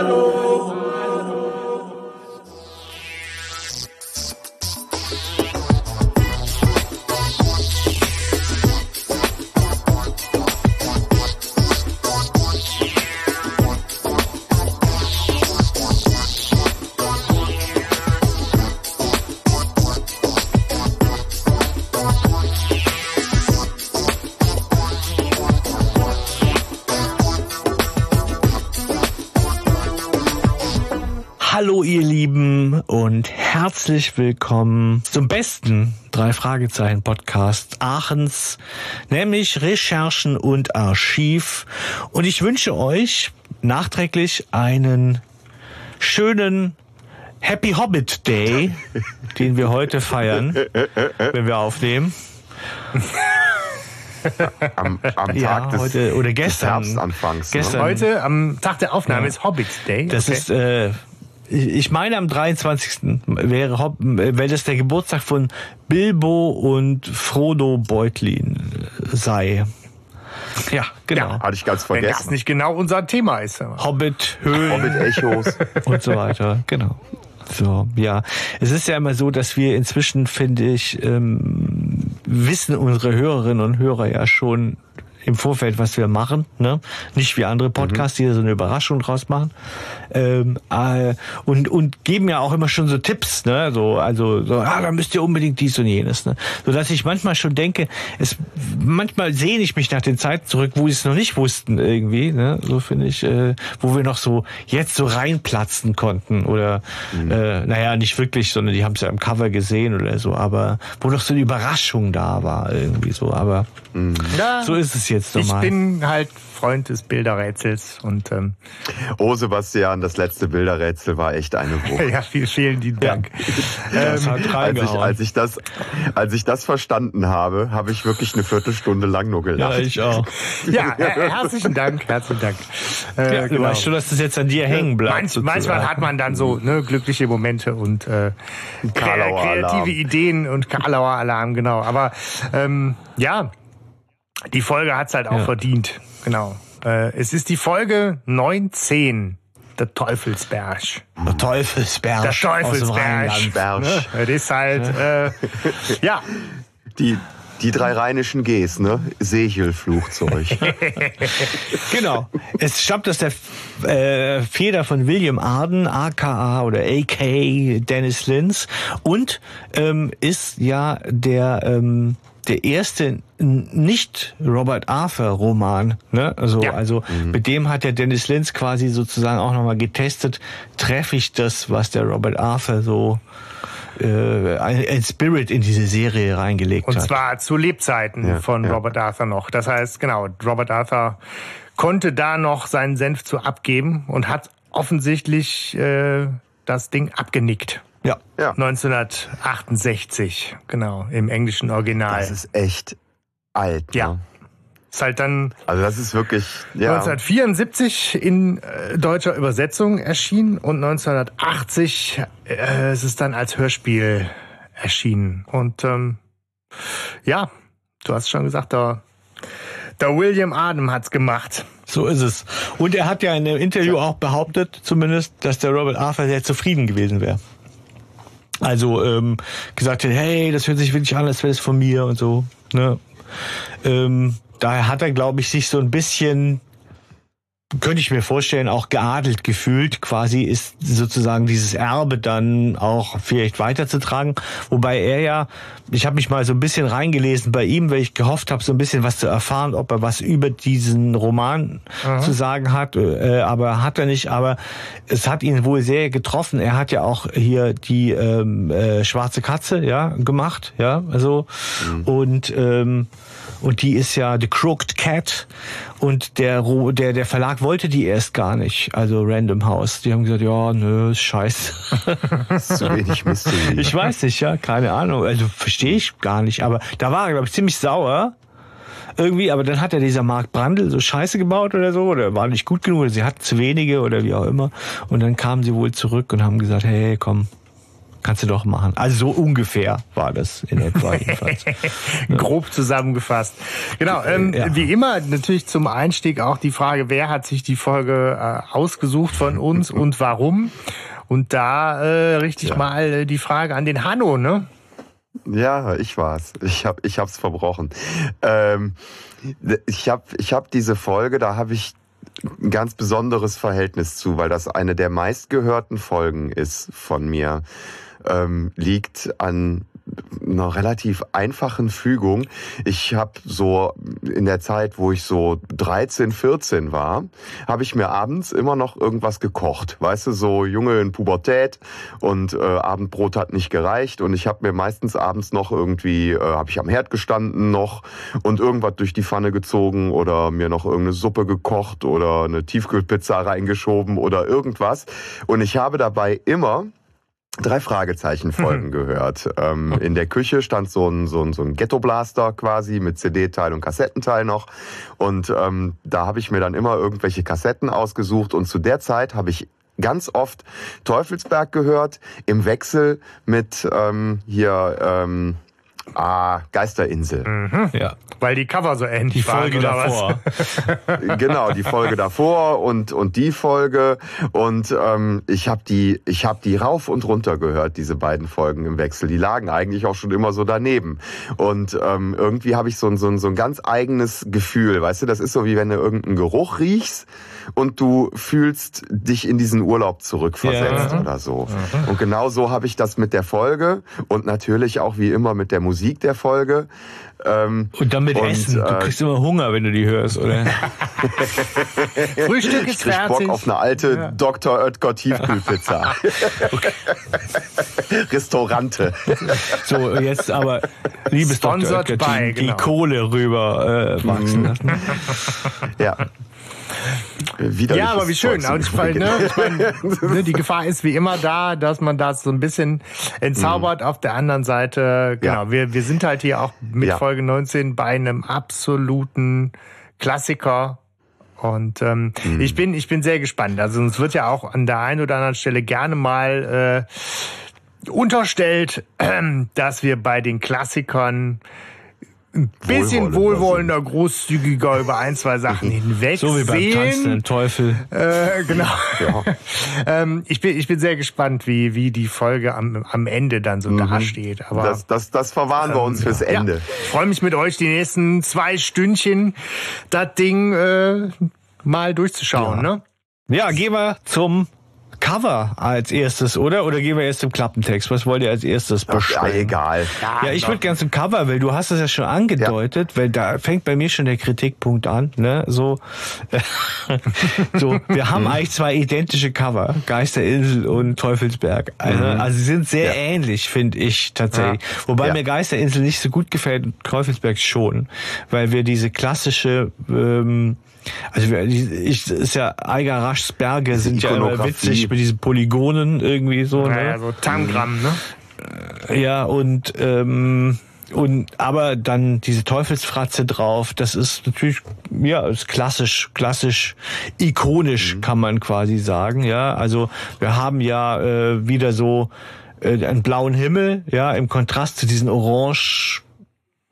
Hallo herzlich willkommen zum besten drei Fragezeichen Podcast Aachens, nämlich Recherchen und Archiv. Und ich wünsche euch nachträglich einen schönen Happy Hobbit Day, den wir heute feiern, wenn wir aufnehmen. am, am Ja, Tag des, heute oder des gestern. Herbstanfangs. Gestern. Ne? Heute am Tag der Aufnahme Ja. ist Hobbit Day. Das Okay. ist, äh, ich meine, am 23. wäre, weil das der Geburtstag von Bilbo und Frodo Beutlin äh, sei. Ja, genau. Hatte ich ganz Wenn das vergessen. nicht genau unser Thema ist. Hobbit, Höhlen Hobbit Echos. und so weiter. Genau. So, ja. Es ist ja immer so, dass wir inzwischen, finde ich, ähm, wissen unsere Hörerinnen und Hörer ja schon im Vorfeld, was wir machen, ne? Nicht wie andere Podcasts, die da so eine Überraschung draus machen. Ähm, äh, und, und geben ja auch immer schon so Tipps, ne? So, also, so, ah, da müsst ihr unbedingt dies und jenes, ne? So dass ich manchmal schon denke, es, manchmal sehne ich mich nach den Zeiten zurück, wo sie es noch nicht wussten, irgendwie, ne? So finde ich, äh, wo wir noch so jetzt so reinplatzen konnten. Oder äh, naja, nicht wirklich, sondern die haben es ja im Cover gesehen oder so, aber wo noch so eine Überraschung da war, irgendwie so, aber Ja, so ist es jetzt ich normal. bin halt Freund des Bilderrätsels und ähm, Oh, Sebastian, das letzte Bilderrätsel war echt eine Wucht. ja, viel, vielen lieben Dank. das hat Als ich, als, ich das, als ich das verstanden habe, habe ich wirklich eine Viertelstunde lang nur ja, gelacht. ich auch. Ja, äh, herzlichen Dank, herzlichen Dank. Äh, Ja, Du weißt schon, dass das jetzt an dir hängen bleibt. Manch, manchmal hat man dann so ne, glückliche Momente und äh, kreative. Ideen und Karlauer Alarm, genau. Aber ähm, ja, die Folge hat's halt auch Ja. verdient. Genau. Äh, es ist die Folge 19, der Teufelsberg. Der Teufelsberg. Der Teufelsberg. Ne? Das ist halt, äh, ja, Die, die drei rheinischen Gs, ne? Sechelflugzeug. Genau. Es stammt aus der äh, Feder von William Arden, aka oder AK Dennis Lins und ähm, ist ja der ähm, der erste nicht Robert Arthur Roman, ne? Also Ja. also mit dem hat der Dennis Lins quasi sozusagen auch nochmal getestet, treffe ich das, was der Robert Arthur so äh, ein, Spirit in diese Serie reingelegt Und hat. zwar zu Lebzeiten Ja, von ja. Robert Arthur noch. Das heißt, genau, Robert Arthur konnte da noch seinen Senf zu abgeben und hat offensichtlich äh, das Ding abgenickt. Ja. Ja. 1968, genau, im englischen Original. Das ist echt alt. Ja. Ne? ist halt dann Also das ist wirklich, ja. 1974 in äh, deutscher Übersetzung erschienen und 1980 äh, ist es dann als Hörspiel erschienen. Und ähm, ja, du hast schon gesagt, der, der William Adam hat's gemacht. So ist es. Und er hat ja in einem Interview auch behauptet, zumindest, dass der Robert Arthur sehr zufrieden gewesen wäre. Also ähm, gesagt hat, hey, das hört sich wirklich an, als wäre das von mir und so. Ne? Ähm, daher hat er, glaube ich, sich so ein bisschen könnte ich mir vorstellen, auch geadelt gefühlt, quasi ist sozusagen dieses Erbe dann auch vielleicht weiterzutragen. Wobei er ja, ich habe mich mal so ein bisschen reingelesen bei ihm, weil ich gehofft habe, so ein bisschen was zu erfahren, ob er was über diesen Roman zu sagen hat, äh, aber hat er nicht. Aber es hat ihn wohl sehr getroffen. Er hat ja auch hier die ähm, äh, Schwarze Katze ja gemacht, ja, also und ähm, und die ist ja The Crooked Cat und der der der Verlag wollte die erst gar nicht, also Random House. Die haben gesagt, ja, nö, ist scheiße. ist zu wenig Mystery. ich weiß nicht, ja, keine Ahnung, also verstehe ich gar nicht, aber da war er glaube ich ziemlich sauer. Irgendwie, aber dann hat er dieser Mark Brandl so Scheiße gebaut oder so, oder war nicht gut genug, oder sie hatten zu wenige oder wie auch immer. Und dann kamen sie wohl zurück und haben gesagt, hey, komm, kannst du doch machen. Also so ungefähr war das in etwa jedenfalls. Grob zusammengefasst. Genau, ähm, ja. wie immer natürlich zum Einstieg auch die Frage, wer hat sich die Folge äh, ausgesucht von uns und warum? Und da äh, richte ich ja. mal äh, die Frage an den Hanno, ne? Ja, ich war's. Ich hab, ich hab's verbrochen. Ähm, ich hab, ich hab diese Folge, da habe ich ein ganz besonderes Verhältnis zu, weil das eine der meistgehörten Folgen ist von mir. Ähm, liegt an einer relativ einfachen Fügung. Ich habe so in der Zeit, wo ich so 13, 14 war, habe ich mir abends immer noch irgendwas gekocht. Weißt du, so Junge in Pubertät und äh, Abendbrot hat nicht gereicht und ich habe mir meistens abends noch irgendwie, äh, habe ich am Herd gestanden noch und irgendwas durch die Pfanne gezogen oder mir noch irgendeine Suppe gekocht oder eine Tiefkühlpizza reingeschoben oder irgendwas. Und ich habe dabei immer drei Fragezeichen Folgen mhm. gehört. Ähm, in der Küche stand so ein, so ein, so ein Ghetto-Blaster quasi mit CD-Teil und Kassettenteil noch. Und ähm, da habe ich mir dann immer irgendwelche Kassetten ausgesucht. Und zu der Zeit habe ich ganz oft Teufelsberg gehört, im Wechsel mit ähm, hier... Ähm, Ah, Geisterinsel. Mhm. Ja. Weil die Cover so ähnlich Die Folge waren, davor. genau, die Folge davor und, und die Folge. Und ähm, ich habe die, ich hab die rauf und runter gehört, diese beiden Folgen im Wechsel. Die lagen eigentlich auch schon immer so daneben. Und ähm, irgendwie habe ich so ein, so, ein, so ein ganz eigenes Gefühl. Weißt du, das ist so wie wenn du irgendeinen Geruch riechst und du fühlst dich in diesen Urlaub zurückversetzt ja. oder so. Mhm. Und genau so habe ich das mit der Folge und natürlich auch wie immer mit der Musik der Folge. Ähm, und dann mit und, Essen. Du äh, kriegst immer Hunger, wenn du die hörst, oder? Frühstück ist ich krieg fertig. Bock auf eine alte ja. Dr. Oetker Tiefkühlpizza. Restaurante. So, jetzt aber, liebes Sponsored Dr. Oetker, die, genau. die Kohle rüber äh, wachsen lassen. Ja. Ja, aber wie schön. Und ich meine, ne, ich mein, ne, die Gefahr ist wie immer da, dass man das so ein bisschen entzaubert. Mhm. Auf der anderen Seite, genau, ja. wir, wir sind halt hier auch mit ja. Folge 19 bei einem absoluten Klassiker. Und ähm, mhm. ich bin ich bin sehr gespannt. Also es wird ja auch an der einen oder anderen Stelle gerne mal äh, unterstellt, äh, dass wir bei den Klassikern ein bisschen wohlwollender, großzügiger über ein, zwei Sachen hinweg. So wie beim tanzenden Teufel. Äh, genau. Ja. ähm, ich, bin, ich bin sehr gespannt, wie, wie die Folge am, am Ende dann so mhm. dasteht. Aber, das, das, das verwahren ähm, wir uns fürs Ende. Ja, freue mich mit euch die nächsten zwei Stündchen das Ding äh, mal durchzuschauen. Ja. Ne? Ja, gehen wir zum Cover als erstes, oder? Oder gehen wir erst zum Klappentext? Was wollt ihr als erstes besprechen? Ja, egal. Ja, ja ich würde gerne zum Cover, weil du hast es ja schon angedeutet, ja. weil da fängt bei mir schon der Kritikpunkt an, ne? So, so, wir haben mhm. eigentlich zwei identische Cover, Geisterinsel und Teufelsberg. Also, mhm. also sie sind sehr ja. ähnlich, finde ich tatsächlich. Wobei mir Geisterinsel nicht so gut gefällt, Teufelsberg schon, weil wir diese klassische ähm, also ich, ist ja Eiger Raschs Berge sind ja immer witzig mit diesen Polygonen irgendwie so. Ne? so Tangramm, ne? Äh, ja, und ähm, und aber dann diese Teufelsfratze drauf, das ist natürlich ja ist klassisch, klassisch, ikonisch mhm. kann man quasi sagen. Ja, also wir haben ja äh, wieder so äh, einen blauen Himmel, ja, im Kontrast zu diesen orange,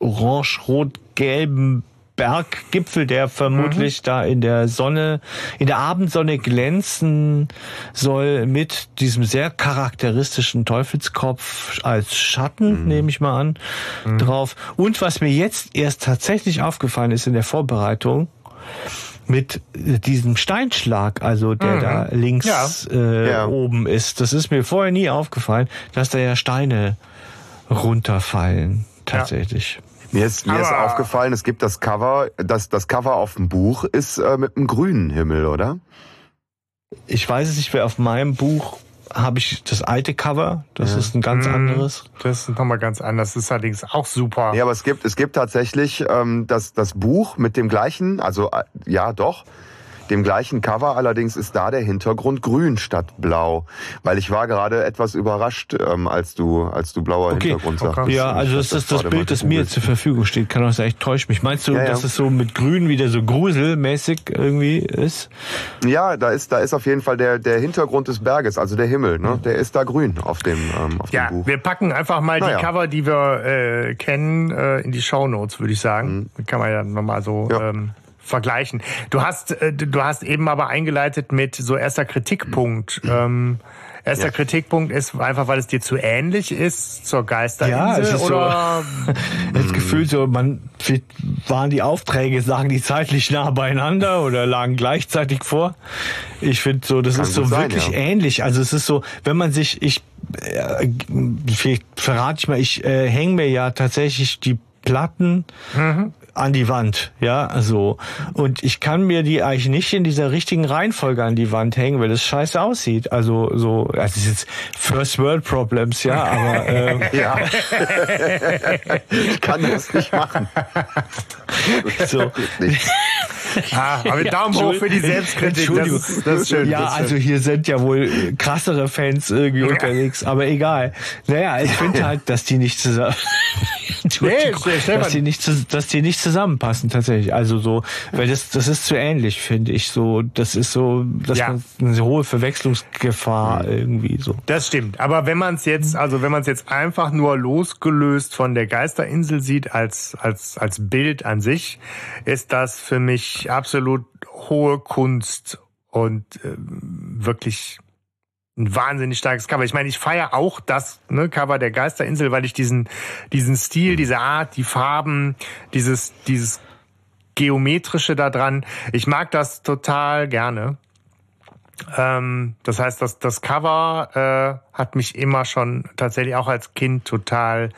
orange, rot, gelben Berggipfel, der vermutlich mhm. da in der Sonne, in der Abendsonne glänzen soll mit diesem sehr charakteristischen Teufelskopf als Schatten, mhm. nehme ich mal an, mhm. drauf. Und was mir jetzt erst tatsächlich aufgefallen ist in der Vorbereitung, mit diesem Steinschlag, also der mhm. da links ja. Äh, ja. oben ist. Das ist mir vorher nie aufgefallen, dass da ja Steine runterfallen. Tatsächlich. Ja. Mir ist, mir ist aufgefallen, es gibt das Cover, das, das Cover auf dem Buch ist äh, mit einem grünen Himmel, oder? Ich weiß es nicht, wer auf meinem Buch habe ich das alte Cover. Das ja. ist ein ganz mhm. anderes. Das ist nochmal ganz anders. Das ist allerdings auch super. Ja, aber es gibt, es gibt tatsächlich ähm, das, das Buch mit dem gleichen, also äh, ja doch, dem gleichen Cover, allerdings ist da der Hintergrund grün statt blau. Weil ich war gerade etwas überrascht, ähm, als du, als du blauer Okay. Hintergrund Okay. sagtest. Ja, also das ist das mal Bild, das mir zur Verfügung steht. Kann auch sein, ich täusche mich. Meinst du, Ja, ja. dass es so mit Grün wieder so gruselmäßig irgendwie ist? Ja, da ist, da ist auf jeden Fall der, der Hintergrund des Berges, also der Himmel, ne? Der ist da grün auf dem, ähm, auf Ja, dem Buch. wir packen einfach mal Naja. die Cover, die wir äh, kennen, äh, in die Shownotes, würde ich sagen. Die kann man ja nochmal so Mhm. Ja. ähm, vergleichen. Du hast, äh, du hast eben aber eingeleitet mit so erster Kritikpunkt. Ähm, erster Ja. Kritikpunkt ist einfach, weil es dir zu ähnlich ist zur Geisterinsel Ja, es ist so- oder Das Gefühl so, man waren die Aufträge, sagen die zeitlich nah beieinander oder lagen gleichzeitig vor. Ich finde so, das Kann ist so sein, wirklich ja. ähnlich. Also es ist so, wenn man sich, ich äh, vielleicht verrate ich mal, ich äh, hänge mir ja tatsächlich die Platten an die Wand, ja, also und ich kann mir die eigentlich nicht in dieser richtigen Reihenfolge an die Wand hängen, weil das scheiße aussieht. Also so, also es ist jetzt First World Problems, ja, aber ähm, Ja. ich kann das nicht machen. so. Ah, aber Daumen hoch für die Selbstkritik. Das ist, das ist schön. Ja, das ist also hier sind ja wohl krassere Fans irgendwie unterwegs, aber egal. Naja, ich finde halt, dass die nicht zusammen, Nee, dass die nicht, dass die nicht zusammenpassen tatsächlich. Also so, weil das, das ist zu ähnlich, finde ich. So, das ist so, dass Ja. eine hohe Verwechslungsgefahr irgendwie so. Das stimmt. Aber wenn man es jetzt, also wenn man es jetzt einfach nur losgelöst von der Geisterinsel sieht als, als, als Bild an sich, ist das für mich absolut hohe Kunst und ähm, wirklich ein wahnsinnig starkes Cover. Ich meine, ich feiere auch das ne, Cover der Geisterinsel, weil ich diesen, diesen Stil, diese Art, die Farben, dieses, dieses geometrische da dran, ich mag das total gerne. Ähm, das heißt, das, das Cover äh, hat mich immer schon tatsächlich auch als Kind total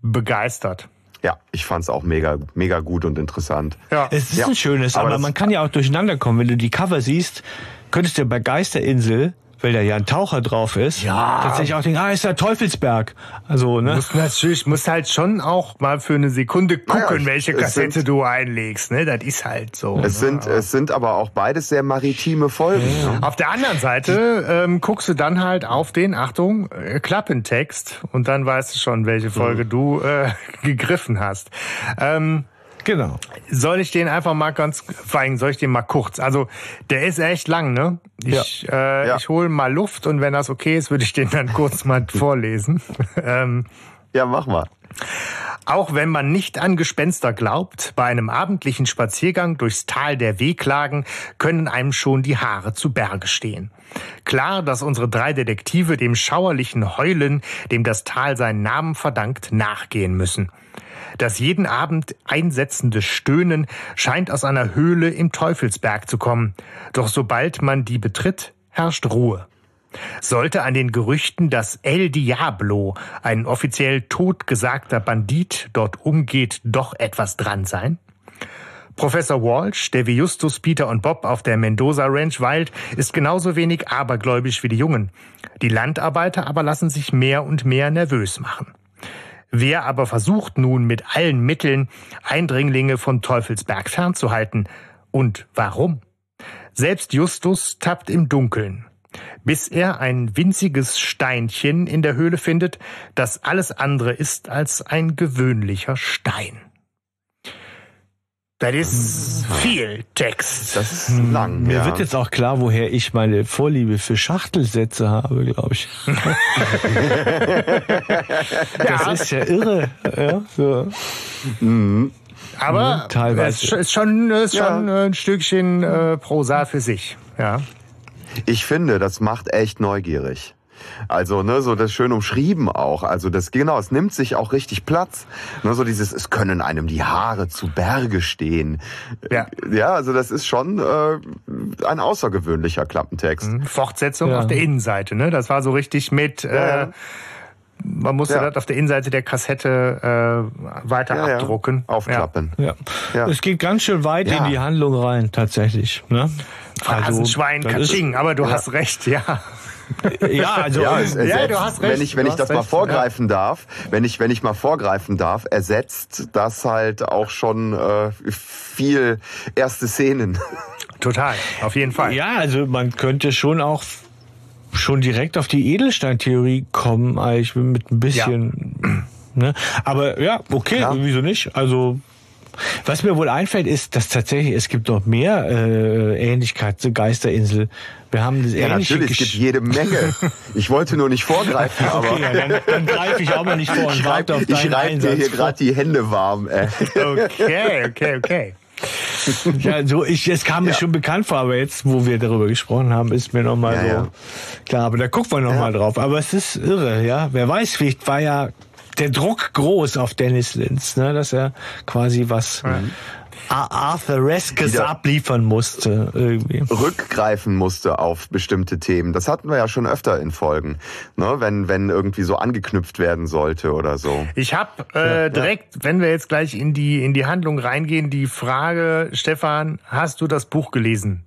begeistert. Ja, ich fand's auch mega, mega gut und interessant. Ja. Es ist Ja, ein schönes, aber aber, man kann ja auch durcheinander kommen. Wenn du die Cover siehst, könntest du bei Geisterinsel, weil da ja ein Taucher drauf ist, Ja. tatsächlich auch denken, ah, ist der Teufelsberg. Also, ne? Muss natürlich, muss halt schon auch mal für eine Sekunde gucken, Naja, welche Kassette sind- du einlegst. Ne? Das ist halt so. Es ne? sind, es sind aber auch beides sehr maritime Folgen. Ne? Auf der anderen Seite ähm, guckst du dann halt auf den, Achtung, äh, Klappentext und dann weißt du schon, welche Folge Mhm. du äh, gegriffen hast. Ähm, Genau. soll ich den einfach mal ganz, vor allem soll ich den mal kurz? Also der ist echt lang, ne? Ich, äh, Ja. ich hole mal Luft und wenn das okay ist, würde ich den dann kurz mal vorlesen. ähm, Ja, mach mal. auch wenn man nicht an Gespenster glaubt, bei einem abendlichen Spaziergang durchs Tal der Wehklagen können einem schon die Haare zu Berge stehen. Klar, dass unsere drei Detektive dem schauerlichen Heulen, dem das Tal seinen Namen verdankt, nachgehen müssen. Das jeden Abend einsetzende Stöhnen scheint aus einer Höhle im Teufelsberg zu kommen. Doch sobald man die betritt, herrscht Ruhe. Sollte an den Gerüchten, dass El Diablo, ein offiziell totgesagter Bandit, dort umgeht, doch etwas dran sein? Professor Walsh, der wie Justus, Peter und Bob auf der Mendoza Ranch weilt, ist genauso wenig abergläubisch wie die Jungen. Die Landarbeiter aber lassen sich mehr und mehr nervös machen. Wer aber versucht nun mit allen Mitteln, Eindringlinge von Teufelsberg fernzuhalten? Und warum? Selbst Justus tappt im Dunkeln, bis er ein winziges Steinchen in der Höhle findet, das alles andere ist als ein gewöhnlicher Stein. Das ist viel Text. Das ist lang. Mir ja. wird jetzt auch klar, woher ich meine Vorliebe für Schachtelsätze habe, glaube ich. Das ist ja irre. Ja, so. Aber teilweise. es ist schon, ist Ja. schon ein Stückchen äh, Prosa für sich. Ja. Ich finde, das macht echt neugierig. Also, ne, so das schön umschrieben auch. Also das, genau, es nimmt sich auch richtig Platz. Ne, so dieses, es können einem die Haare zu Berge stehen. Ja. Ja, also das ist schon äh, ein außergewöhnlicher Klappentext. Fortsetzung Ja. auf der Innenseite. Ne? Das war so richtig mit. Ja, Äh, ja. man musste Ja. das auf der Innenseite der Kassette äh, weiter Ja, ja. abdrucken. Aufklappen. Ja. Ja. Es geht ganz schön weit Ja. in die Handlung rein, tatsächlich. Ne? Ja. Phrasenschwein, das ist- Katsching, aber du hast recht, ja. Ja, also Ja, es ersetzt, Ja, du hast recht, wenn ich, wenn ich das hast mal recht, vorgreifen darf, wenn ich, wenn ich mal vorgreifen darf, ersetzt das halt auch schon äh, viel erste Szenen. total, auf jeden Fall. Ja, also man könnte schon auch schon direkt auf die Edelstein-Theorie kommen, eigentlich mit ein bisschen. Ja. Ne? Aber ja, okay, ja. wieso nicht? Also was mir wohl einfällt, ist, dass tatsächlich es gibt noch mehr äh, Ähnlichkeit zur Geisterinsel. Wir haben das ja, natürlich, es gibt jede Menge. Ich wollte nur nicht vorgreifen, aber... Okay, ja, dann, dann greife ich auch mal nicht vor und warte auf deinen Ich reibe dir hier gerade die Hände warm. Ey. Okay, okay, okay. ja, so ich, es kam mir ja. schon bekannt vor, aber jetzt, wo wir darüber gesprochen haben, ist mir nochmal ja, so ja. klar. Aber da gucken wir nochmal ja. drauf. Aber es ist irre, ja. Wer weiß, vielleicht war ja der Druck groß auf Dennis Linz, ne, dass er quasi was mhm. Arthureskes abliefern musste. Irgendwie. Rückgreifen musste auf bestimmte Themen. Das hatten wir ja schon öfter in Folgen, ne? wenn, wenn irgendwie so angeknüpft werden sollte oder so. Ich habe äh, ja, direkt, ja. wenn wir jetzt gleich in die, in die Handlung reingehen, die Frage, Stefan, hast du das Buch gelesen?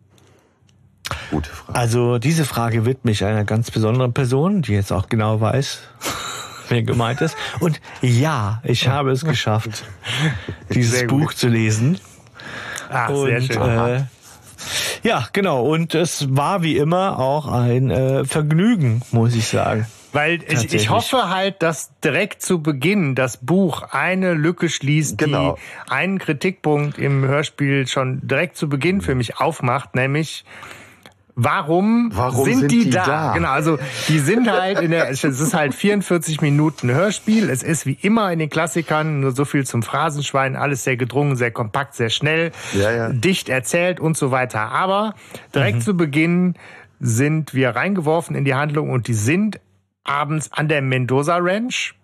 Gute Frage. Also diese Frage widme ich einer ganz besonderen Person, die jetzt auch genau weiß, wer gemeint ist. Und ja, ich habe es geschafft, dieses Buch zu lesen. Ah, sehr schön. Äh, ja, genau. Und es war wie immer auch ein äh, Vergnügen, muss ich sagen. Weil ich, ich hoffe halt, dass direkt zu Beginn das Buch eine Lücke schließt, genau. die einen Kritikpunkt im Hörspiel schon direkt zu Beginn für mich aufmacht, nämlich Warum, Warum sind, sind die, die da? da? Genau, also die sind halt in der, es ist halt 44 Minuten Hörspiel. Es ist wie immer in den Klassikern nur so viel zum Phrasenschwein, alles sehr gedrungen, sehr kompakt, sehr schnell, ja, ja. dicht erzählt und so weiter. Aber direkt mhm. zu Beginn sind wir reingeworfen in die Handlung und die sind abends an der Mendoza Ranch.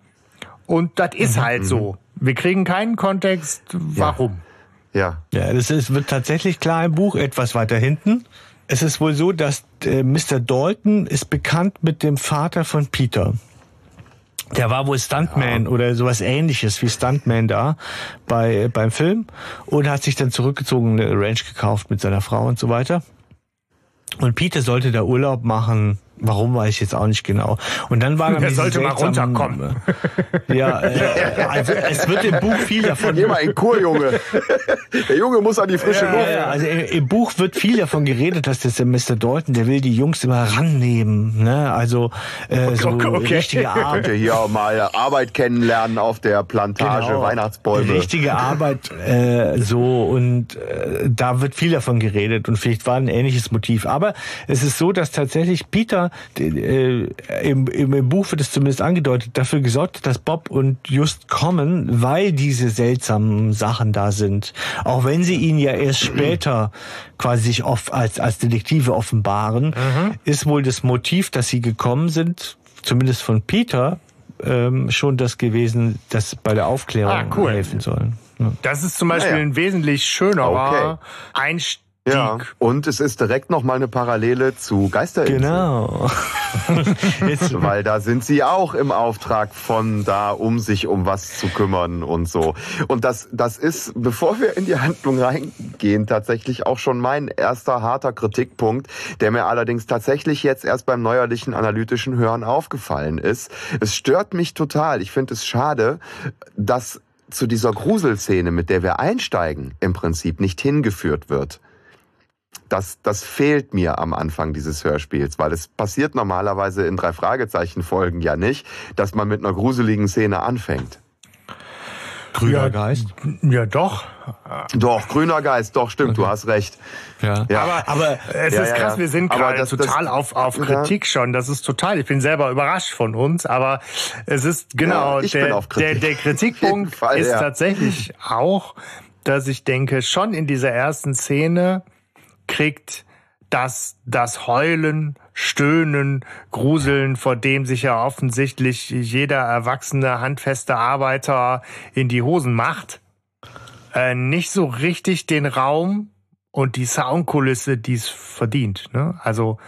Und das ist mhm. halt so. Mhm. Wir kriegen keinen Kontext, warum. Ja. Ja, ja das ist, wird tatsächlich klar im Buch etwas weiter hinten. Es ist wohl so, dass äh, Mr. Dalton ist bekannt mit dem Vater von Peter. Der war wohl Stuntman ja. oder sowas ähnliches wie Stuntman da bei, beim Film und hat sich dann zurückgezogen, eine Ranch gekauft mit seiner Frau und so weiter. Und Peter sollte da Urlaub machen Warum weiß ich jetzt auch nicht genau. Und dann war dann Er sollte mal runterkommen. Ja, äh, also es wird im Buch viel davon. Geh mal in Kur, Junge. Der Junge muss an die frische ja, Luft. Ja, also im Buch wird viel davon geredet, dass das der Mr. Dalton, der will die Jungs immer rannehmen. Ne? Also äh, so okay. richtige Arbeit. Könnt ihr hier auch mal Arbeit kennenlernen auf der Plantage, genau. Weihnachtsbäume. Richtige Arbeit äh, so und äh, da wird viel davon geredet und vielleicht war ein ähnliches Motiv. Aber es ist so, dass tatsächlich Peter äh, im, im Buch wird es zumindest angedeutet, dafür gesorgt, dass Bob und Just kommen, weil diese seltsamen Sachen da sind. Auch wenn sie ihn ja erst später quasi sich oft als, als Detektive offenbaren, mhm. ist wohl das Motiv, dass sie gekommen sind, zumindest von Peter, ähm, schon das gewesen, das bei der Aufklärung ah, cool. helfen soll. Ja. Das ist zum Beispiel ja, ja. ein wesentlich schönerer okay. Einstieg ja, und es ist direkt nochmal eine Parallele zu Geisterinsel. Genau. Weil da sind sie auch im Auftrag von da, um sich um was zu kümmern und so. Und das, das ist, bevor wir in die Handlung reingehen, tatsächlich auch schon mein erster harter Kritikpunkt, der mir allerdings tatsächlich jetzt erst beim neuerlichen analytischen Hören aufgefallen ist. Es stört mich total. Ich finde es schade, dass zu dieser Gruselszene, mit der wir einsteigen, im Prinzip nicht hingeführt wird das, das fehlt mir am Anfang dieses Hörspiels, weil es passiert normalerweise in drei Fragezeichen-Folgen ja nicht, dass man mit einer gruseligen Szene anfängt. Grüner ja, Geist? Ja, doch. Doch, grüner Geist, doch, stimmt, okay. du hast recht. Ja. ja. Aber, aber es ja, ist krass, ja, wir sind gerade total das, auf, auf Kritik schon. Das ist total, ich bin selber überrascht von uns, aber es ist genau, der, der, der Kritikpunkt Fall, ist tatsächlich auch, dass ich denke, schon in dieser ersten Szene kriegt dass das Heulen, Stöhnen, Gruseln, vor dem sich ja offensichtlich jeder erwachsene, handfeste Arbeiter in die Hosen macht, äh, nicht so richtig den Raum und die Soundkulisse, die es verdient. Ne? Also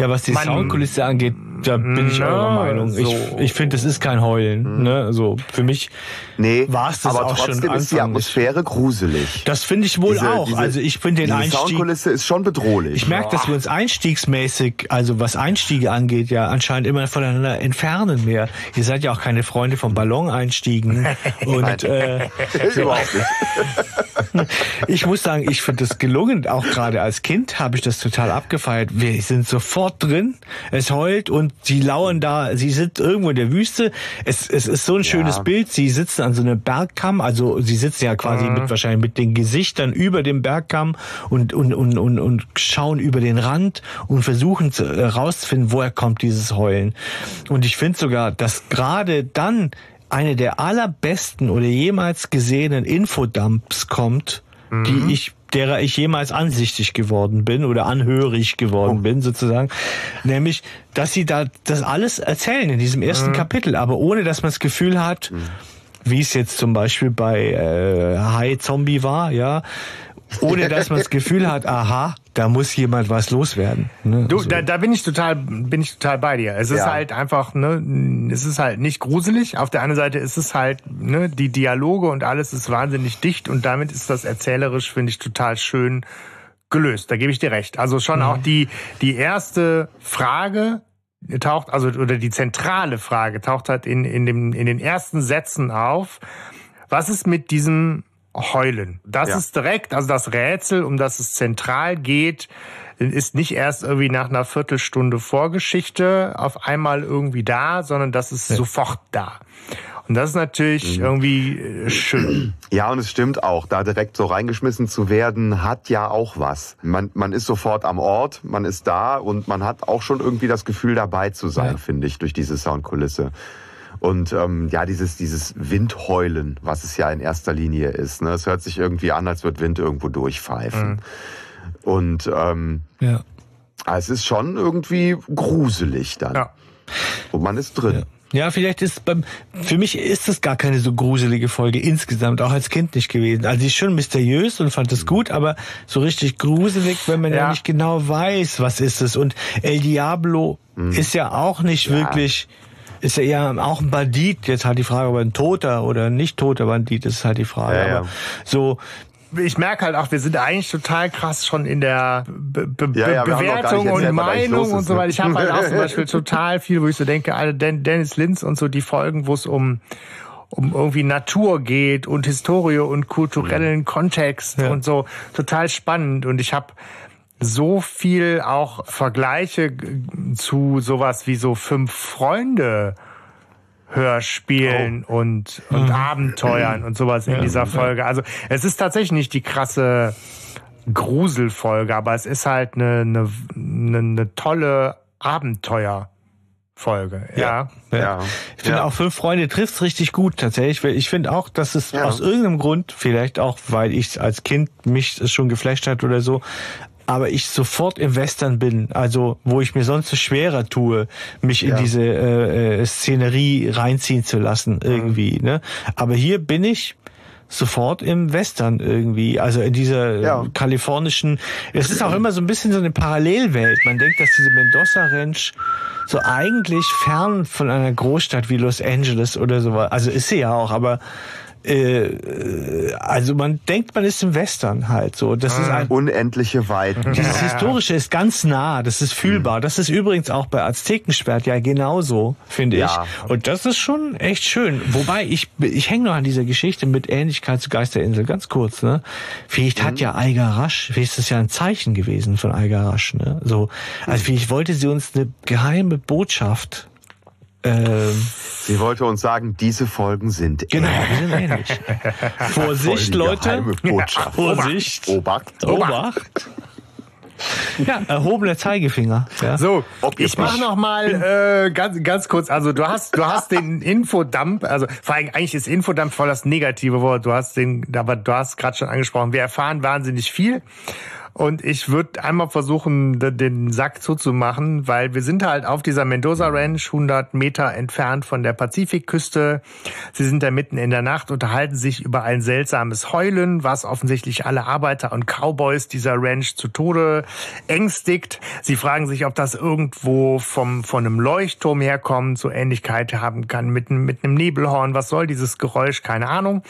Ja, was die Man- Soundkulisse angeht, da bin ich eurer Meinung. Ich, so. ich finde, das ist kein Heulen. Ne? So, für mich Nee, war's das aber auch schon trotzdem ist die. Atmosphäre gruselig. Das finde ich wohl Diese- auch. diese- also ich finde den Einstieg. Soundkulisse ist schon bedrohlich. Ich merke, dass wir uns einstiegsmäßig, also was Einstiege angeht, ja anscheinend immer voneinander entfernen mehr. Ihr seid ja auch keine Freunde vom Ballon-Einstiegen. Und äh, Überhaupt nicht. ich muss sagen, ich finde das gelungen. Auch gerade als Kind habe ich das total abgefeiert. Wir sind sofort drin. Es heult und sie lauern da. Sie sind irgendwo in der Wüste. Es, es ist so ein schönes Bild. Sie sitzen an so einem Bergkamm. Also sie sitzen ja quasi mit wahrscheinlich mit den Gesichtern über dem Bergkamm und und und und, und schauen über den Rand und versuchen zu, äh, woher kommt dieses Heulen. Und ich finde sogar, dass gerade dann eine der allerbesten oder jemals gesehenen Infodumps kommt, die ich derer ich jemals ansichtig geworden bin oder anhörig geworden bin sozusagen, nämlich, dass sie da das alles erzählen in diesem ersten Kapitel, aber ohne dass man das Gefühl hat, wie es jetzt zum Beispiel bei äh, High Zombie war, ja, ohne dass man das Gefühl hat, aha, da muss jemand was loswerden. Ne? Du, So. da, da bin ich total, bin ich total bei dir. Es ist Ja. halt einfach, ne, es ist halt nicht gruselig. Auf der anderen Seite ist es halt, ne, die Dialoge und alles ist wahnsinnig dicht und damit ist das erzählerisch, finde ich, total schön gelöst. Da gebe ich dir recht. Also schon auch die, die erste Frage taucht, also, oder die zentrale Frage taucht halt in, in dem, in den ersten Sätzen auf. Was ist mit diesem Heulen? Das Ja. ist direkt, also das Rätsel, um das es zentral geht, ist nicht erst irgendwie nach einer Viertelstunde Vorgeschichte auf einmal irgendwie da, sondern das ist sofort da. Und das ist natürlich Mhm. irgendwie äh, schön. Ja, und es stimmt auch, da direkt so reingeschmissen zu werden, hat ja auch was. Man, man ist sofort am Ort, man ist da und man hat auch schon irgendwie das Gefühl dabei zu sein, Ja. finde ich, durch diese Soundkulisse. Und ähm, ja, dieses, dieses Windheulen, was es ja in erster Linie ist. Ne? Es hört sich irgendwie an, als würde Wind irgendwo durchpfeifen. Und ähm, ja. es ist schon irgendwie gruselig dann. Ja. Und man ist drin. Ja, vielleicht ist beim, für mich ist das gar keine so gruselige Folge insgesamt, auch als Kind nicht gewesen. Also sie ist schon mysteriös und fand es gut, aber so richtig gruselig, wenn man ja. Ja. nicht genau weiß, was ist es. Und El Diablo ist ja auch nicht wirklich, ist ja eher auch ein Bandit. Jetzt halt die Frage, ob er ein toter oder nicht toter Bandit ist halt die Frage. Ja, ja. Aber so, Ich merke halt auch, wir sind eigentlich total krass schon in der Be Be Ja, ja, Bewertung erzählt, und Meinung ist, und so ne? weiter. Ich habe halt auch zum Beispiel total viel, wo ich so denke, Den- Dennis Linz und so die Folgen, wo es um um irgendwie Natur geht und Historie und kulturellen Kontext Ja. und so total spannend und ich habe so viel auch Vergleiche zu sowas wie so fünf Freunde Hörspielen und, und Abenteuern und sowas in dieser Folge. Also es ist tatsächlich nicht die krasse Gruselfolge, aber es ist halt eine, eine, eine, eine tolle Abenteuerfolge. Ja. Ja. Ich finde Ja. auch fünf Freunde trifft's richtig gut tatsächlich. weil Ich finde auch, dass es Ja. aus irgendeinem Grund, vielleicht auch, weil ich als Kind mich es schon geflasht hat oder so, aber ich sofort im Western bin, also wo ich mir sonst so schwerer tue, mich in Ja. diese äh, äh, Szenerie reinziehen zu lassen irgendwie. Ne? Aber hier bin ich sofort im Western irgendwie, also in dieser äh, Ja. kalifornischen. Es ist auch immer so ein bisschen so eine Parallelwelt. Man denkt, dass diese Mendoza Ranch so eigentlich fern von einer Großstadt wie Los Angeles oder so war. Also ist sie ja auch, aber äh, äh, also man denkt, man ist im Western halt so. Das ist ein, Unendliche Weiten. dieses Historische ist ganz nah, das ist fühlbar. Das ist übrigens auch bei Aztekensperrt ja genauso, finde Ja. ich. Und das ist schon echt schön. Wobei ich ich hänge noch an dieser Geschichte mit Ähnlichkeit zu Geisterinsel ganz kurz. Ne, vielleicht hat ja Eiger Rasch, vielleicht ist das ja ein Zeichen gewesen von Eiger Rasch. Ne, so also vielleicht wollte sie uns eine geheime Botschaft. Ähm, Sie wollte uns sagen, diese Folgen sind genau, wir sind ähnlich. Vorsicht, die Leute. Botschaft. Vorsicht. Obacht. Obacht. Ja, erhobener Zeigefinger. Ja. So, ich mach noch mal äh, ganz ganz kurz. Also du hast du hast den Infodump. Also vor allem eigentlich ist Infodump voll das negative Wort. Du hast den, aber du hast gerade schon angesprochen. Wir erfahren wahnsinnig viel Und ich würde einmal versuchen, den Sack zuzumachen, weil wir sind halt auf dieser Mendoza Ranch, 100 Meter entfernt von der Pazifikküste. Sie sind da mitten in der Nacht, unterhalten sich über ein seltsames Heulen, was offensichtlich alle Arbeiter und Cowboys dieser Ranch zu Tode ängstigt. Sie fragen sich, ob das irgendwo vom, von einem Leuchtturm herkommt, so Ähnlichkeit haben kann mit, mit einem Nebelhorn. Was soll dieses Geräusch? Keine Ahnung.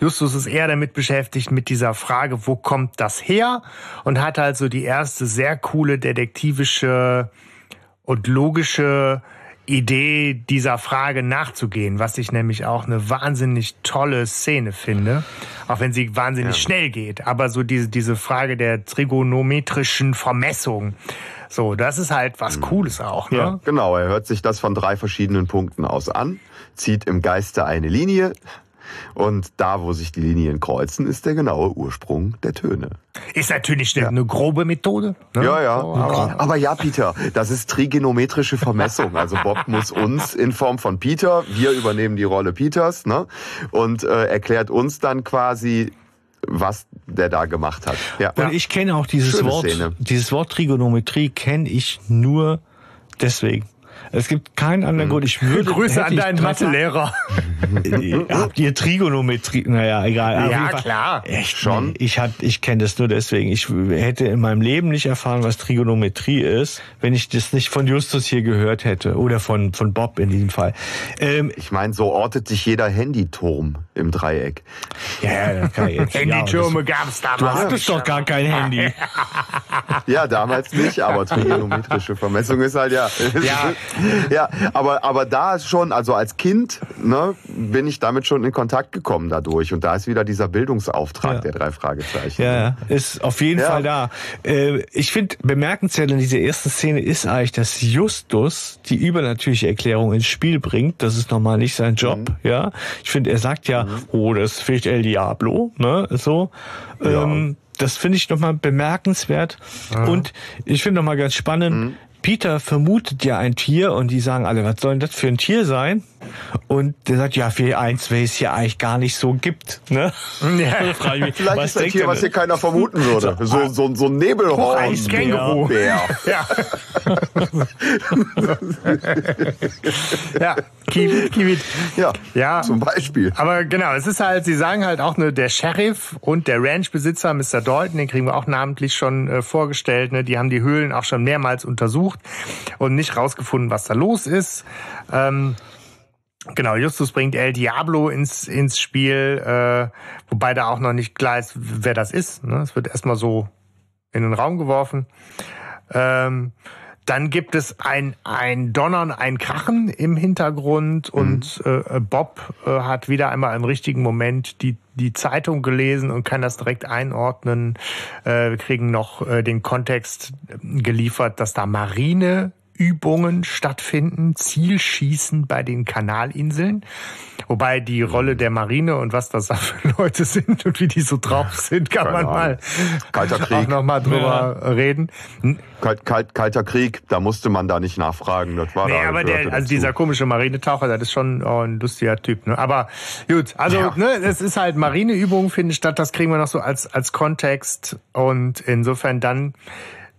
Justus ist eher damit beschäftigt mit dieser Frage, wo kommt das her? Und hat also die erste sehr coole detektivische und logische Idee dieser Frage nachzugehen, was ich nämlich auch eine wahnsinnig tolle Szene finde, auch wenn sie wahnsinnig ja. schnell geht. Aber so diese, diese Frage der trigonometrischen Vermessung, so, das ist halt was mhm. Cooles auch. Ne? Ja, genau. Er hört sich das von drei verschiedenen Punkten aus an, zieht im Geiste eine Linie, und da, wo sich die Linien kreuzen, ist der genaue Ursprung der Töne. Ist natürlich eine, ja. eine grobe Methode. Ne? Ja, ja. Aber, aber, ja, Peter, das ist trigonometrische Vermessung. Also Bob muss uns in Form von Peter, wir übernehmen die Rolle Peters, ne? Und äh, erklärt uns dann quasi, was der da gemacht hat. Ja. Und ich kenne auch dieses Schöne Wort, Szene. dieses Wort Trigonometrie kenne ich nur deswegen. Es gibt keinen anderen mhm. Grund. Ich würde, Grüße an deinen Mathelehrer. Habt ihr Trigonometrie? Naja, egal. Ja, klar. Echt schon. Ich, hat, ich kenne das nur deswegen. Ich hätte in meinem Leben nicht erfahren, was Trigonometrie ist, wenn ich das nicht von Justus hier gehört hätte. Oder von, von Bob in diesem Fall. Ähm, ich meine, so ortet sich jeder Handyturm im Dreieck. Ja, das kann ich jetzt. Handytürme ja, gab es damals. Du hattest doch gar kein Handy. ja, damals nicht, aber trigonometrische Vermessung ist halt ja. Ja, ja, aber, aber da ist schon, also als Kind, ne, bin ich damit schon in Kontakt gekommen dadurch. Und da ist wieder dieser Bildungsauftrag ja. der drei Fragezeichen. Ja, ist auf jeden ja. Fall da. Äh, ich finde, bemerkenswert in dieser ersten Szene ist eigentlich, dass Justus die übernatürliche Erklärung ins Spiel bringt. Das ist nochmal nicht sein Job, mhm. ja. Ich finde, er sagt ja, mhm. oh, das ist vielleicht El Diablo, ne, so. Ja. Ähm, das finde ich nochmal bemerkenswert. Mhm. Und ich finde nochmal ganz spannend, mhm. Peter vermutet ja ein Tier und die sagen alle, was soll denn das für ein Tier sein? Und der sagt, ja, für eins, weil es hier eigentlich gar nicht so gibt. Ne? Ja. Vielleicht was ist ein Tier, was hier keiner vermuten würde. So, so, so ein Nebelhorn. Ein Känguru. Ja. ja, Kiewit, Kiewit. Ja, ja, zum Beispiel. Aber genau, es ist halt, sie sagen halt auch nur der Sheriff und der Ranchbesitzer, Mr. Dalton, den kriegen wir auch namentlich schon äh, vorgestellt. Ne? Die haben die Höhlen auch schon mehrmals untersucht und nicht rausgefunden, was da los ist. Ähm, Genau, Justus bringt El Diablo ins, ins Spiel, äh, wobei da auch noch nicht klar ist, wer das ist. Ne? Es wird erstmal so in den Raum geworfen. Ähm, dann gibt es ein, ein Donnern, ein Krachen im Hintergrund mhm. und äh, Bob äh, hat wieder einmal im richtigen Moment die, die Zeitung gelesen und kann das direkt einordnen. Äh, wir kriegen noch äh, den Kontext geliefert, dass da Marine Übungen stattfinden, Zielschießen bei den Kanalinseln. Wobei die Rolle der Marine und was das da für Leute sind und wie die so drauf sind, kann man mal Kalter Krieg. auch noch mal drüber ja. reden. Kalt, kalt, kalter Krieg, da musste man da nicht nachfragen. Das war nee, da, aber der, also dieser komische Marinetaucher, das ist schon oh, ein lustiger Typ. Ne? Aber gut, also ja. ne, es ist halt Marineübungen finden statt. Das kriegen wir noch so als als Kontext und insofern dann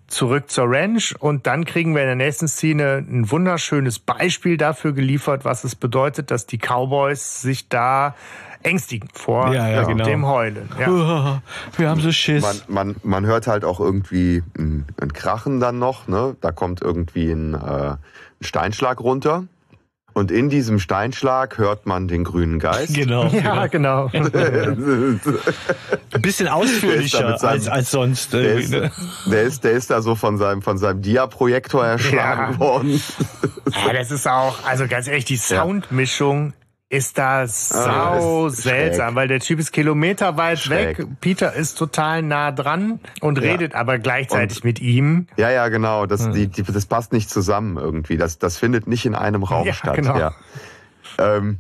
zurück zur Ranch und dann kriegen wir in der nächsten Szene ein wunderschönes Beispiel dafür geliefert, was es bedeutet, dass die Cowboys sich da ängstigen vor ja, ja, genau. dem Heulen. Ja. Wir haben so Schiss. Man, man, man hört halt auch irgendwie ein, ein Krachen dann noch. Ne? Da kommt irgendwie ein, äh, ein Steinschlag runter. Und in diesem Steinschlag hört man den grünen Geist. Genau. Ja, genau. Ein bisschen ausführlicher seinem, als, als sonst. Der ist, ne? der ist, der ist da so von seinem, von seinem Dia-Projektor erschlagen ja. worden. Ja, das ist auch, also ganz ehrlich, die Soundmischung ist das ah, sau ah, seltsam, weil der Typ ist kilometerweit schräg. weg. Peter ist total nah dran und ja. redet aber gleichzeitig und, mit ihm. Ja, ja, genau. Das, hm. die, die, das passt nicht zusammen irgendwie. Das, das findet nicht in einem Raum ja, statt. Genau. Ja. Ähm,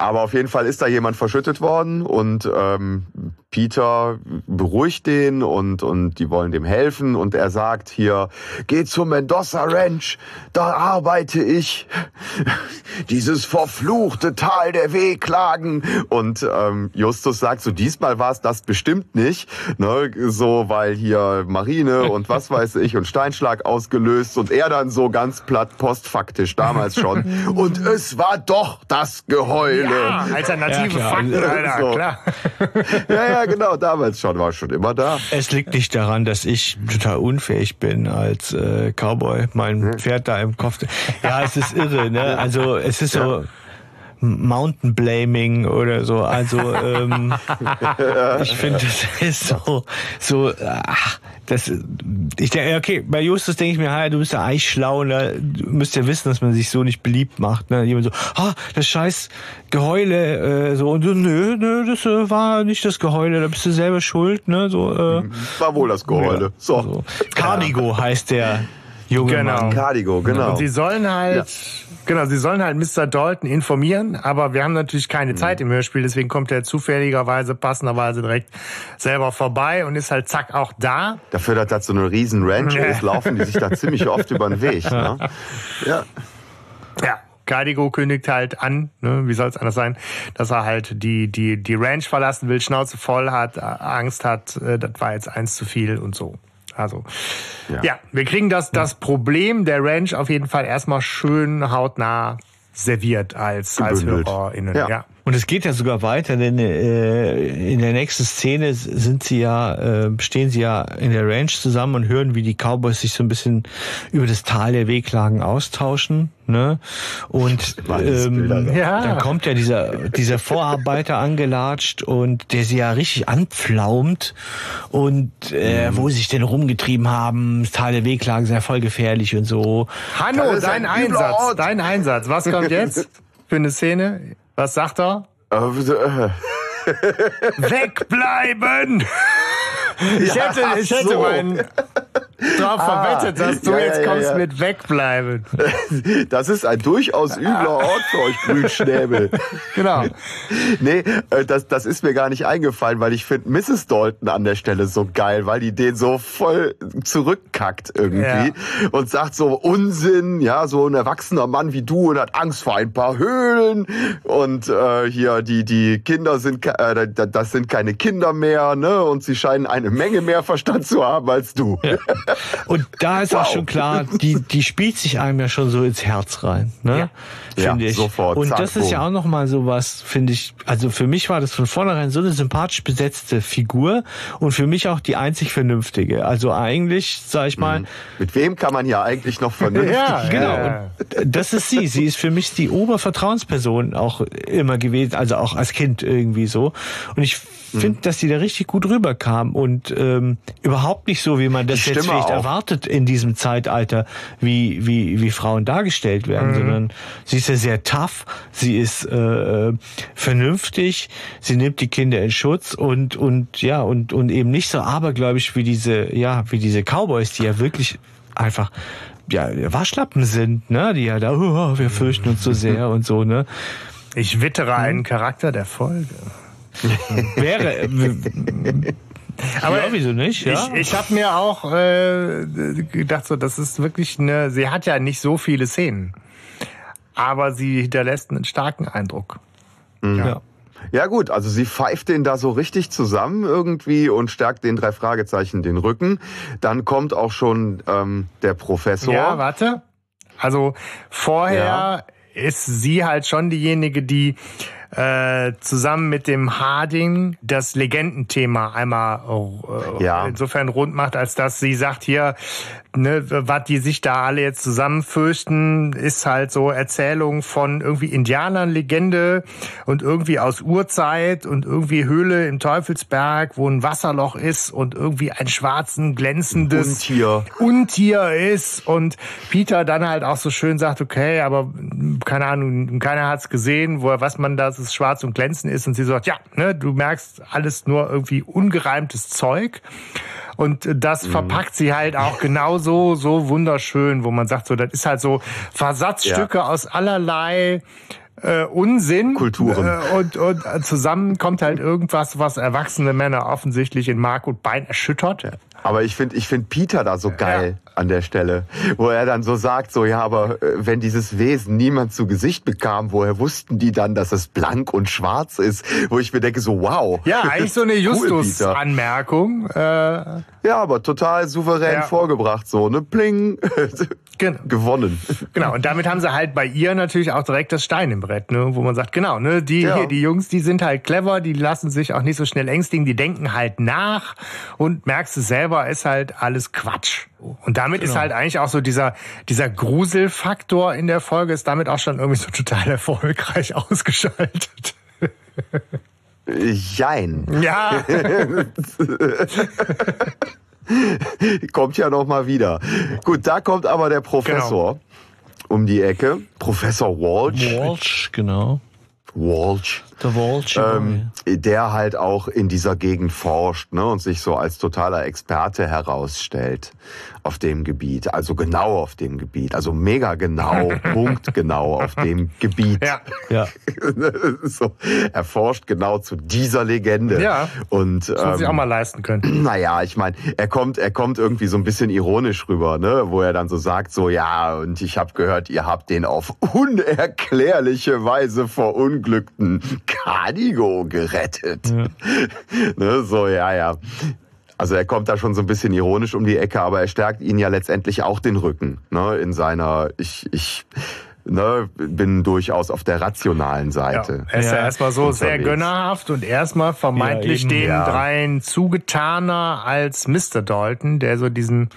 Aber auf jeden Fall ist da jemand verschüttet worden und ähm, Peter beruhigt den und, und die wollen dem helfen und er sagt hier, geh zum Mendoza Ranch, da arbeite ich. Dieses verfluchte Tal der Wehklagen. Und ähm, Justus sagt so, diesmal war es das bestimmt nicht, ne, so, weil hier Marine und was weiß ich und Steinschlag ausgelöst und er dann so ganz platt postfaktisch damals schon. und es war doch das Geheule. Ja, alternative ja, Fakten, Alter, so. klar. ja, ja, genau, damals schon, war schon immer da. Es liegt nicht daran, dass ich total unfähig bin als äh, Cowboy, mein Pferd da im Kopf. Ja, es ist irre, ne? Also es ist so. Mountain Blaming oder so. Also ähm, ich finde, das ist so, so ach, das, ich denke, okay, bei Justus denke ich mir, hey, du bist ja eigentlich schlau, ne? du müsst ja wissen, dass man sich so nicht beliebt macht. Ne? Jemand so, ah, das scheiß Geheule, äh, so, und du, nö, nö, das äh, war nicht das Geheule, da bist du selber schuld, ne? So, äh, war wohl das Geheule. Ja, so. so. Cardigo heißt der junge genau. Mann. Cardigo, genau. Und sie sollen halt, ja. Genau, sie sollen halt Mr. Dalton informieren, aber wir haben natürlich keine mhm. Zeit im Hörspiel, deswegen kommt er zufälligerweise, passenderweise direkt selber vorbei und ist halt zack auch da. Dafür, dass das so eine riesen Ranch ist, laufen die sich da ziemlich oft über den Weg. Ne? Ja. Ja. Cardigo kündigt halt an, ne, wie soll es anders sein, dass er halt die, die, die Ranch verlassen will, Schnauze voll hat, Angst hat, äh, das war jetzt eins zu viel und so. Also ja, ja wir kriegen das, das Problem der Ranch auf jeden Fall erstmal schön hautnah serviert als, als HörerInnen. Ja. ja. Und es geht ja sogar weiter, denn äh, in der nächsten Szene sind sie ja, äh, stehen sie ja in der Ranch zusammen und hören, wie die Cowboys sich so ein bisschen über das Tal der Wehklagen austauschen. Ne? Und ähm, ja. dann kommt ja dieser, dieser Vorarbeiter angelatscht und der sie ja richtig anpflaumt und äh, mhm. wo sie sich denn rumgetrieben haben, das Tal der Wehklagen sei voll gefährlich und so. Hanno, dein Einsatz, dein Einsatz. Was kommt jetzt für eine Szene? Was sagt er? Äh, Wegbleiben! Ich hätte, ich hätte meinen drauf ah, verwettet, dass du ja, jetzt kommst ja, ja. mit wegbleiben. Das ist ein durchaus übler Ort für euch Grünschnäbel. genau. Nee, äh, das, das ist mir gar nicht eingefallen, weil ich finde Mrs. Dalton an der Stelle so geil, weil die den so voll zurückkackt irgendwie und sagt so Unsinn, ja, so ein erwachsener Mann wie du und hat Angst vor ein paar Höhlen und äh, hier die die Kinder sind äh, das sind keine Kinder mehr, ne, und sie scheinen eine Menge mehr Verstand zu haben als du. Ja. Und da ist wow. auch schon klar, die, die spielt sich einem ja schon so ins Herz rein, ne? Ja. Finde ja, ich. Sofort, und das ist ja auch nochmal so was, finde ich, also für mich war das von vornherein so eine sympathisch besetzte Figur und für mich auch die einzig vernünftige. Also eigentlich, sag ich mal. Mhm. Mit wem kann man ja eigentlich noch vernünftig? ja, genau. Und das ist sie. Sie ist für mich die Obervertrauensperson auch immer gewesen, also auch als Kind irgendwie so. Und ich finde, mhm. dass die da richtig gut rüberkam und ähm, überhaupt nicht so, wie man das jetzt vielleicht auch. erwartet in diesem Zeitalter, wie, wie, wie Frauen dargestellt werden, mhm. sondern sie ist ja sehr tough, sie ist äh, vernünftig, sie nimmt die Kinder in Schutz und, und ja, und, und eben nicht so abergläubisch wie diese, ja, wie diese Cowboys, die ja wirklich einfach ja, Waschlappen sind, ne? Die ja da, oh, wir fürchten uns so sehr und so, ne? Ich wittere einen Charakter der Folge. Wäre. Aber ja, wieso nicht? Ja? Ich, ich habe mir auch äh, gedacht, so, das ist wirklich eine. Sie hat ja nicht so viele Szenen, aber sie hinterlässt einen starken Eindruck. Mhm. Ja. Ja gut, also sie pfeift den da so richtig zusammen irgendwie und stärkt den drei Fragezeichen den Rücken. Dann kommt auch schon ähm, der Professor. Ja, warte. Also vorher ja. ist sie halt schon diejenige, die äh, zusammen mit dem Harding das Legendenthema einmal äh, ja. insofern rund macht, als dass sie sagt hier, ne, was die sich da alle jetzt zusammenfürchten, ist halt so Erzählung von irgendwie Indianern, Legende und irgendwie aus Urzeit und irgendwie Höhle im Teufelsberg, wo ein Wasserloch ist und irgendwie ein schwarzen, glänzendes Untier. Untier ist und Peter dann halt auch so schön sagt, okay, aber keine Ahnung, keiner hat's gesehen, woher was man da, es schwarz und glänzend ist und sie sagt, ja, ne, du merkst alles nur irgendwie ungereimtes Zeug. Und das mhm. verpackt sie halt auch genauso so wunderschön, wo man sagt, so, das ist halt so Versatzstücke ja. aus allerlei äh, Unsinn. Kulturen. Äh, und, und zusammen kommt halt irgendwas, was erwachsene Männer offensichtlich in Mark und Bein erschüttert. Aber ich finde ich find Peter da so geil. An der Stelle, wo er dann so sagt, so ja, aber äh, wenn dieses Wesen niemand zu Gesicht bekam, woher wussten die dann, dass es blank und schwarz ist? Wo ich mir denke, so wow. Ja, eigentlich so eine Justus-Anmerkung. Äh, ja, aber total souverän ja. vorgebracht, so, ne? Pling. Genau. gewonnen. Genau, und damit haben sie halt bei ihr natürlich auch direkt das Stein im Brett, ne? wo man sagt, genau, ne, die, ja. hier, die Jungs, die sind halt clever, die lassen sich auch nicht so schnell ängstigen, die denken halt nach und merkst du selber, ist halt alles Quatsch. Und damit genau. ist halt eigentlich auch so dieser, dieser Gruselfaktor in der Folge ist damit auch schon irgendwie so total erfolgreich ausgeschaltet. Jein. Ja. kommt ja noch mal wieder. Gut, da kommt aber der Professor genau. um die Ecke. Professor Walsh. Walsh, genau. Walsh. Der Walsh. Ähm, der halt auch in dieser Gegend forscht ne, und sich so als totaler Experte herausstellt auf dem Gebiet. Also genau auf dem Gebiet. Also mega genau, punktgenau auf dem Gebiet. Ja. ja. so, er forscht genau zu dieser Legende. Ja. Und, das ähm, sich auch mal leisten können. Naja, ich meine, er kommt, er kommt irgendwie so ein bisschen ironisch rüber, ne, wo er dann so sagt, so ja, und ich habe gehört, ihr habt den auf unerklärliche Weise verunglückten Canigo gerettet. Ja. ne, so, ja, ja. Also er kommt da schon so ein bisschen ironisch um die Ecke, aber er stärkt ihn ja letztendlich auch den Rücken, ne, in seiner, ich, ich, ne, bin durchaus auf der rationalen Seite. Ja, er ist ja, ja erstmal so unterwegs. sehr gönnerhaft und erstmal vermeintlich ja, eben, den ja. dreien zugetaner als Mr. Dalton, der so diesen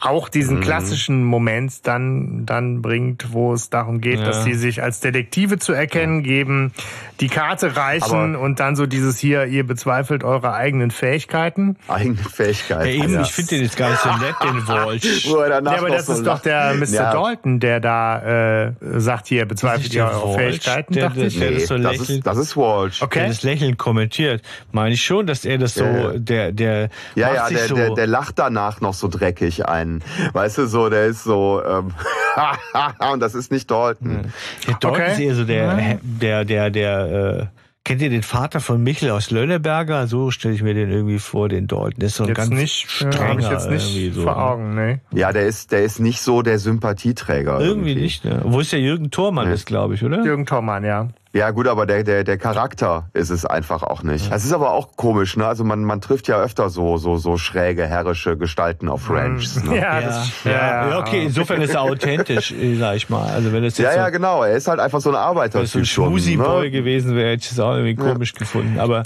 auch diesen mhm. klassischen Moment dann, dann bringt, wo es darum geht, ja. dass sie sich als Detektive zu erkennen geben, die Karte reichen Aber und dann so dieses hier, ihr bezweifelt eure eigenen Fähigkeiten. Eigene Fähigkeiten. Ja, eben, ja. ich finde den jetzt gar nicht so nett, den Walsh. ja, aber das so ist doch der Mr. Ja. Dalton, der da äh, sagt, hier, bezweifelt ihr eure Walsh, Fähigkeiten, der, ich. Der nee, das, so das, ist, das ist Walsh. Okay. Der das Lächeln kommentiert. Meine ich schon, dass er das so, der, der Ja, ja, der, so der, der lacht danach noch so dreckig ein. Weißt du, so, der ist so, ähm, und das ist nicht Dalton. Der Dalton okay. ist eher so der, der, der, der, äh, Kennt ihr den Vater von Michel aus Lönneberger? So stelle ich mir den irgendwie vor, den Dalton. Der ist so ein jetzt ganz nicht, strenger ja, jetzt nicht so. vor Augen, ne? Ja, der ist, der ist nicht so der Sympathieträger. Irgendwie, irgendwie. nicht, ne? Wo ist der Jürgen Thormann nee. ist, glaube ich, oder? Jürgen Thormann, ja. Ja, gut, aber der, der, der Charakter ist es einfach auch nicht. Es ist aber auch komisch, ne? Also man, man trifft ja öfter so, so, so schräge, herrische Gestalten auf mhm. Ranchs. Ne? Ja, das, ja, ja, ja, okay, insofern ist er authentisch, sag ich mal. Also wenn es jetzt ja, so, ja, genau. Er ist halt einfach so ein Arbeiter. Wenn es so ein Schmusi-Boy ne? gewesen wäre, hätte ich es auch irgendwie komisch ja. gefunden. Aber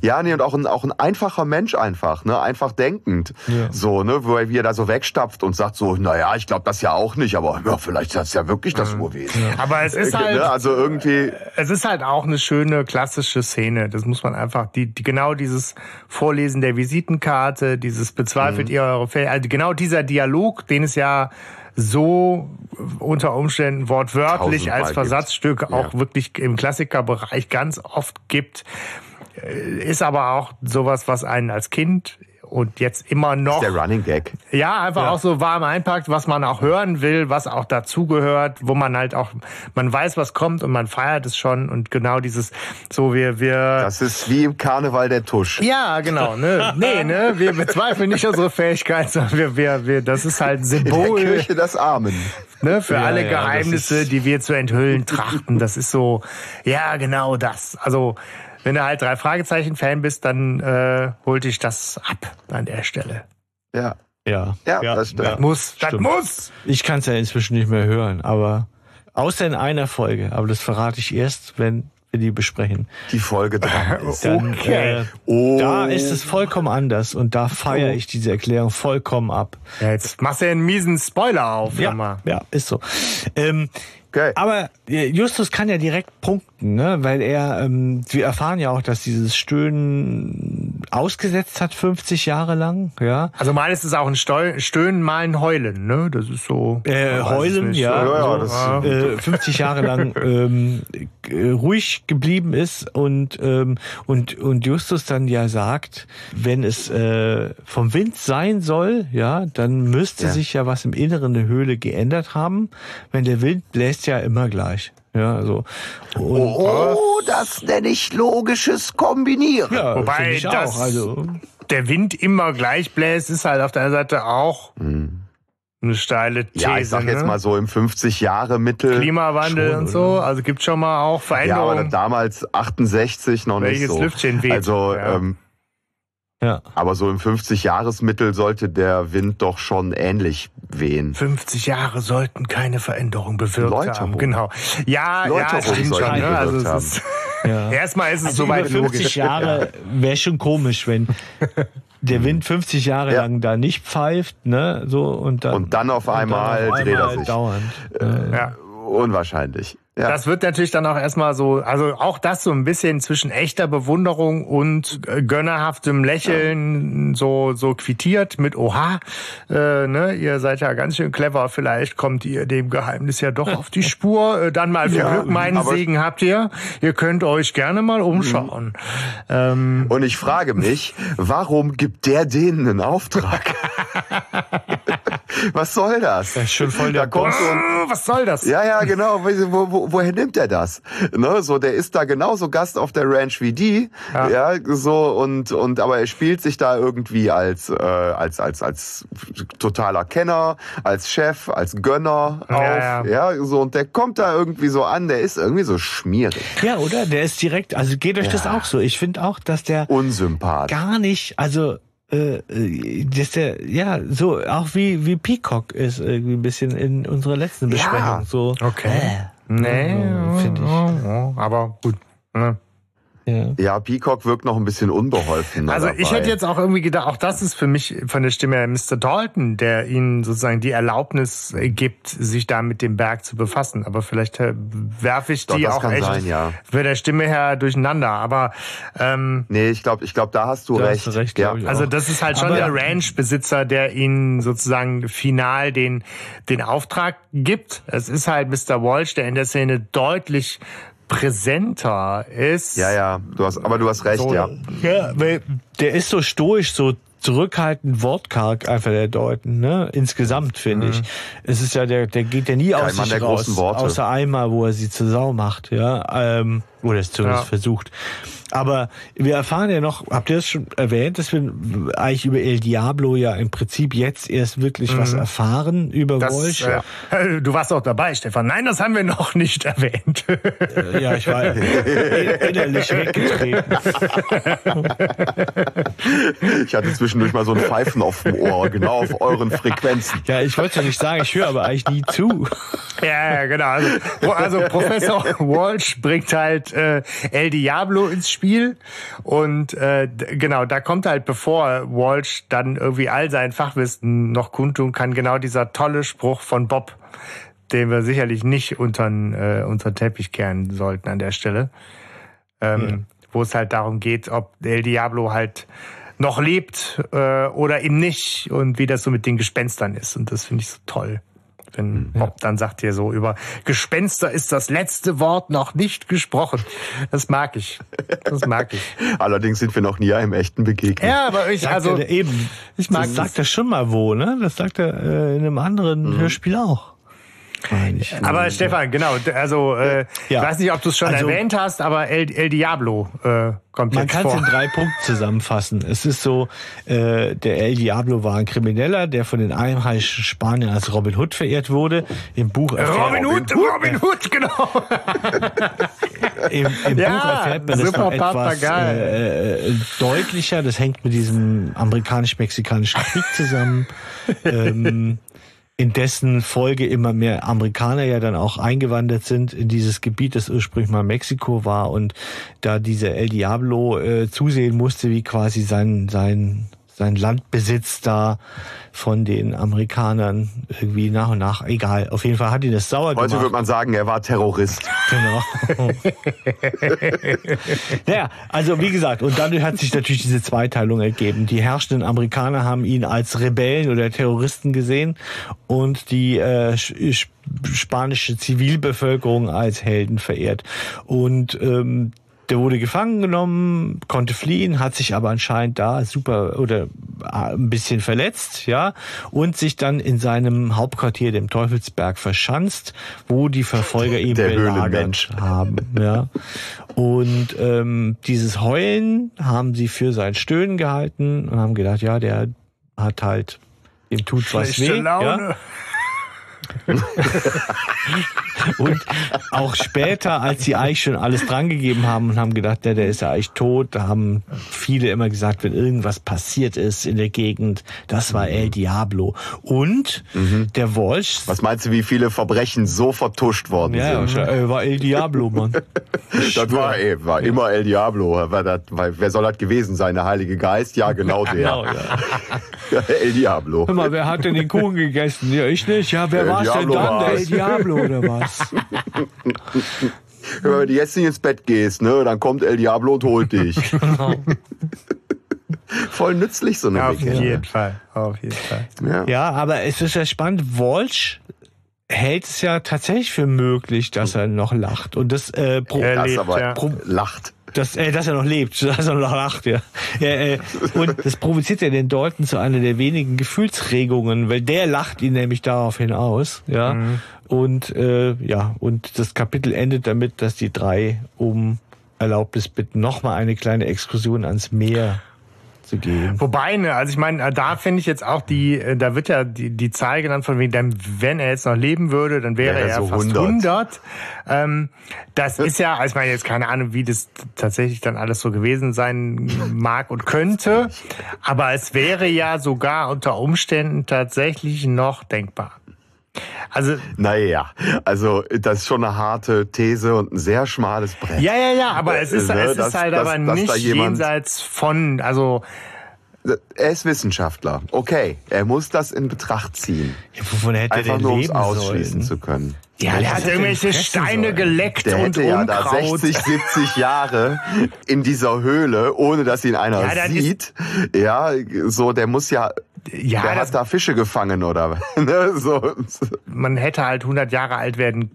ja, nee, und auch ein, auch ein einfacher Mensch einfach, ne? Einfach denkend. Ja. So, ne? Wo er, wie er da so wegstapft und sagt so, naja, ich glaube das ja auch nicht, aber ja, vielleicht ist das ja wirklich das mhm. Urwesen. Aber es ist ne? halt. Ne? Also irgendwie. Es ist halt auch eine schöne klassische Szene. Das muss man einfach, die, die genau dieses Vorlesen der Visitenkarte, dieses bezweifelt mhm. ihr eure Fähigkeit, also genau dieser Dialog, den es ja so unter Umständen wortwörtlich als Versatzstück gibt. auch ja. wirklich im Klassikerbereich ganz oft gibt, äh, ist aber auch sowas, was einen als Kind und jetzt immer noch. der Running Gag. Ja, einfach ja. auch so warm einpackt, was man auch hören will, was auch dazugehört, wo man halt auch, man weiß, was kommt und man feiert es schon und genau dieses, so wir, wir. Das ist wie im Karneval der Tusch. Ja, genau, ne, nee, ne, wir bezweifeln nicht unsere Fähigkeit, sondern wir, wir, wir, das ist halt ein Symbol. In der Kirche des Armen. Ne, für ja, alle ja, Geheimnisse, die wir zu enthüllen trachten. Das ist so, ja, genau das. Also, wenn du halt drei Fragezeichen-Fan bist, dann äh, holt dich das ab an der Stelle. Ja. Ja, ja, ja das, das muss, das muss. Ich kann es ja inzwischen nicht mehr hören, aber außer in einer Folge. Aber das verrate ich erst, wenn wir die besprechen. Die Folge dran ist. Dann, okay. Äh, oh. Da ist es vollkommen anders und da feiere oh. ich diese Erklärung vollkommen ab. Ja, jetzt machst du ja einen miesen Spoiler auf. Ja, ja ist so. Ähm, Okay. Aber äh, Justus kann ja direkt punkten, ne? weil er, ähm, wir erfahren ja auch, dass dieses Stöhnen ausgesetzt hat 50 Jahre lang, ja. Also meines ist auch ein Steu Stöhnen, mal ein Heulen, ne? Das ist so. Äh, heulen, ja. ja, ja so, äh, 50 Jahre lang ähm, ruhig geblieben ist und ähm, und und Justus dann ja sagt, wenn es äh, vom Wind sein soll, ja, dann müsste ja. sich ja was im Inneren der Höhle geändert haben. Wenn der Wind bläst ja immer gleich. Ja, also. Und, Oh, das nenne ich logisches Kombinieren. ja, Wobei das- auch. Also, Der Wind immer gleich bläst, ist halt auf der anderen Seite auch eine steile These. Ja, ich sag jetzt ne? mal so im 50-Jahre-Mittel. Klimawandel Schon, und so, also gibt schon mal auch Ja, aber Veränderungen. damals 68 noch Welches nicht so. Lüftchen weht. Also, Ja. ähm, ja. aber so im 50-Jahres-Mittel sollte der Wind doch schon ähnlich wehen. 50 Jahre sollten keine Veränderung bewirkt Läuterung. haben. Genau. Ja, ja, Läuterung es stimmt schon. Ne? Also es ist, ja. erstmal ist es Also soweit über 50 logisch. Jahre wäre schon komisch, wenn der Wind 50 Jahre Ja. lang da nicht pfeift, ne, so und dann Und dann auf einmal auf dreht er einmal sich. dauernd. ne? Ja. Unwahrscheinlich. Ja. Das wird natürlich dann auch erstmal so, also auch das so ein bisschen zwischen echter Bewunderung und äh, gönnerhaftem Lächeln so so quittiert mit Oha, äh, ne, ihr seid ja ganz schön clever, vielleicht kommt ihr dem Geheimnis ja doch auf die Spur. Äh, dann mal für Ja, Glück meinen Segen habt ihr. Ihr könnt euch gerne mal umschauen. Ähm, Und ich frage mich, warum gibt der denen einen Auftrag? Was soll das? Das ist schon voll der da kommt so ein, was soll das? Ja, ja, genau. Wo, wo, woher nimmt er das? Ne, so, der ist da genauso Gast auf der Ranch wie die. Ja. Ja, so und und aber er spielt sich da irgendwie als äh, als als als totaler Kenner, als Chef, als Gönner auf. Ja, Ja, so und der kommt da irgendwie so an. Der ist irgendwie so schmierig, Ja, oder? Der ist direkt, also geht euch das auch so. Ich finde auch, dass der unsympath. gar nicht, also äh, äh, dass der, ja, so, auch wie, wie Peacock ist irgendwie ein bisschen in unserer letzten Ja. Besprechung. So, Okay. Nee, finde ich. Aber gut. Ne? Ja. Ja, Peacock wirkt noch ein bisschen unbeholfen. Also dabei. ich hätte jetzt auch irgendwie gedacht, auch das ist für mich von der Stimme her Mr. Dalton, der ihnen sozusagen die Erlaubnis gibt, sich da mit dem Berg zu befassen. Aber vielleicht äh, werfe ich Doch, die das auch echt sein, ja. von der Stimme her durcheinander. Aber ähm, Nee, ich glaube, ich glaub, da hast du Da hast recht. du recht, ja. also das ist halt schon Aber- der Ranch-Besitzer, der ihnen sozusagen final den, den Auftrag gibt. Es ist halt Mr. Walsh, der in der Szene deutlich präsenter ist. ja, ja, du hast, aber du hast recht, So, ja. Ja, weil der ist so stoisch, so zurückhaltend, wortkarg einfach der Deuten, ne? Insgesamt finde ich. Es ist ja der, der geht ja nie aus Mann sich der raus, großen Worte. außer einmal, wo er sie zur Sau macht, ja, ähm, oder es zumindest Ja. versucht. Aber wir erfahren ja noch, habt ihr das schon erwähnt, dass wir eigentlich über El Diablo ja im Prinzip jetzt erst wirklich was erfahren über Das, Walsh? äh, du warst auch dabei, Stefan. Nein, das haben wir noch nicht erwähnt. Ja, ich war innerlich weggetreten. Ich hatte zwischendurch mal so ein Pfeifen auf dem Ohr, genau auf euren Frequenzen. Ja, ich wollte ja nicht sagen, ich höre aber eigentlich nie zu. ja, genau. Also, also Professor Walsh bringt halt äh, El Diablo ins Spiel und äh, genau, da kommt halt, bevor Walsh dann irgendwie all sein Fachwissen noch kundtun kann, genau dieser tolle Spruch von Bob, den wir sicherlich nicht unter äh, unter den Teppich kehren sollten an der Stelle. ähm, wo es halt darum geht, ob El Diablo halt noch lebt äh, oder eben nicht und wie das so mit den Gespenstern ist. Und das finde ich so toll. Wenn Bob dann sagt hier so über Gespenster ist das letzte Wort noch nicht gesprochen. Das mag ich. Das mag ich. Allerdings sind wir noch nie einem echten begegnet. Ja, aber ich, Sagt also, eben. ich mag das sagt er schon mal wo, ne? Das sagt er äh, in einem anderen Hörspiel auch. Meine ich. aber Stefan, genau, also äh, Ja. ich weiß nicht, ob du es schon Also- erwähnt hast, aber El, El Diablo äh, kommt Man jetzt kann es in drei Punkten zusammenfassen. Es ist so, äh, der El Diablo war ein Krimineller, der von den einheimischen Spaniern als Robin Hood verehrt wurde. Im Buch erfährt, Robin Hood, Robin Hood, genau. im, im Ja, Buch erfährt man das noch etwas äh, äh, deutlicher. Das hängt mit diesem amerikanisch-mexikanischen Krieg zusammen. ähm, in dessen Folge immer mehr Amerikaner ja dann auch eingewandert sind in dieses Gebiet, das ursprünglich mal Mexiko war und da dieser El Diablo äh, zusehen musste, wie quasi sein sein sein Landbesitz da von den Amerikanern irgendwie nach und nach, egal, auf jeden Fall hat ihn das sauer Heute gemacht. würde man sagen, er war Terrorist. Genau. naja, also wie gesagt, und dadurch hat sich natürlich diese Zweiteilung ergeben. Die herrschenden Amerikaner haben ihn als Rebellen oder Terroristen gesehen und die äh, sch- sch- spanische Zivilbevölkerung als Helden verehrt. Und ähm, der wurde gefangen genommen, konnte fliehen, hat sich aber anscheinend da super oder äh, ein bisschen verletzt, ja, und sich dann in seinem Hauptquartier, dem Teufelsberg, verschanzt, wo die Verfolger ihn Der belagert haben, ja. Und ähm, dieses Heulen haben sie für sein Stöhnen gehalten und haben gedacht, ja, der hat halt, ihm tut was Schlechte weh, ja. Und auch später, als sie eigentlich schon alles drangegeben haben und haben gedacht, der, der ist ja eigentlich tot, da haben viele immer gesagt, wenn irgendwas passiert ist in der Gegend, das war El Diablo. Und der Walsh, Was meinst du, wie viele Verbrechen so vertuscht worden ja, sind? äh, war El Diablo, Mann. Das war, ey, war immer El Diablo. War das, wer soll das gewesen sein? Der Heilige Geist? Ja, genau der. Genau, ja. El Diablo. Hör mal, wer hat denn den Kuchen gegessen? Ja, ich nicht. Ja, wer El war's denn Diablo dann? Der war's. El Diablo oder was? Wenn du jetzt nicht ins Bett gehst, ne, dann kommt El Diablo und holt dich. Voll nützlich, so eine Auf Legende. jeden Fall. Auf jeden Fall. Ja. Ja, aber es ist ja spannend. Walsh hält es ja tatsächlich für möglich, dass er noch lacht. Und das, äh, pro, Er Das lebt, aber ja. lacht. Das, äh, dass er noch lebt, dass er noch lacht, ja. ja äh, und das provoziert ja den Dalton zu einer der wenigen Gefühlsregungen, weil der lacht ihn nämlich daraufhin aus, ja. Mhm. Und äh, ja, und das Kapitel endet damit, dass die drei um Erlaubnis bitten, nochmal eine kleine Exkursion ans Meer zu gehen. Wobei, ne, also ich meine, äh, da finde ich jetzt auch die, äh, da wird ja die, die Zahl genannt von wegen, wenn er jetzt noch leben würde, dann wäre Wäre er so fast 100. 100. Ähm, das ist ja, also ich meine jetzt keine Ahnung, wie das tatsächlich dann alles so gewesen sein mag und könnte, aber es wäre ja sogar unter Umständen tatsächlich noch denkbar. Also Naja, also das ist schon eine harte These und ein sehr schmales Brett. ja, ja, ja, aber es ist, Ne, es ist dass- halt dass- aber dass da nicht jenseits von, also Er ist Wissenschaftler. Okay, er muss das in Betracht ziehen. Ja, wovon hätte Einfach der nur um es ausschließen sollen? zu können. ja, der hat irgendwelche Steine sollen? geleckt Der und hätte ja da Unkraut. 60, 70 Jahre in dieser Höhle, ohne dass ihn einer Ja, sieht. Ja, so, der muss ja, Ja, der hat da Fische gefangen oder ne, so. man hätte halt 100 Jahre alt werden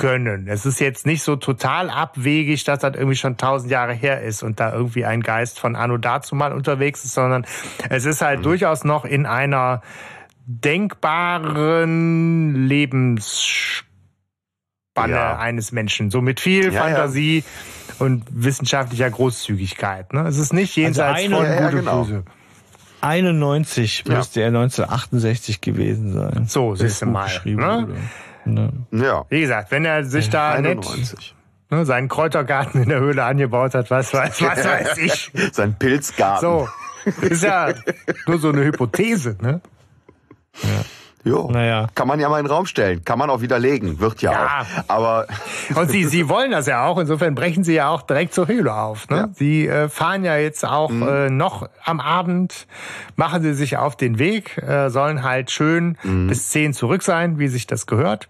können. Es ist jetzt nicht so total abwegig, dass das irgendwie schon 1000 Jahre her ist und da irgendwie ein Geist von Anno dazu mal unterwegs ist, sondern es ist halt durchaus noch in einer denkbaren Lebensspanne Ja. eines Menschen. So mit viel Ja, ja. Fantasie und wissenschaftlicher Großzügigkeit. Ne? Es ist nicht jenseits eine- von Ja, ja, Gut und genau. Böse. 91 Ja. müsste er 1968 gewesen sein. So, Das siehst du mal, geschrieben ne? Ne? Ja, Wie gesagt, wenn er sich da nett 91. ne, seinen Kräutergarten in der Höhle angebaut hat, was weiß, was weiß ich. Sein Pilzgarten. So, ist ja nur so eine Hypothese, ne? Jo. Naja. Kann man ja mal in den Raum stellen. Kann man auch widerlegen. Wird ja, Ja. auch. Aber Und sie, sie wollen das ja auch, insofern brechen sie ja auch direkt zur Höhle auf. Ne? Ja. Sie äh, fahren ja jetzt auch Mhm. äh, noch am Abend, machen sie sich auf den Weg, äh, sollen halt schön Mhm. bis 10 zurück sein, wie sich das gehört.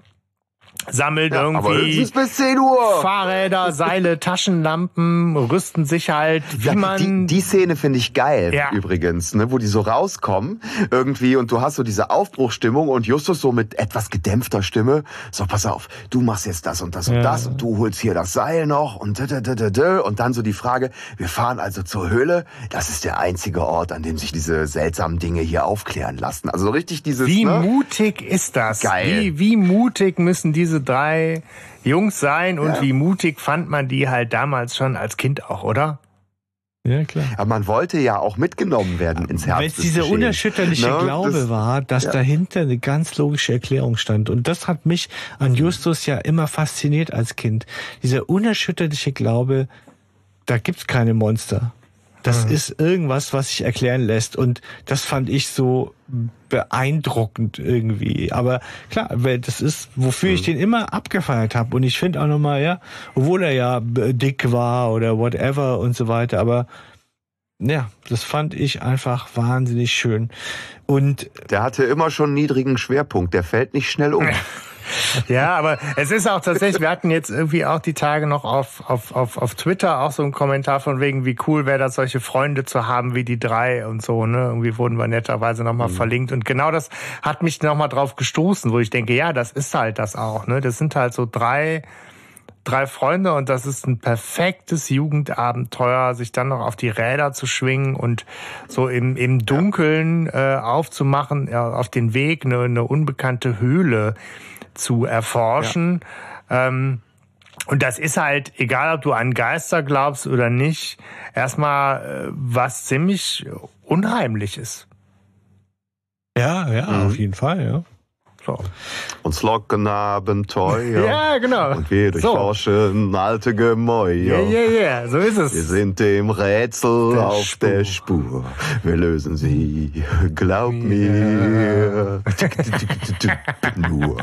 Sammeln aber es irgendwie ist bis 10 Uhr. Fahrräder, Seile, Taschenlampen, rüsten sich halt, wie Ja, man... die, die Szene finde ich geil, Ja. übrigens, ne, wo die so rauskommen irgendwie und du hast so diese Aufbruchstimmung und Justus so mit etwas gedämpfter Stimme, so pass auf, du machst jetzt das und das und Ja. das und du holst hier das Seil noch und da, da, da, da, da. und dann so die Frage, wir fahren also zur Höhle, das ist der einzige Ort, an dem sich diese seltsamen Dinge hier aufklären lassen. Also so richtig dieses, Wie ne? mutig ist das? Geil. Wie, wie mutig müssen diese drei Jungs sein und wie mutig fand man die halt damals schon als Kind auch, oder? Ja, klar. Aber man wollte ja auch mitgenommen werden ins Herz. Weil es dieser unerschütterliche Ne? Glaube Das- war, dass ja. dahinter eine ganz logische Erklärung stand. Und das hat mich an Justus ja immer fasziniert als Kind. Dieser unerschütterliche Glaube, da gibt's keine Monster. Das ist irgendwas, was sich erklären lässt. Und das fand ich so beeindruckend irgendwie. Aber klar, weil das ist, wofür ich den immer abgefeiert habe. Und ich finde auch nochmal, ja, obwohl er ja dick war oder whatever und so weiter, aber ja, das fand ich einfach wahnsinnig schön. Und Der hatte immer schon einen niedrigen Schwerpunkt, der fällt nicht schnell um. Ja, aber es ist auch tatsächlich, wir hatten jetzt irgendwie auch die Tage noch auf, auf, auf, auf Twitter auch so einen Kommentar von wegen, wie cool wäre das, solche Freunde zu haben wie die drei und so, ne? Irgendwie wurden wir netterweise nochmal Mhm. verlinkt. Und genau das hat mich nochmal drauf gestoßen, wo ich denke, ja, das ist halt das auch, ne? Das sind halt so drei drei Freunde und das ist ein perfektes Jugendabenteuer, sich dann noch auf die Räder zu schwingen und so im, im Dunkeln äh, aufzumachen, ja, auf den Weg eine, eine unbekannte Höhle zu erforschen. Ja. Ähm, und das ist halt, egal ob du an Geister glaubst oder nicht, erstmal äh, was ziemlich Unheimliches. Ja, ja, mhm. auf jeden Fall, ja. So. Uns locken Abenteuer. ja, genau. Und wir durchforschen so. alte Gemäuer. Ja, ja, ja, so ist es. Wir sind dem Rätsel der auf Spur. der Spur. Wir lösen sie, glaub ja. mir. Nur.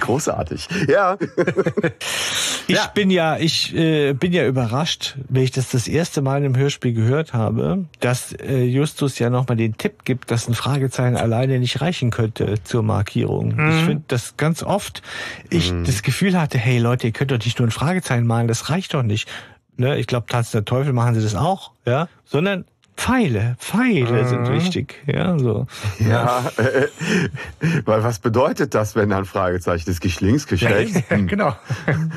Großartig. Ja. Ich ja. bin ja, ich äh, bin ja überrascht, wenn ich das das erste Mal im Hörspiel gehört habe, dass äh, Justus ja nochmal den Tipp gibt, dass ein Fragezeichen alleine nicht reichen könnte zur Markierung. Mhm. Ich finde, dass ganz oft ich mhm. das Gefühl hatte, hey Leute, ihr könnt doch nicht nur ein Fragezeichen malen, das reicht doch nicht. Ne, ich glaube, Tanz der Teufel machen sie das auch, ja, sondern Pfeile, Pfeile mhm. sind wichtig, ja, so. Ja, äh, weil was bedeutet das, wenn ein Fragezeichen ist? Geschlingsgeschlecht? Ja, genau.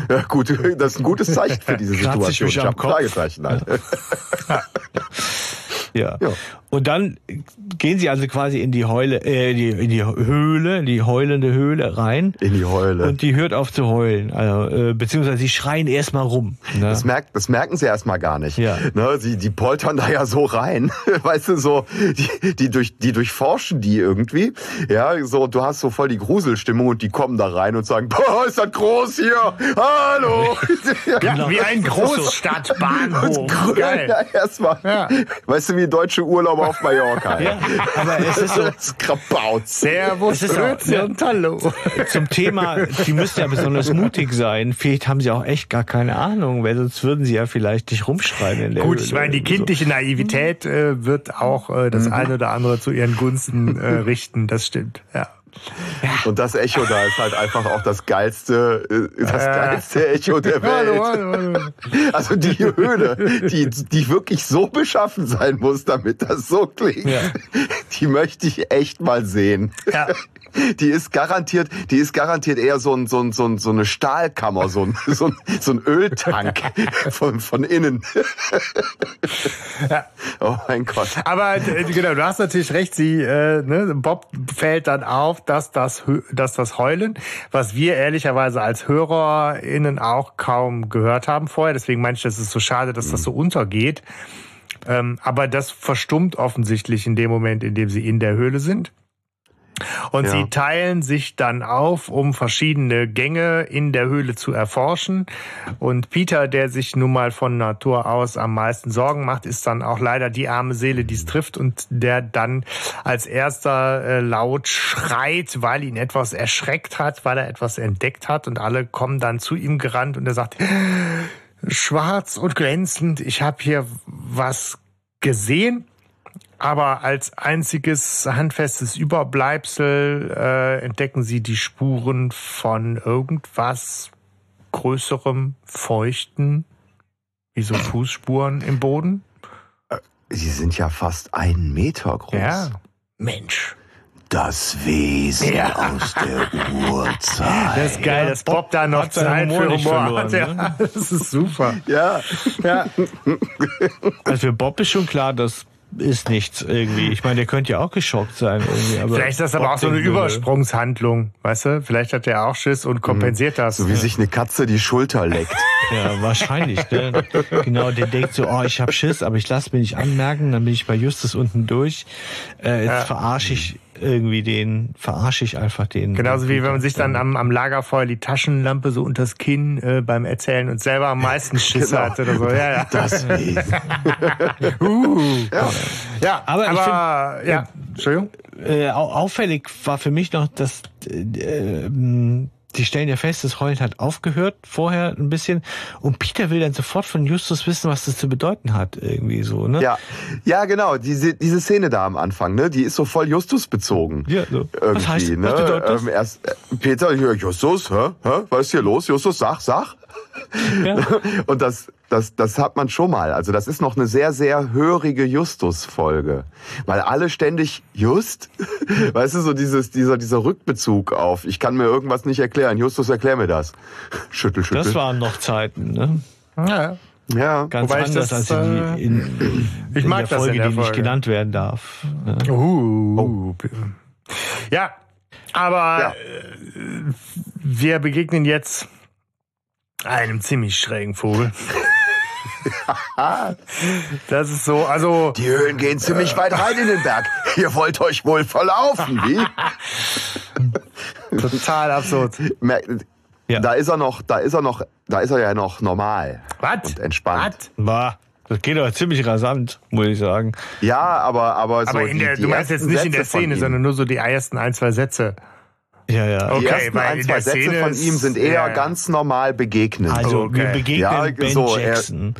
Ja, gut, das ist ein gutes Zeichen für diese Situation. Ich, ich habe Fragezeichen halt. Ja. Ja. Und dann gehen sie also quasi in die Heule, äh, die, in die Höhle, in die heulende Höhle rein. In die Heule. Und die hört auf zu heulen. Also, äh, beziehungsweise sie schreien erstmal rum. Ne? Das, merkt, das merken sie erstmal gar nicht. Ja. Ne? Sie, die poltern da ja so rein. weißt du, so, die, die, durch, die durchforschen die irgendwie. Ja, so, du hast so voll die Gruselstimmung und die kommen da rein und sagen, boah, ist das groß hier. Hallo. ja, genau. Wie ein Großstadtbahnhof. Geil. Ja, erstmal. Ja. Weißt du, wie deutsche Urlauber auf Mallorca. Ja, aber es ist so. Krabauz. Servus, es ist auch, ja, und Hallo. Zum Thema, die müssen ja besonders mutig sein. Vielleicht haben sie auch echt gar keine Ahnung, weil sonst würden sie ja vielleicht nicht rumschreien in der Gut, Höhle ich meine, die kindliche so. Naivität äh, wird auch äh, das mhm. eine oder andere zu ihren Gunsten äh, richten. Das stimmt, ja. Ja. Und das Echo da ist halt einfach auch das geilste, äh, das geilste Echo der Welt. Hallo, hallo, hallo. Also die Höhle, die, die wirklich so beschaffen sein muss, damit das so klingt, ja. die möchte ich echt mal sehen. Ja. Die ist garantiert, die ist garantiert eher so, ein, so, ein, so, ein, so eine Stahlkammer, so ein, so ein, so ein Öltank von, von innen. Ja. Oh mein Gott. Aber äh, genau, du hast natürlich recht, sie, äh, ne, Bob fällt dann auf, dass das, dass das Heulen, was wir ehrlicherweise als HörerInnen auch kaum gehört haben vorher, deswegen meine ich, das ist so schade, dass das so untergeht. Ähm, aber das verstummt offensichtlich in dem Moment, in dem sie in der Höhle sind. Und ja. sie teilen sich dann auf, um verschiedene Gänge in der Höhle zu erforschen. Und Peter, der sich nun mal von Natur aus am meisten Sorgen macht, ist dann auch leider die arme Seele, die es trifft und der dann als erster äh, laut schreit, weil ihn etwas erschreckt hat, weil er etwas entdeckt hat. Und alle kommen dann zu ihm gerannt und er sagt, schwarz und glänzend, ich habe hier was gesehen aber als einziges handfestes Überbleibsel äh, entdecken sie die Spuren von irgendwas Größerem, Feuchten, wie so Fußspuren im Boden. Sie sind ja fast einen Meter groß. Ja, Mensch. Das Wesen ja. aus der Urzeit. Das ist geil, dass Bob da noch Zeit für Humor hat. Ja, ne? das ist super. Ja. ja. Also für Bob ist schon klar, dass ist nichts irgendwie. Ich meine, der könnte ja auch geschockt sein irgendwie. Aber Vielleicht ist das aber auch so eine Übersprungshandlung, weißt du? Vielleicht hat der auch Schiss und kompensiert mhm. das. So wie sich eine Katze die Schulter leckt. ja, wahrscheinlich. Ne? Genau, der denkt so, oh, ich hab Schiss, aber ich lasse mir nicht anmerken, dann bin ich bei Justus unten durch. Äh, jetzt ja. verarsche ich irgendwie den, verarsche ich einfach den. Genauso den wie wenn man sich dann am, am Lagerfeuer die Taschenlampe so unters Kinn äh, beim Erzählen und selber am meisten Schiss genau. hat oder so. Ja, ja. Das uh. ja. ja, aber, aber find, ja, Entschuldigung. Äh, auffällig war für mich noch, dass äh, die stellen ja fest, das Heulen hat aufgehört vorher ein bisschen und Peter will dann sofort von Justus wissen, was das zu bedeuten hat irgendwie so, ne? Ja, ja genau, diese, diese Szene da am Anfang, ne, die ist so voll Justus bezogen. Ja, so. Irgendwie, was heißt, ne? was bedeutet das? Ähm, erst, äh, Peter, Justus, hä? hä? Was ist hier los? Justus, sag, sag. Ja. Und das, das, das hat man schon mal. Also das ist noch eine sehr, sehr hörige Justus-Folge. Weil alle ständig, Just? Weißt du, so dieses, dieser, dieser Rückbezug auf, ich kann mir irgendwas nicht erklären. Justus, erklär mir das. Schüttel, schüttel. Das waren noch Zeiten, ne? Ja. ja. Ganz Wobei ich anders, das, als in, äh, die, in, ich in mag der das in Folge, der die nicht Folge. genannt werden darf. ne? Ja. Uh. Ja, aber Ja. Äh, wir begegnen jetzt einem ziemlich schrägen Vogel. das ist so, also Die Höhlen gehen ziemlich weit rein in den Berg. Ihr wollt euch wohl verlaufen, wie? total absurd. Mer- Ja. Da ist er noch, da ist er noch, da ist er ja noch normal Was? und entspannt. Was? Das geht aber ziemlich rasant, muss ich sagen. Ja, aber aber so Aber in die, der, die du meinst jetzt nicht in der Sätze Szene, sondern nur so die ersten ein, zwei Sätze. Ja, ja. Okay, die ersten weil ein, in zwei Sätze Szene von ihm sind eher ja, ja. ganz normal begegnend. Also Okay. wir begegnen Ja, Ben so, er- Jackson.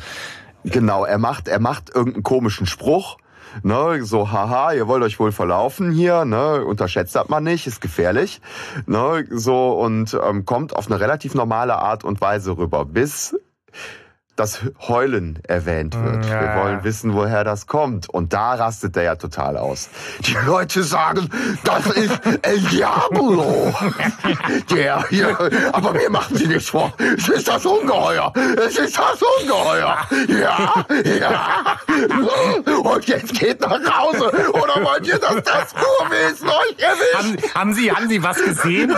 Genau, er macht, er macht irgendeinen komischen Spruch. Ne, so, haha, ihr wollt euch wohl verlaufen hier, ne, unterschätzt das mal nicht, ist gefährlich, ne, so, und ähm, kommt auf eine relativ normale Art und Weise rüber, bis das Heulen erwähnt wird. Ja. Wir wollen wissen, woher das kommt. Und da rastet er ja total aus. Die Leute sagen, das ist El Diablo. Der hier, aber wir machen sie nicht vor. Es ist das Ungeheuer. Es ist das Ungeheuer. Ja, ja. Und jetzt geht nach Hause. Oder wollt ihr, dass das Kurwesen euch erwischt? Haben, haben, Sie, haben Sie was gesehen?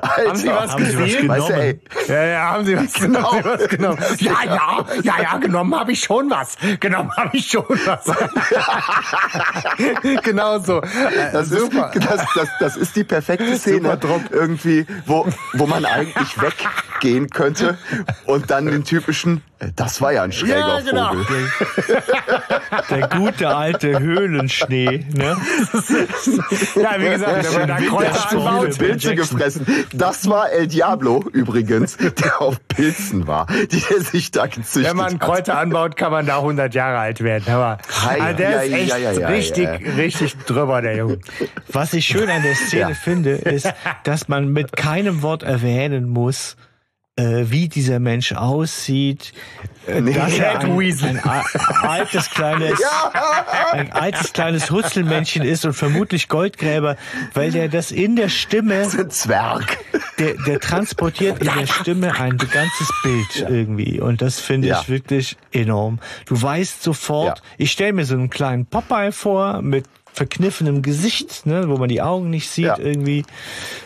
Alter. Haben Sie was Haben Sie was gesehen? Weißt du, ey, Ja, ja, haben Sie was, Genau. haben Sie was genommen? Ja, ja, ja, ja, genommen habe ich schon was. Genommen habe ich schon was. genau so. Äh, Das ist, das, das, das ist die perfekte Szene irgendwie, wo, wo man eigentlich weggehen könnte und dann den typischen, das war ja ein schräger Ja, genau. Vogel. Der gute alte Höhlenschnee, ne? Ja, wie gesagt, wenn man da Kräuter Wintersturm. anbaut, Pilze Jackson. gefressen. Das war El Diablo übrigens, der auf Pilzen war, die der sich da gezüchtet wenn man hat. Kräuter anbaut, kann man da 100 Jahre alt werden. Aber Hei, also der ist ja, echt ja, ja, ja, richtig, ja. richtig drüber, der Junge. Was ich schön an der Szene Ja. finde, ist, dass man mit keinem Wort erwähnen muss, äh, wie dieser Mensch aussieht, äh, dass er ein, ein altes kleines, ein altes kleines Hutzelmännchen ist und vermutlich Goldgräber, weil der das in der Stimme, Ein Zwerg. der, der transportiert in der Stimme ein ganzes Bild irgendwie und das finde Ja. ich wirklich enorm. Du weißt sofort, Ja. ich stelle mir so einen kleinen Popeye vor mit verkniffenem Gesicht, ne, wo man die Augen nicht sieht Ja. irgendwie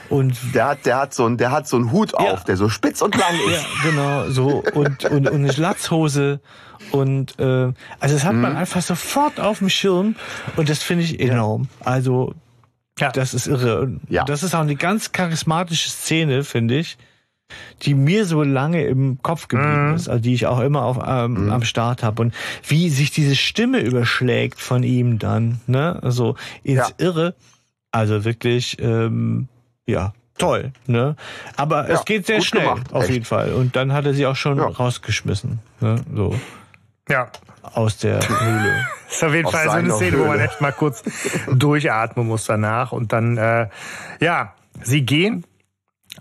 und Der hat, der hat so einen, der hat so einen Hut Ja. auf, der so spitz und lang ja, ist. genau, so und, und, und eine Schlatzhose und äh, also das hat Mhm. man einfach sofort auf dem Schirm und das finde ich enorm. Also Ja. das ist irre. Und Ja. Das ist auch eine ganz charismatische Szene, finde ich, die mir so lange im Kopf geblieben Mhm. ist, also die ich auch immer auf, ähm, am Start habe. Und wie sich diese Stimme überschlägt von ihm dann, ne? Also ins Ja. Irre. Also wirklich, ähm, ja, toll, ne? Aber Ja, es geht sehr schnell, gemacht, auf echt. jeden Fall. Und dann hat er sie auch schon Ja. rausgeschmissen, ne? So Ja. aus der Höhle. Das ist auf jeden Aus Fall so eine Szene, wo man Höhle. echt mal kurz durchatmen muss danach. Und dann, äh, ja, sie gehen.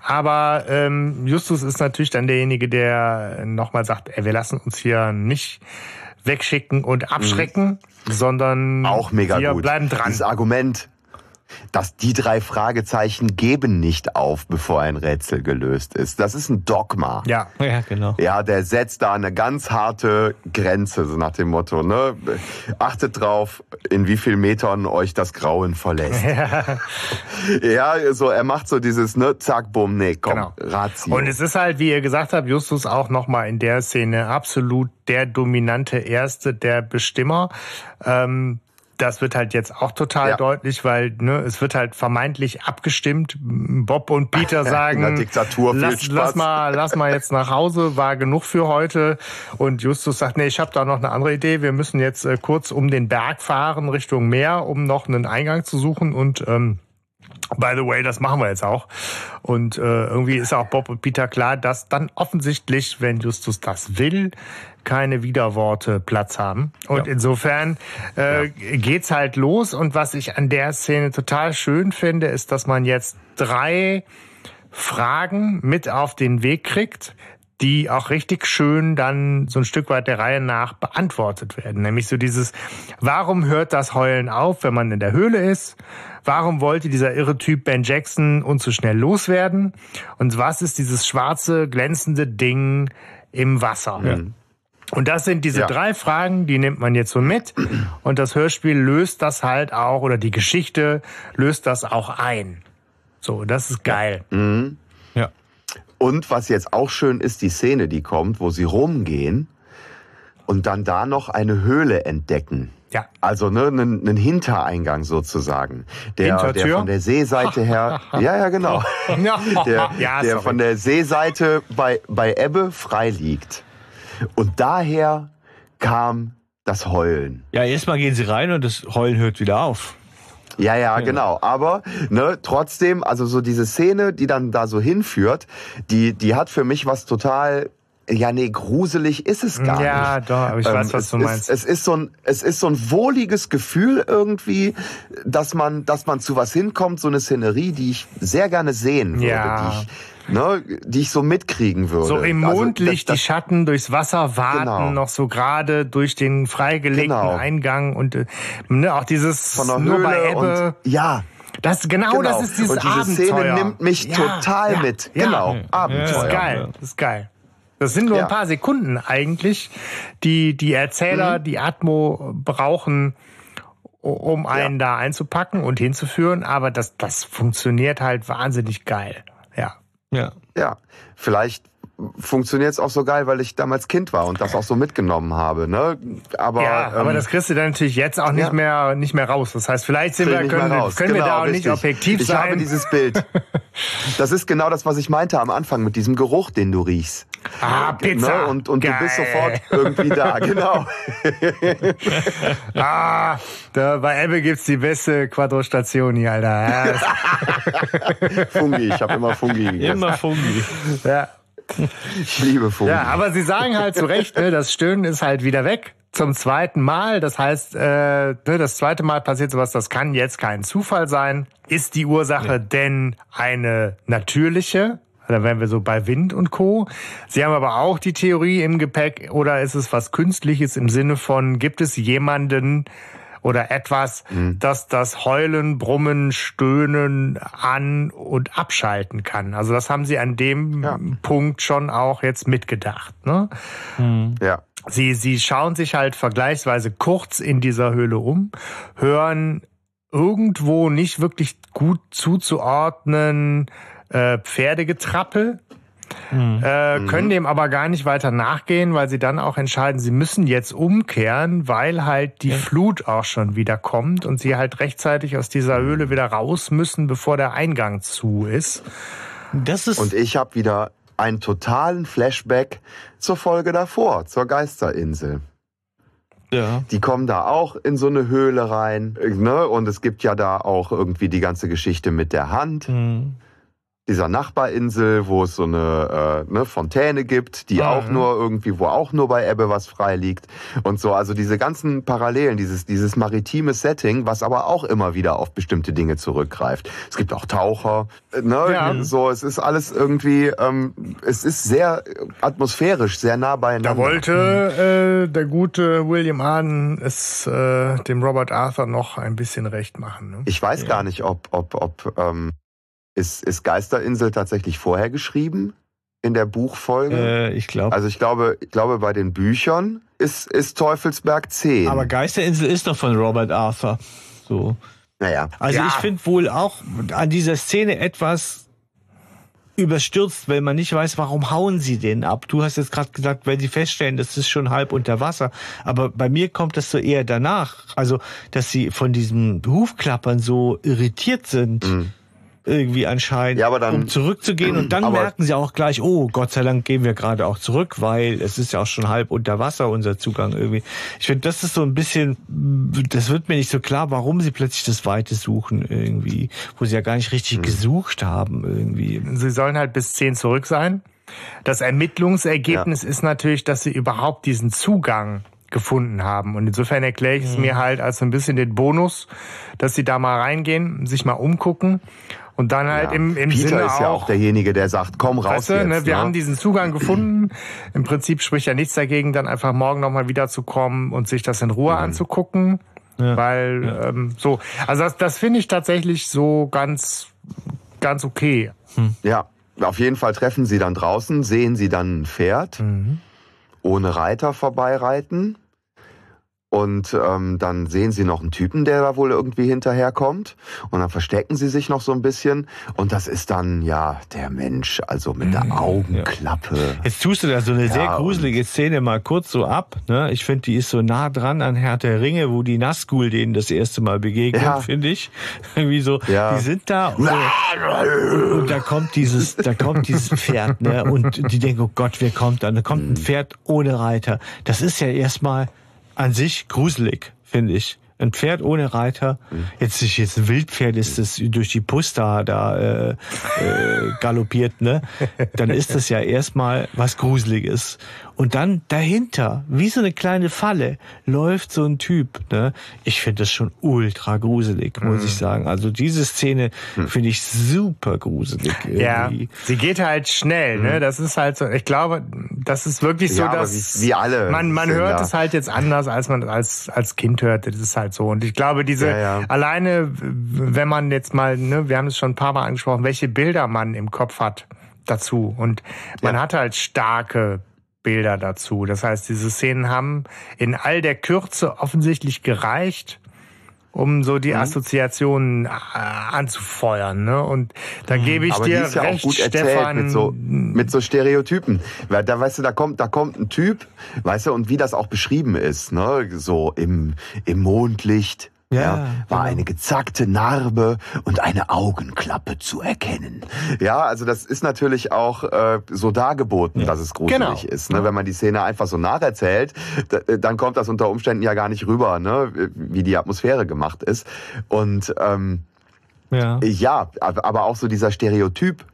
Aber ähm, Justus ist natürlich dann derjenige, der nochmal sagt, ey, wir lassen uns hier nicht wegschicken und abschrecken, sondern Auch mega wir gut. bleiben dran. Dieses Argument, dass die drei Fragezeichen geben nicht auf, bevor ein Rätsel gelöst ist. Das ist ein Dogma. Ja, Ja, genau. Ja, der setzt da eine ganz harte Grenze, so nach dem Motto, ne? Achtet drauf, in wie viel Metern euch das Grauen verlässt. ja, so, er macht so dieses, ne, zack, bumm, nee, komm, Genau. Ratio. Und es ist halt, wie ihr gesagt habt, Justus auch nochmal in der Szene absolut der dominante Erste, der Bestimmer. Ähm, das wird halt jetzt auch total Ja. deutlich, weil ne, es wird halt vermeintlich abgestimmt. Bob und Peter sagen, Diktatur lass, lass mal, lass mal jetzt nach Hause, war genug für heute. Und Justus sagt, nee, ich habe da noch eine andere Idee. Wir müssen jetzt äh, kurz um den Berg fahren Richtung Meer, um noch einen Eingang zu suchen und ähm, By the way, das machen wir jetzt auch. Und äh, irgendwie ist auch Bob und Peter klar, dass dann offensichtlich, wenn Justus das will, keine Widerworte Platz haben. Und insofern äh, geht's halt los. Und was ich an der Szene total schön finde, ist, dass man jetzt drei Fragen mit auf den Weg kriegt, die auch richtig schön dann so ein Stück weit der Reihe nach beantwortet werden. Nämlich so dieses, warum hört das Heulen auf, wenn man in der Höhle ist? Warum wollte dieser irre Typ Ben Jackson uns so schnell loswerden? Und was ist dieses schwarze, glänzende Ding im Wasser? Mhm. Und das sind diese ja. drei Fragen, die nimmt man jetzt so mit. Und das Hörspiel löst das halt auch, oder die Geschichte löst das auch ein. So, das ist geil. Mhm. Und was jetzt auch schön ist, die Szene, die kommt, wo sie rumgehen und dann da noch eine Höhle entdecken. Ja. Also ne, einen, einen Hintereingang sozusagen, der, der von der Seeseite her, ja ja genau, der, ja, der von der Seeseite bei bei Ebbe frei liegt. Und daher kam das Heulen. Ja, erstmal gehen sie rein und das Heulen hört wieder auf. Ja, ja, genau. Aber ne, trotzdem, also so diese Szene, die dann da so hinführt, die, die hat für mich was total ja, nee, gruselig ist es gar ja, nicht. Ja, doch, aber ich ähm, weiß, was du meinst. Ist, es ist so ein, es ist so ein wohliges Gefühl irgendwie, dass man, dass man zu was hinkommt, so eine Szenerie, die ich sehr gerne sehen würde, ja. die ich ne, die ich so mitkriegen würde. So im Mondlicht also, das, das, die Schatten durchs Wasser warten, genau. noch so gerade durch den freigelegten genau. Eingang und äh, ne, auch dieses Von der Höhle nur bei Ebbe. Und, ja. Das genau, genau, das ist dieses Und diese Abenteuer. Szene nimmt mich ja, total ja, mit. Ja, genau, Abenteuer. Das ist geil, das ist geil. Das sind nur ein paar Sekunden eigentlich, die die Erzähler, mhm. die Atmo brauchen, um einen da einzupacken und hinzuführen. Aber das, das funktioniert halt wahnsinnig geil. Ja. Ja. Ja. Vielleicht funktioniert es auch so geil, weil ich damals Kind war und das auch so mitgenommen habe. Ne? Aber, ja, aber ähm, das kriegst du dann natürlich jetzt auch nicht ja. mehr nicht mehr raus. Das heißt, vielleicht sind wir, können, können genau, wir da auch richtig. nicht objektiv ich sein. Ich habe dieses Bild. Das ist genau das, was ich meinte am Anfang mit diesem Geruch, den du riechst. Ah, Pizza. Ne? Und, und du bist sofort irgendwie da, genau. ah, da, bei Ebbe gibt's die beste Quadrostation hier, Alter. Fungi, ich habe immer Fungi gegessen. Immer Fungi. Ja. Ich liebe Fungi. Ja, aber sie sagen halt zu Recht, ne, das Stöhnen ist halt wieder weg. Zum zweiten Mal, das heißt, äh, ne, das zweite Mal passiert sowas, das kann jetzt kein Zufall sein. Ist die Ursache nee. denn eine natürliche? Da wären wir so bei Wind und Co. Sie haben aber auch die Theorie im Gepäck, oder ist es was Künstliches im Sinne von, gibt es jemanden, oder etwas, mhm. das das Heulen, Brummen, Stöhnen an- und abschalten kann. Also das haben sie an dem ja. Punkt schon auch jetzt mitgedacht. Ne? Mhm. Ja. Sie, sie schauen sich halt vergleichsweise kurz in dieser Höhle um, hören irgendwo nicht wirklich gut zuzuordnen äh, Pferdegetrappel, Mhm. Äh, können dem aber gar nicht weiter nachgehen, weil sie dann auch entscheiden, sie müssen jetzt umkehren, weil halt die ja. Flut auch schon wieder kommt und sie halt rechtzeitig aus dieser Höhle wieder raus müssen, bevor der Eingang zu ist. Das ist und ich habe wieder einen totalen Flashback zur Folge davor, zur Geisterinsel. Ja. Die kommen da auch in so eine Höhle rein, ne? Und es gibt ja da auch irgendwie die ganze Geschichte mit der Hand. Mhm dieser Nachbarinsel, wo es so eine, äh, ne, Fontäne gibt, die mhm. auch nur irgendwie, wo auch nur bei Ebbe was frei liegt und so. Also diese ganzen Parallelen, dieses, dieses maritime Setting, was aber auch immer wieder auf bestimmte Dinge zurückgreift. Es gibt auch Taucher, ne, ja. so, es ist alles irgendwie, ähm, es ist sehr atmosphärisch, sehr nah beieinander. Da wollte äh, der gute William Arden es äh, dem Robert Arthur noch ein bisschen recht machen. Ne? Ich weiß ja. gar nicht, ob, ob, ob ähm, ist, ist Geisterinsel tatsächlich vorher geschrieben in der Buchfolge? Äh, ich glaube. Also ich glaube, ich glaube bei den Büchern ist, ist Teufelsberg 10. Aber Geisterinsel ist doch von Robert Arthur. So. Naja. Also ja. ich finde wohl auch an dieser Szene etwas überstürzt, weil man nicht weiß, warum hauen sie den ab. Du hast jetzt gerade gesagt, wenn sie feststellen, das ist schon halb unter Wasser. Aber bei mir kommt das so eher danach. Also, dass sie von diesen Hufklappern so irritiert sind. Mhm irgendwie anscheinend, ja, aber dann, um zurückzugehen. Und dann merken sie auch gleich, oh, Gott sei Dank gehen wir gerade auch zurück, weil es ist ja auch schon halb unter Wasser, unser Zugang irgendwie. Ich finde, das ist so ein bisschen, das wird mir nicht so klar, warum sie plötzlich das Weite suchen irgendwie, wo sie ja gar nicht richtig hm. gesucht haben irgendwie. Sie sollen halt bis zehn zurück sein. Das Ermittlungsergebnis ja. ist natürlich, dass sie überhaupt diesen Zugang gefunden haben. Und insofern erkläre ich es mhm. mir halt als ein bisschen den Bonus, dass sie da mal reingehen, sich mal umgucken Und dann halt Ja. im, im Peter Sinne ist ja auch derjenige, der sagt, komm raus Weißt du, jetzt. ne, wir ne? haben diesen Zugang gefunden. Im Prinzip spricht ja nichts dagegen, dann einfach morgen nochmal wiederzukommen und sich das in Ruhe anzugucken. Ja. Weil ähm, so, also das, das finde ich tatsächlich so ganz, ganz okay. Ja, auf jeden Fall treffen sie dann draußen, sehen sie dann ein Pferd Mhm. ohne Reiter vorbeireiten. Und ähm, dann sehen sie noch einen Typen, der da wohl irgendwie hinterherkommt. Und dann verstecken sie sich noch so ein bisschen. Und das ist dann, ja, der Mensch, also mit Mhm. der Augenklappe. Jetzt tust du da so eine sehr Ja, gruselige Szene mal kurz so ab. Ne? Ich finde, die ist so nah dran an Herr der Ringe, wo die Nazgul denen das erste Mal begegnen, Ja. finde ich. Irgendwie so, Ja. die sind da und, und da kommt dieses, da kommt dieses Pferd, ne? Und die denken, oh Gott, wer kommt da? Da kommt Mhm. ein Pferd ohne Reiter. Das ist ja erstmal an sich gruselig, finde ich. Ein Pferd ohne Reiter, Mhm. jetzt nicht jetzt ein Wildpferd ist, das durch die Pusta da äh, äh, galoppiert, ne? Dann ist das ja erstmal was Gruseliges. Und dann dahinter, wie so eine kleine Falle, läuft so ein Typ, ne? Ich finde das schon ultra gruselig, muss Mhm. ich sagen. Also diese Szene finde ich super gruselig. Ja, Irgendwie. sie geht halt schnell, ne? Das ist halt so, ich glaube, das ist wirklich so, Mhm. Ja, dass wie- wie alle man, man hört da. es halt jetzt anders, als man als, als Kind hört. Das ist halt so. Und ich glaube, diese, Ja, ja. alleine, wenn man jetzt mal, ne, wir haben es schon ein paar Mal angesprochen, welche Bilder man im Kopf hat dazu. Und man Ja. hat halt starke Bilder dazu. Das heißt, diese Szenen haben in all der Kürze offensichtlich gereicht, um so Mhm. die Assoziationen äh, anzufeuern. Ne? Und da gebe ich Aber dir die ist ja recht, auch gut erzählt Stefan. mit so, mit so Stereotypen. Weil da weißt du, da kommt, da kommt ein Typ, weißt du, und wie das auch beschrieben ist, ne, so im, im Mondlicht. Ja, Ja, war genau. eine gezackte Narbe und eine Augenklappe zu erkennen. Ja, also das ist natürlich auch äh, so dargeboten, dass es gruselig Genau. ist. Ne? Wenn man die Szene einfach so nacherzählt, da- dann kommt das unter Umständen ja gar nicht rüber, ne? wie die Atmosphäre gemacht ist. Und ähm, Ja. ja, aber auch so dieser Stereotyp,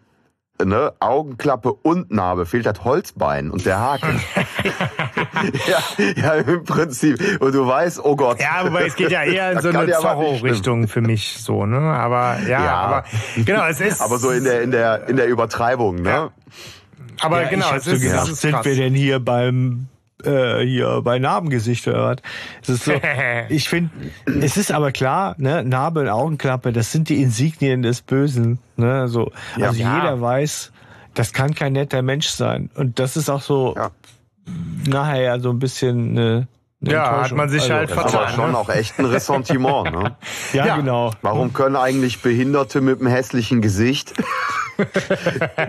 ne, Augenklappe und Narbe, fehlt das Holzbein und der Haken. ja, ja, im Prinzip. Und du weißt, oh Gott. Ja, wobei es geht ja eher in so eine aber Zorro-Richtung für mich so, ne? Aber ja, Ja. aber genau, es ist. Aber so in der, in der, in der Übertreibung, ne? Ja. Aber ja, genau, es so ist, gedacht, es ist sind krass. wir denn hier beim äh, hier bei Narbengesicht oder was? Es ist so, ich finde, es ist aber klar, ne, Narbe und Augenklappe, das sind die Insignien des Bösen, ne, so. Ja. Also Ja. jeder weiß, das kann kein netter Mensch sein. Und das ist auch so Ja. nachher ja so ein bisschen eine, eine Ja, hat man sich also, halt Das ist aber Vertan, schon ne? auch echt ein Ressentiment, ne? Ja, Ja. genau. Warum können eigentlich Behinderte mit einem hässlichen Gesicht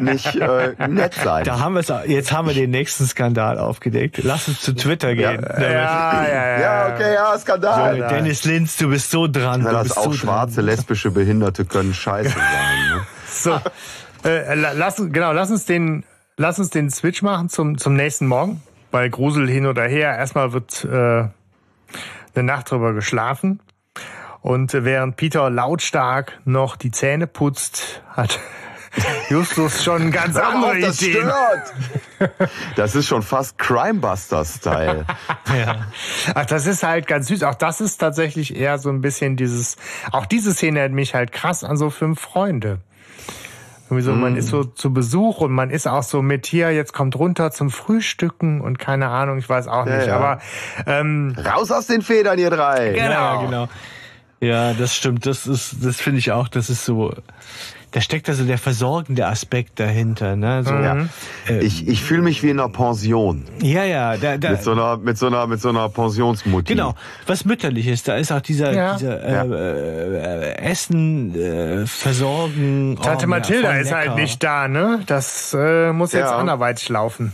nicht äh, nett sein? Da haben wir es. Jetzt haben wir den nächsten Skandal aufgedeckt. Lass uns zu Twitter gehen. Ja, ja, ja. ja, okay, ja, Skandal. Junge, Dennis Linz, du bist so dran. Ja, du das bist auch so schwarze, dran. lesbische Behinderte können scheiße sein. Ne? So, äh, la- lass, genau, lass uns den, lass uns den Switch machen zum, zum nächsten Morgen, weil Grusel hin oder her. Erstmal wird äh, eine Nacht drüber geschlafen. Und während Peter lautstark noch die Zähne putzt, hat Justus schon ganz Hör andere auf, das Ideen. stört. Das ist schon fast Crimebuster-Style. Ja. Ach, das ist halt ganz süß. Auch das ist tatsächlich eher so ein bisschen dieses, auch diese Szene erinnert mich halt krass an so fünf Freunde. Irgendwie so, man ist so zu Besuch und man ist auch so mit hier, jetzt kommt runter zum Frühstücken und keine Ahnung, ich weiß auch Ja, nicht. ja. Aber ähm, Raus aus den Federn, ihr drei. Genau. Ja, genau. Ja, das stimmt. Das ist, das finde ich auch. Das ist so. Da steckt also der versorgende Aspekt dahinter. Ne? So, Ja. Mhm. Ich, ich fühle mich wie in einer Pension. ja, ja. Da, da, Mit so einer, mit so einer, mit so einer Pensionsmutti. Genau, was mütterliches. Da ist auch dieser, Ja. dieser äh, äh, Essen, äh, Versorgen. Tante oh, Mathilda ist halt nicht da, ne? Das äh, muss jetzt Ja. anderweitig laufen.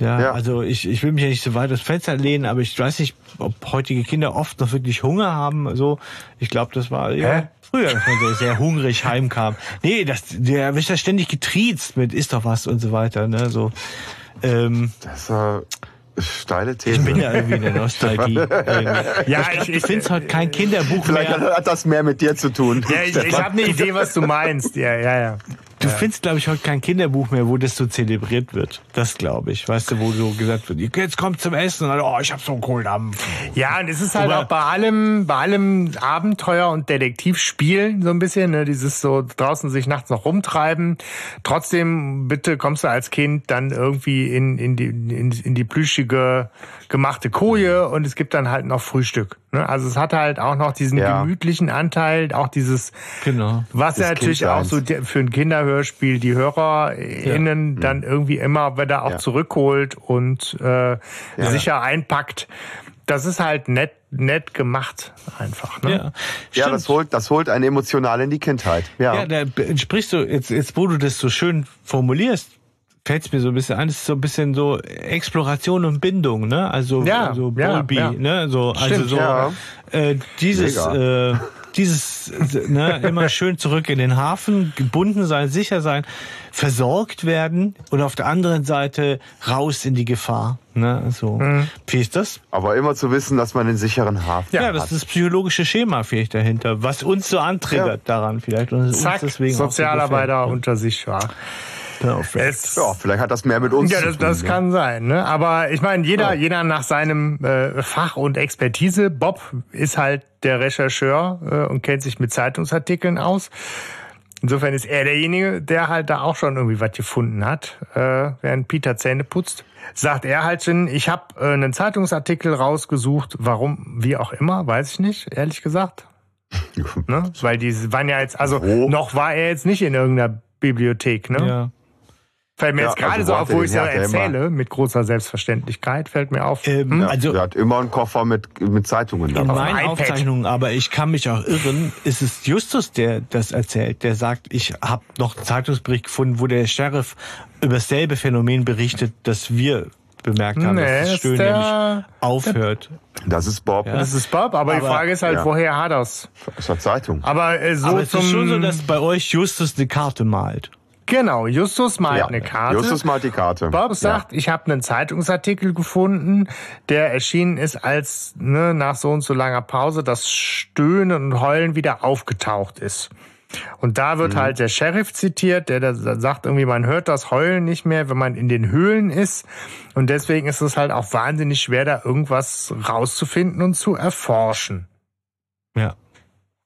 Ja, Ja. also ich, ich will mich ja nicht so weit aus Fenster lehnen, aber ich weiß nicht, ob heutige Kinder oft noch wirklich Hunger haben. So, ich glaube, das war ja, Hä? Früher, dass man so sehr hungrig heimkam. Nee, das, der wird ja ständig getriezt mit isst doch was und so weiter. Ne, so. Ähm, Das ist eine steile These. ich bin ja irgendwie in der Nostalgie. irgendwie. Ja, Ich, ich finde es heute kein Kinderbuch Vielleicht mehr. hat das mehr mit dir zu tun. Ja, ich, ich habe eine Idee, was du meinst. Ja, ja, ja. Du findest, glaube ich, heute kein Kinderbuch mehr, wo das so zelebriert wird. Das glaube ich. Weißt du, wo so gesagt wird, jetzt kommt zum Essen und dann, oh, ich habe so einen Kohldampf. Ja, und es ist halt Aber- auch bei allem, bei allem Abenteuer und Detektivspielen so ein bisschen, ne, dieses so draußen sich nachts noch rumtreiben. Trotzdem, bitte kommst du als Kind dann irgendwie in, in die, in, in die plüschige, gemachte Koje und es gibt dann halt noch Frühstück. Ne? Also es hat halt auch noch diesen Ja. gemütlichen Anteil, auch dieses, Genau. was ja Des natürlich auch Kindseins. so für ein Kinderhörspiel die HörerInnen dann irgendwie immer wieder auch Ja. zurückholt und äh, sicher einpackt. Das ist halt nett, nett gemacht einfach. Ne? Ja, Ja, das holt, das holt einen emotional in die Kindheit. Ja. Ja, da entsprichst du, jetzt, jetzt wo du das so schön formulierst, fällt es mir so ein bisschen ein, es ist so ein bisschen so Exploration und Bindung, ne? Also, Ja, also ja, Bowlby, ja. ne? So, also Stimmt, so ja. äh, dieses, Mega. äh, dieses, ne, immer schön zurück in den Hafen, gebunden sein, sicher sein, versorgt werden und auf der anderen Seite raus in die Gefahr. Ne? So. Wie ist das? Aber immer zu wissen, dass man den sicheren Hafen Ja, hat. das ist das psychologische Schema vielleicht dahinter, was uns so antriggert daran vielleicht. Und uns Zack, deswegen auch so Sozialarbeiter gefällt. unter sich war. Perfekt. Es, ja, vielleicht hat das mehr mit uns ja, zu das, tun. das ne? kann sein. Ne? Aber ich meine, jeder, Ja. jeder nach seinem äh, Fach und Expertise. Bob ist halt der Rechercheur äh, und kennt sich mit Zeitungsartikeln aus. Insofern ist er derjenige, der halt da auch schon irgendwie was gefunden hat, äh, während Peter Zähne putzt. Sagt er halt schon, ich habe äh, einen Zeitungsartikel rausgesucht, warum, wie auch immer, weiß ich nicht, ehrlich gesagt. Ne? Weil die waren ja jetzt, also Wo? noch war er jetzt nicht in irgendeiner Bibliothek, ne? Ja. Fällt mir Ja, jetzt gerade also so auf, er wo ich so her? Hat er immer- erzähle, mit großer Selbstverständlichkeit, fällt mir auf. Ähm, Ja, also der hat immer einen Koffer mit, mit Zeitungen in dabei. meinen iPad. Aufzeichnungen, aber ich kann mich auch irren, ist es Justus, der das erzählt, der sagt, ich habe noch einen Zeitungsbericht gefunden, wo der Sheriff über dasselbe Phänomen berichtet, das wir bemerkt haben, Nee, dass das Stöhnen der- nämlich aufhört. Das ist Bob Ja. Das ist Bob, aber, die Aber- Frage ist halt, ja. woher hat er's? aus der Zeitung. Aber äh, so aber es zum ist schon so, dass bei euch Justus eine Karte malt. Genau Justus malt ja. eine Karte. Justus malt die Karte. Bob sagt, ich habe einen Zeitungsartikel gefunden, der erschienen ist, als ne, nach so und so langer Pause das Stöhnen und Heulen wieder aufgetaucht ist. Und da wird halt der Sheriff zitiert, der da sagt irgendwie, man hört das Heulen nicht mehr, wenn man in den Höhlen ist. Und deswegen ist es halt auch wahnsinnig schwer, da irgendwas rauszufinden und zu erforschen. Ja.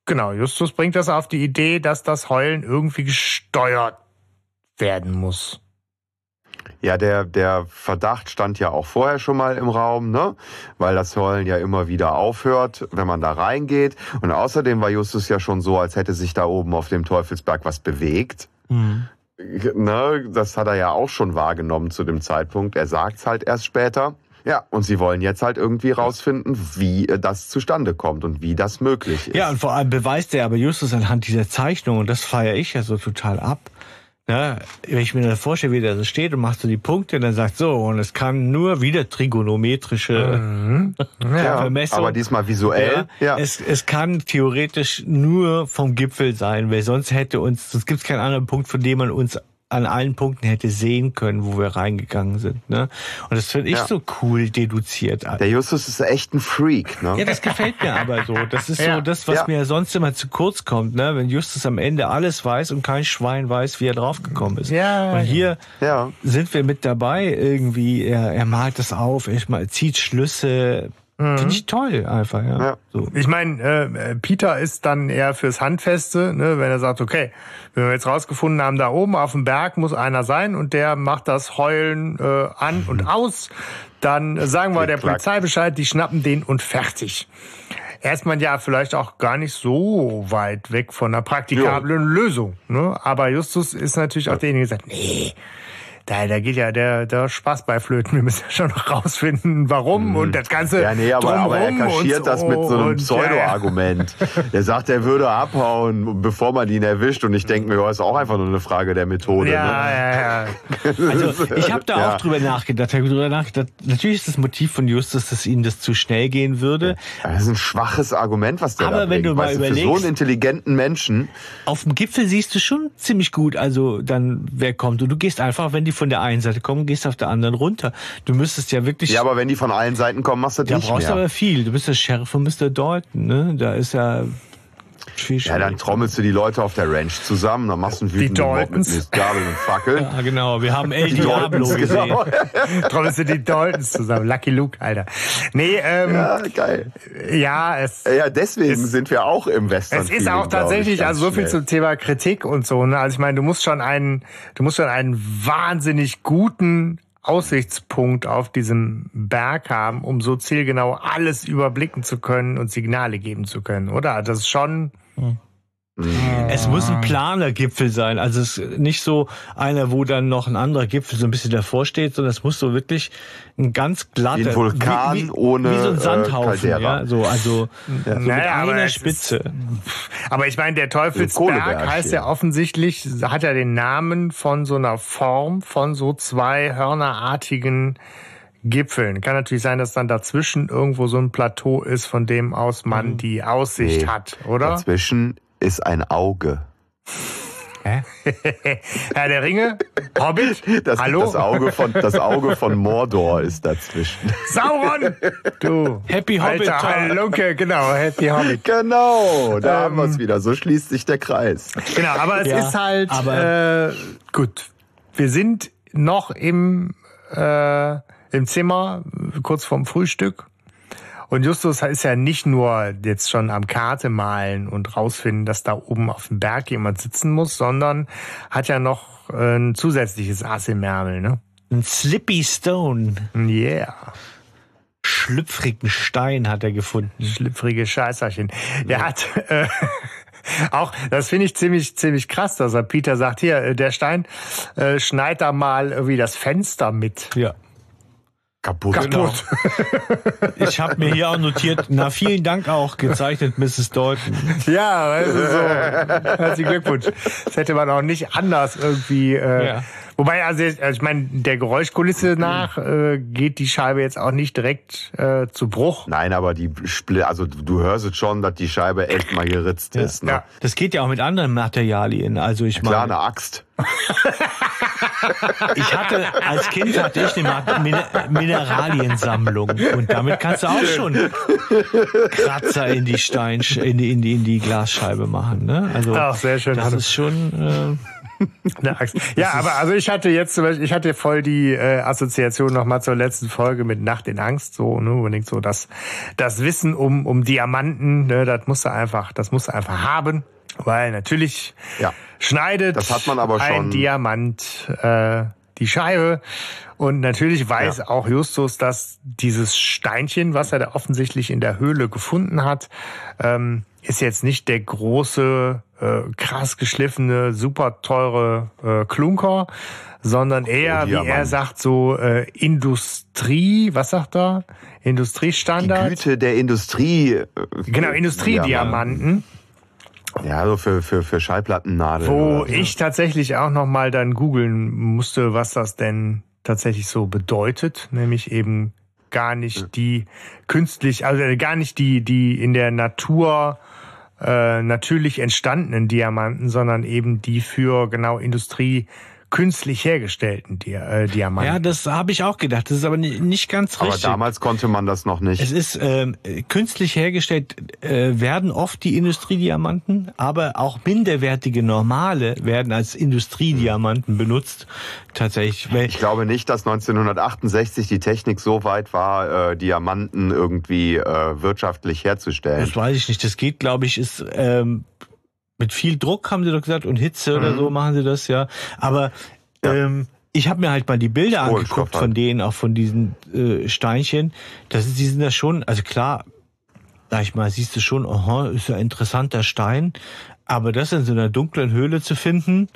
Genau, Justus bringt das auf die Idee, dass das Heulen irgendwie gesteuert werden muss. Ja, der, der Verdacht stand ja auch vorher schon mal im Raum, ne? Weil das Heulen ja immer wieder aufhört, wenn man da reingeht. Und außerdem war Justus ja schon so, als hätte sich da oben auf dem Teufelsberg was bewegt. Mhm. Ne? Das hat er ja auch schon wahrgenommen zu dem Zeitpunkt. Er sagt's halt erst später. Ja, und sie wollen jetzt halt irgendwie rausfinden, wie äh, das zustande kommt und wie das möglich ist. Ja, und vor allem beweist er aber Justus anhand dieser Zeichnung, und das feiere ich ja so total ab. Ja, wenn ich mir das vorstelle, wie der so steht und macht so die Punkte, dann sagt so, und es kann nur wieder trigonometrische ja, Vermessung. aber diesmal visuell. Ja, Es, es kann theoretisch nur vom Gipfel sein, weil sonst hätte uns, sonst gibt keinen anderen Punkt, von dem man uns an allen Punkten hätte sehen können, wo wir reingegangen sind. Ne? Und das finde ich Ja. so cool deduziert. der Justus ist echt ein Freak. Ne? Ja, das gefällt mir aber so. Das ist Ja. so das, was Ja. mir sonst immer zu kurz kommt, ne? Wenn Justus am Ende alles weiß und kein Schwein weiß, wie er draufgekommen ist. Ja, und hier Ja. sind wir mit dabei irgendwie. Er, er malt das auf, er zieht Schlüsse. Finde ich toll einfach, ja. Ja. So. Ich meine, äh, Peter ist dann eher fürs Handfeste, ne, wenn er sagt, okay, wenn wir jetzt rausgefunden haben, da oben auf dem Berg muss einer sein und der macht das Heulen äh, an und aus, dann sagen wir der. Polizei Bescheid, die schnappen den und fertig. Erstmal ja vielleicht auch gar nicht so weit weg von einer praktikablen Lösung. Ne? Aber Justus ist natürlich auch derjenige, der sagt, nee, da, da geht ja der, der Spaß bei Flöten. Wir müssen ja schon noch rausfinden, warum und das Ganze. Mhm. Ja, nee, aber, aber er kaschiert das mit so einem ja, ja. Pseudo-Argument. Er sagt, er würde abhauen, bevor man ihn erwischt. Und ich denke mir, ja, ist auch einfach nur eine Frage der Methode. Ne? Ja, ja, ja. Also ich habe da Ja. auch drüber nachgedacht. Hab drüber nachgedacht. Natürlich ist das Motiv von Justus, dass ihm das zu schnell gehen würde. Das ist ein schwaches Argument, was der Aber da wenn du mal weißt Für so überlegst- einen intelligenten Menschen. Auf dem Gipfel siehst du schon ziemlich gut, also dann wer kommt. Und du gehst einfach, wenn die von der einen Seite kommen, gehst auf der anderen runter. Du müsstest ja wirklich. Ja, aber wenn die von allen Seiten kommen, machst du das da nicht brauchst du aber viel. Du bist der Sheriff von Mr. Dalton, ne? Da ist ja Ja, dann trommelst du die Leute auf der Ranch zusammen, dann machst du einen wütenden Mob mit Gabel und Fackel. Ja, genau. Wir haben El Diablo gesehen. Genau. trommelst du die Daltons zusammen. Lucky Luke, Alter. Nee, ähm, Ja, geil. ja, es, Ja, deswegen sind wir auch im Western. es ist auch tatsächlich, also so viel zum Thema Kritik und so, ne? Also ich meine, du musst schon einen, du musst schon einen wahnsinnig guten Aussichtspunkt auf diesem Berg haben, um so zielgenau alles überblicken zu können und Signale geben zu können, oder? Das ist schon. Es muss ein Planergipfel sein. Also es ist nicht so einer, wo dann noch ein anderer Gipfel so ein bisschen davor steht, sondern es muss so wirklich ein ganz glatter, Wie ein Vulkan wie, wie, ohne, wie so ein äh, Sandhaufen, Caldera. ja, so also so mit Naja, aber einer Spitze. Aber ich meine, der Teufelsberg heißt ja offensichtlich, hat ja den Namen von so einer Form von so zwei hörnerartigen Gipfeln. Kann natürlich sein, dass dann dazwischen irgendwo so ein Plateau ist, von dem aus man die Aussicht Nee. hat, oder? Dazwischen ist ein Auge. Herr der Ringe, Hobbit, Das, hallo, das, Auge von, das Auge von Mordor ist dazwischen. Sauron, du, Happy Hobbit alter. Halunke, genau, Happy Hobbit. Genau, da haben wir es wieder. So schließt sich der Kreis. Genau, aber es Ja, ist halt aber- äh, gut. Wir sind noch im äh, im Zimmer kurz vorm Frühstück. Und Justus ist ja nicht nur jetzt schon am Karte malen und rausfinden, dass da oben auf dem Berg jemand sitzen muss, sondern hat ja noch äh, ein zusätzliches Ass im Ärmel, ne? Ein Slippy Stone, Yeah. schlüpfrigen Stein hat er gefunden. Schlüpfrige Scheißerchen. Der hat äh, auch, das finde ich ziemlich, ziemlich krass, dass er Peter sagt, hier, äh, der Stein, äh, schneid da mal irgendwie das Fenster mit. Ja. Kaputt. Kaputt. Ich habe mir hier auch notiert, na vielen Dank auch gezeichnet, Mrs. Dalton. Ja, du, so. Herzlichen Glückwunsch. Das hätte man auch nicht anders irgendwie. Äh, Ja. Wobei, also, also ich meine, der Geräuschkulisse nach äh, geht die Scheibe jetzt auch nicht direkt äh, zu Bruch. Nein, aber die also du hörst es schon, dass die Scheibe echt mal geritzt ist. Ne? Ja. Das geht ja auch mit anderen Materialien. Also ich Klar, meine, eine Axt. ich hatte als Kind hatte ich eine Mineraliensammlung und damit kannst du auch schon Kratzer in die Stein in die in die in die Glasscheibe machen. Ne? Also Ach, sehr schön. das ist schon Eine Axt. Ja, aber also ich hatte jetzt zum Beispiel, ich hatte voll die äh, Assoziation nochmal zur letzten Folge mit Nacht in Angst, so, ne, unbedingt so, das, das Wissen um, um Diamanten, ne, das musst du einfach, das musst du einfach haben, weil natürlich Ja. schneidet Das hat man aber ein schon- Diamant äh, die Scheibe. Und natürlich weiß Ja. auch Justus, dass dieses Steinchen, was er da offensichtlich in der Höhle gefunden hat, ähm, ist jetzt nicht der große, äh, krass geschliffene, super teure äh, Klunker, sondern eher, wie er sagt, so äh, Industrie, was sagt er? Die Industriestandard. Güte der Industrie. äh, Genau, Industriediamanten. Ja, also für, für, für Schallplattennadeln. Wo so. ich tatsächlich auch noch mal dann googeln musste, was das denn tatsächlich so bedeutet, nämlich eben gar nicht die künstlich, also gar nicht die die in der Natur äh, natürlich entstandenen Diamanten, sondern eben die für genau Industrie künstlich hergestellten Di äh, Diamanten. ja, das habe ich auch gedacht. Das ist aber ni- nicht ganz Aber richtig. damals konnte man das noch nicht. Es ist ähm, künstlich hergestellt, äh, werden oft die Industriediamanten, aber auch minderwertige normale werden als Industriediamanten benutzt. Tatsächlich. Weil, Ich glaube nicht, dass 1968 die Technik so weit war, äh, Diamanten irgendwie äh, wirtschaftlich herzustellen. das weiß ich nicht. Das geht, glaube ich, ist ähm, mit viel Druck, haben sie doch gesagt, und Hitze oder so machen sie das ja. Aber ähm, ich habe mir halt mal die Bilder angeguckt halt. von denen, auch von diesen äh, Steinchen. Das ist, die sind da schon, also klar, sag ich mal, siehst du schon, aha, ist ja ein interessanter Stein. Aber das in so einer dunklen Höhle zu finden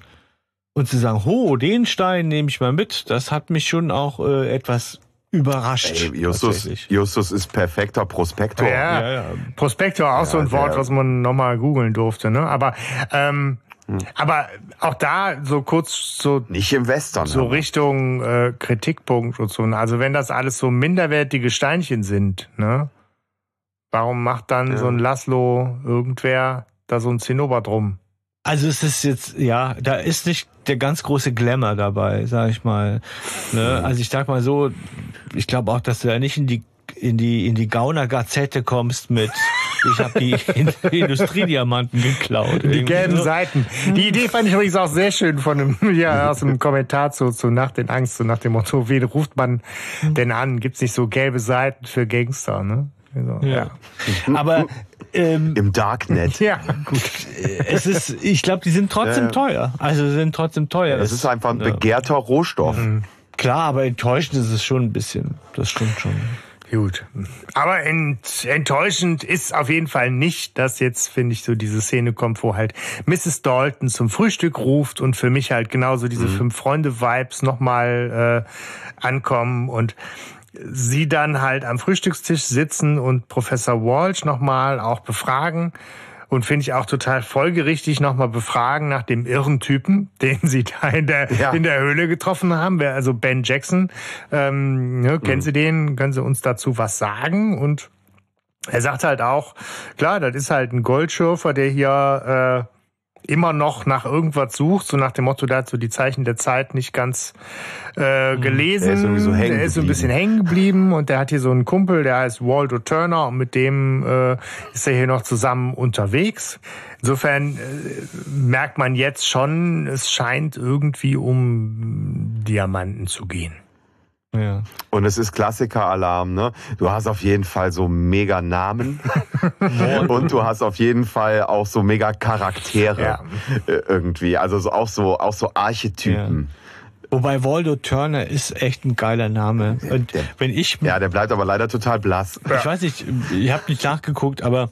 und zu sagen, ho, den Stein nehme ich mal mit, das hat mich schon auch äh, etwas überrascht. Ey, Justus. Justus ist perfekter Prospektor. Ja, Ja, ja. Prospektor, auch so ein Ja, Wort, was man nochmal googeln durfte, ne? Aber ähm, aber auch da so kurz so Nicht im Western. so aber. Richtung äh, Kritikpunkt und so. Also wenn das alles so minderwertige Steinchen sind, ne? Warum macht dann Ja. so ein Laszlo irgendwer da so ein Zinnober drum? Also es ist jetzt, ja, da ist nicht der ganz große Glamour dabei, sag ich mal. Ne? Also ich sag mal so, ich glaube auch, dass du da nicht in die in die in die Gauner Gazette kommst mit Ich habe die Industriediamanten geklaut. Die gelben so. Seiten. Die Idee fand ich übrigens auch sehr schön von einem, ja, aus einem Kommentar zu, zu Nacht in Angst, so nach dem Motto, wen ruft man denn an? Gibt's nicht so gelbe Seiten für Gangster, ne? So, ja. ja. Aber ähm, im Darknet. Ja, gut. Es ist, ich glaube, die sind trotzdem ja. teuer. Also sind trotzdem teuer. Es ist einfach ein begehrter Rohstoff. Mhm. Klar, aber enttäuschend ist es schon ein bisschen. Das stimmt schon. Gut. Aber ent, enttäuschend ist auf jeden Fall nicht, dass jetzt, finde ich, so diese Szene kommt, wo halt Mrs. Dalton zum Frühstück ruft und für mich halt genauso diese mhm. Fünf-Freunde-Vibes nochmal äh, ankommen und sie dann halt am Frühstückstisch sitzen und Professor Walsh nochmal auch befragen und finde ich auch total folgerichtig nochmal befragen nach dem irren Typen, den sie da in der, ja. in der Höhle getroffen haben. Also Ben Jackson. Ähm, ne, kennen mhm. Sie den? Können Sie uns dazu was sagen? Und er sagt halt auch, klar, das ist halt ein Goldschürfer, der hier äh, immer noch nach irgendwas sucht, so nach dem Motto, der hat so die Zeichen der Zeit nicht ganz äh, gelesen. Der ist sowieso hängen der ist so ein bisschen hängen geblieben und der hat hier so einen Kumpel, der heißt Waldo Turner und mit dem äh, ist er hier noch zusammen unterwegs. Insofern äh, merkt man jetzt schon, es scheint irgendwie um Diamanten zu gehen. Ja. Und es ist Klassiker-Alarm, ne? Du hast auf jeden Fall so mega Namen und du hast auf jeden Fall auch so mega Charaktere ja. Äh, irgendwie. Also so, auch so auch so Archetypen. Ja. Wobei Waldo Turner ist echt ein geiler Name. Und wenn ich ja, der bleibt aber leider total blass. Ich weiß nicht, ich habe nicht nachgeguckt, aber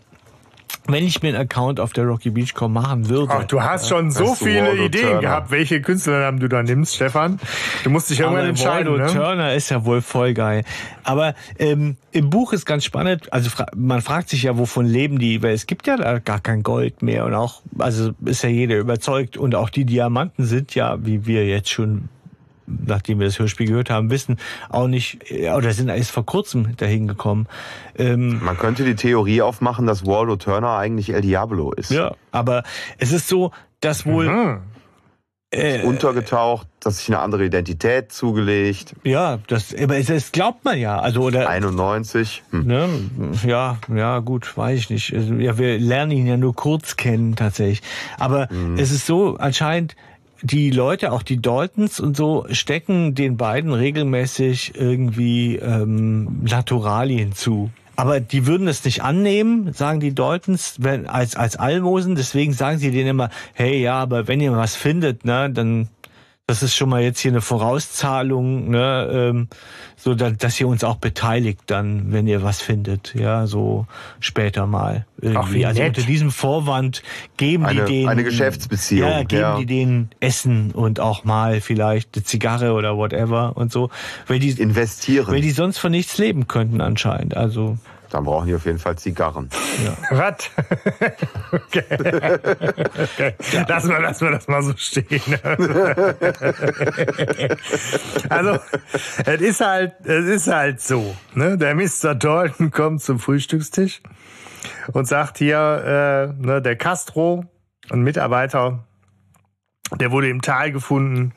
wenn ich mir einen Account auf der Rocky Beach Com machen würde. Ach, du hast schon so hast viele Ideen Turner. gehabt, welche Künstlernamen du da nimmst, Stefan. Du musst dich irgendwann entscheiden. Waldo ne? Turner ist ja wohl voll geil. Aber ähm, im Buch ist ganz spannend, also fra man fragt sich ja, wovon leben die, weil es gibt ja da gar kein Gold mehr und auch, also ist ja jeder überzeugt und auch die Diamanten sind ja, wie wir jetzt schon nachdem wir das Hörspiel gehört haben, wissen, auch nicht, äh, oder sind erst vor kurzem dahin gekommen. Ähm, Man könnte die Theorie aufmachen, dass Waldo Turner eigentlich El Diablo ist. Ja, aber es ist so, dass wohl... Mhm. Äh, untergetaucht, dass sich eine andere Identität zugelegt. Ja, das, aber es, es glaubt man ja. Also oder 91. Hm. Ne, ja, ja, gut, weiß ich nicht. Also, ja, wir lernen ihn ja nur kurz kennen tatsächlich. Aber mhm. es ist so anscheinend die Leute, auch die Daltons und so, stecken den beiden regelmäßig irgendwie ähm, Naturalien zu. Aber die würden es nicht annehmen, sagen die Daltons, wenn, als, als Almosen. Deswegen sagen sie denen immer, hey, ja, aber wenn ihr was findet, ne, dann das ist schon mal jetzt hier eine Vorauszahlung, ne, ähm, so dass, dass ihr uns auch beteiligt dann, wenn ihr was findet, ja, so später mal irgendwie. Ach, also nett. unter diesem Vorwand geben eine, die denen eine Geschäftsbeziehung, ja, geben ja. die denen Essen und auch mal vielleicht eine Zigarre oder whatever und so, weil die investieren, weil die sonst von nichts leben könnten anscheinend. Also dann brauchen die auf jeden Fall Zigarren. Ja. Was? okay. okay. Lassen, wir, lassen wir das mal so stehen. also, es ist halt, es ist halt so. Ne? Der Mr. Dalton kommt zum Frühstückstisch und sagt hier, äh, ne, der Castro, ein Mitarbeiter, der wurde im Tal gefunden.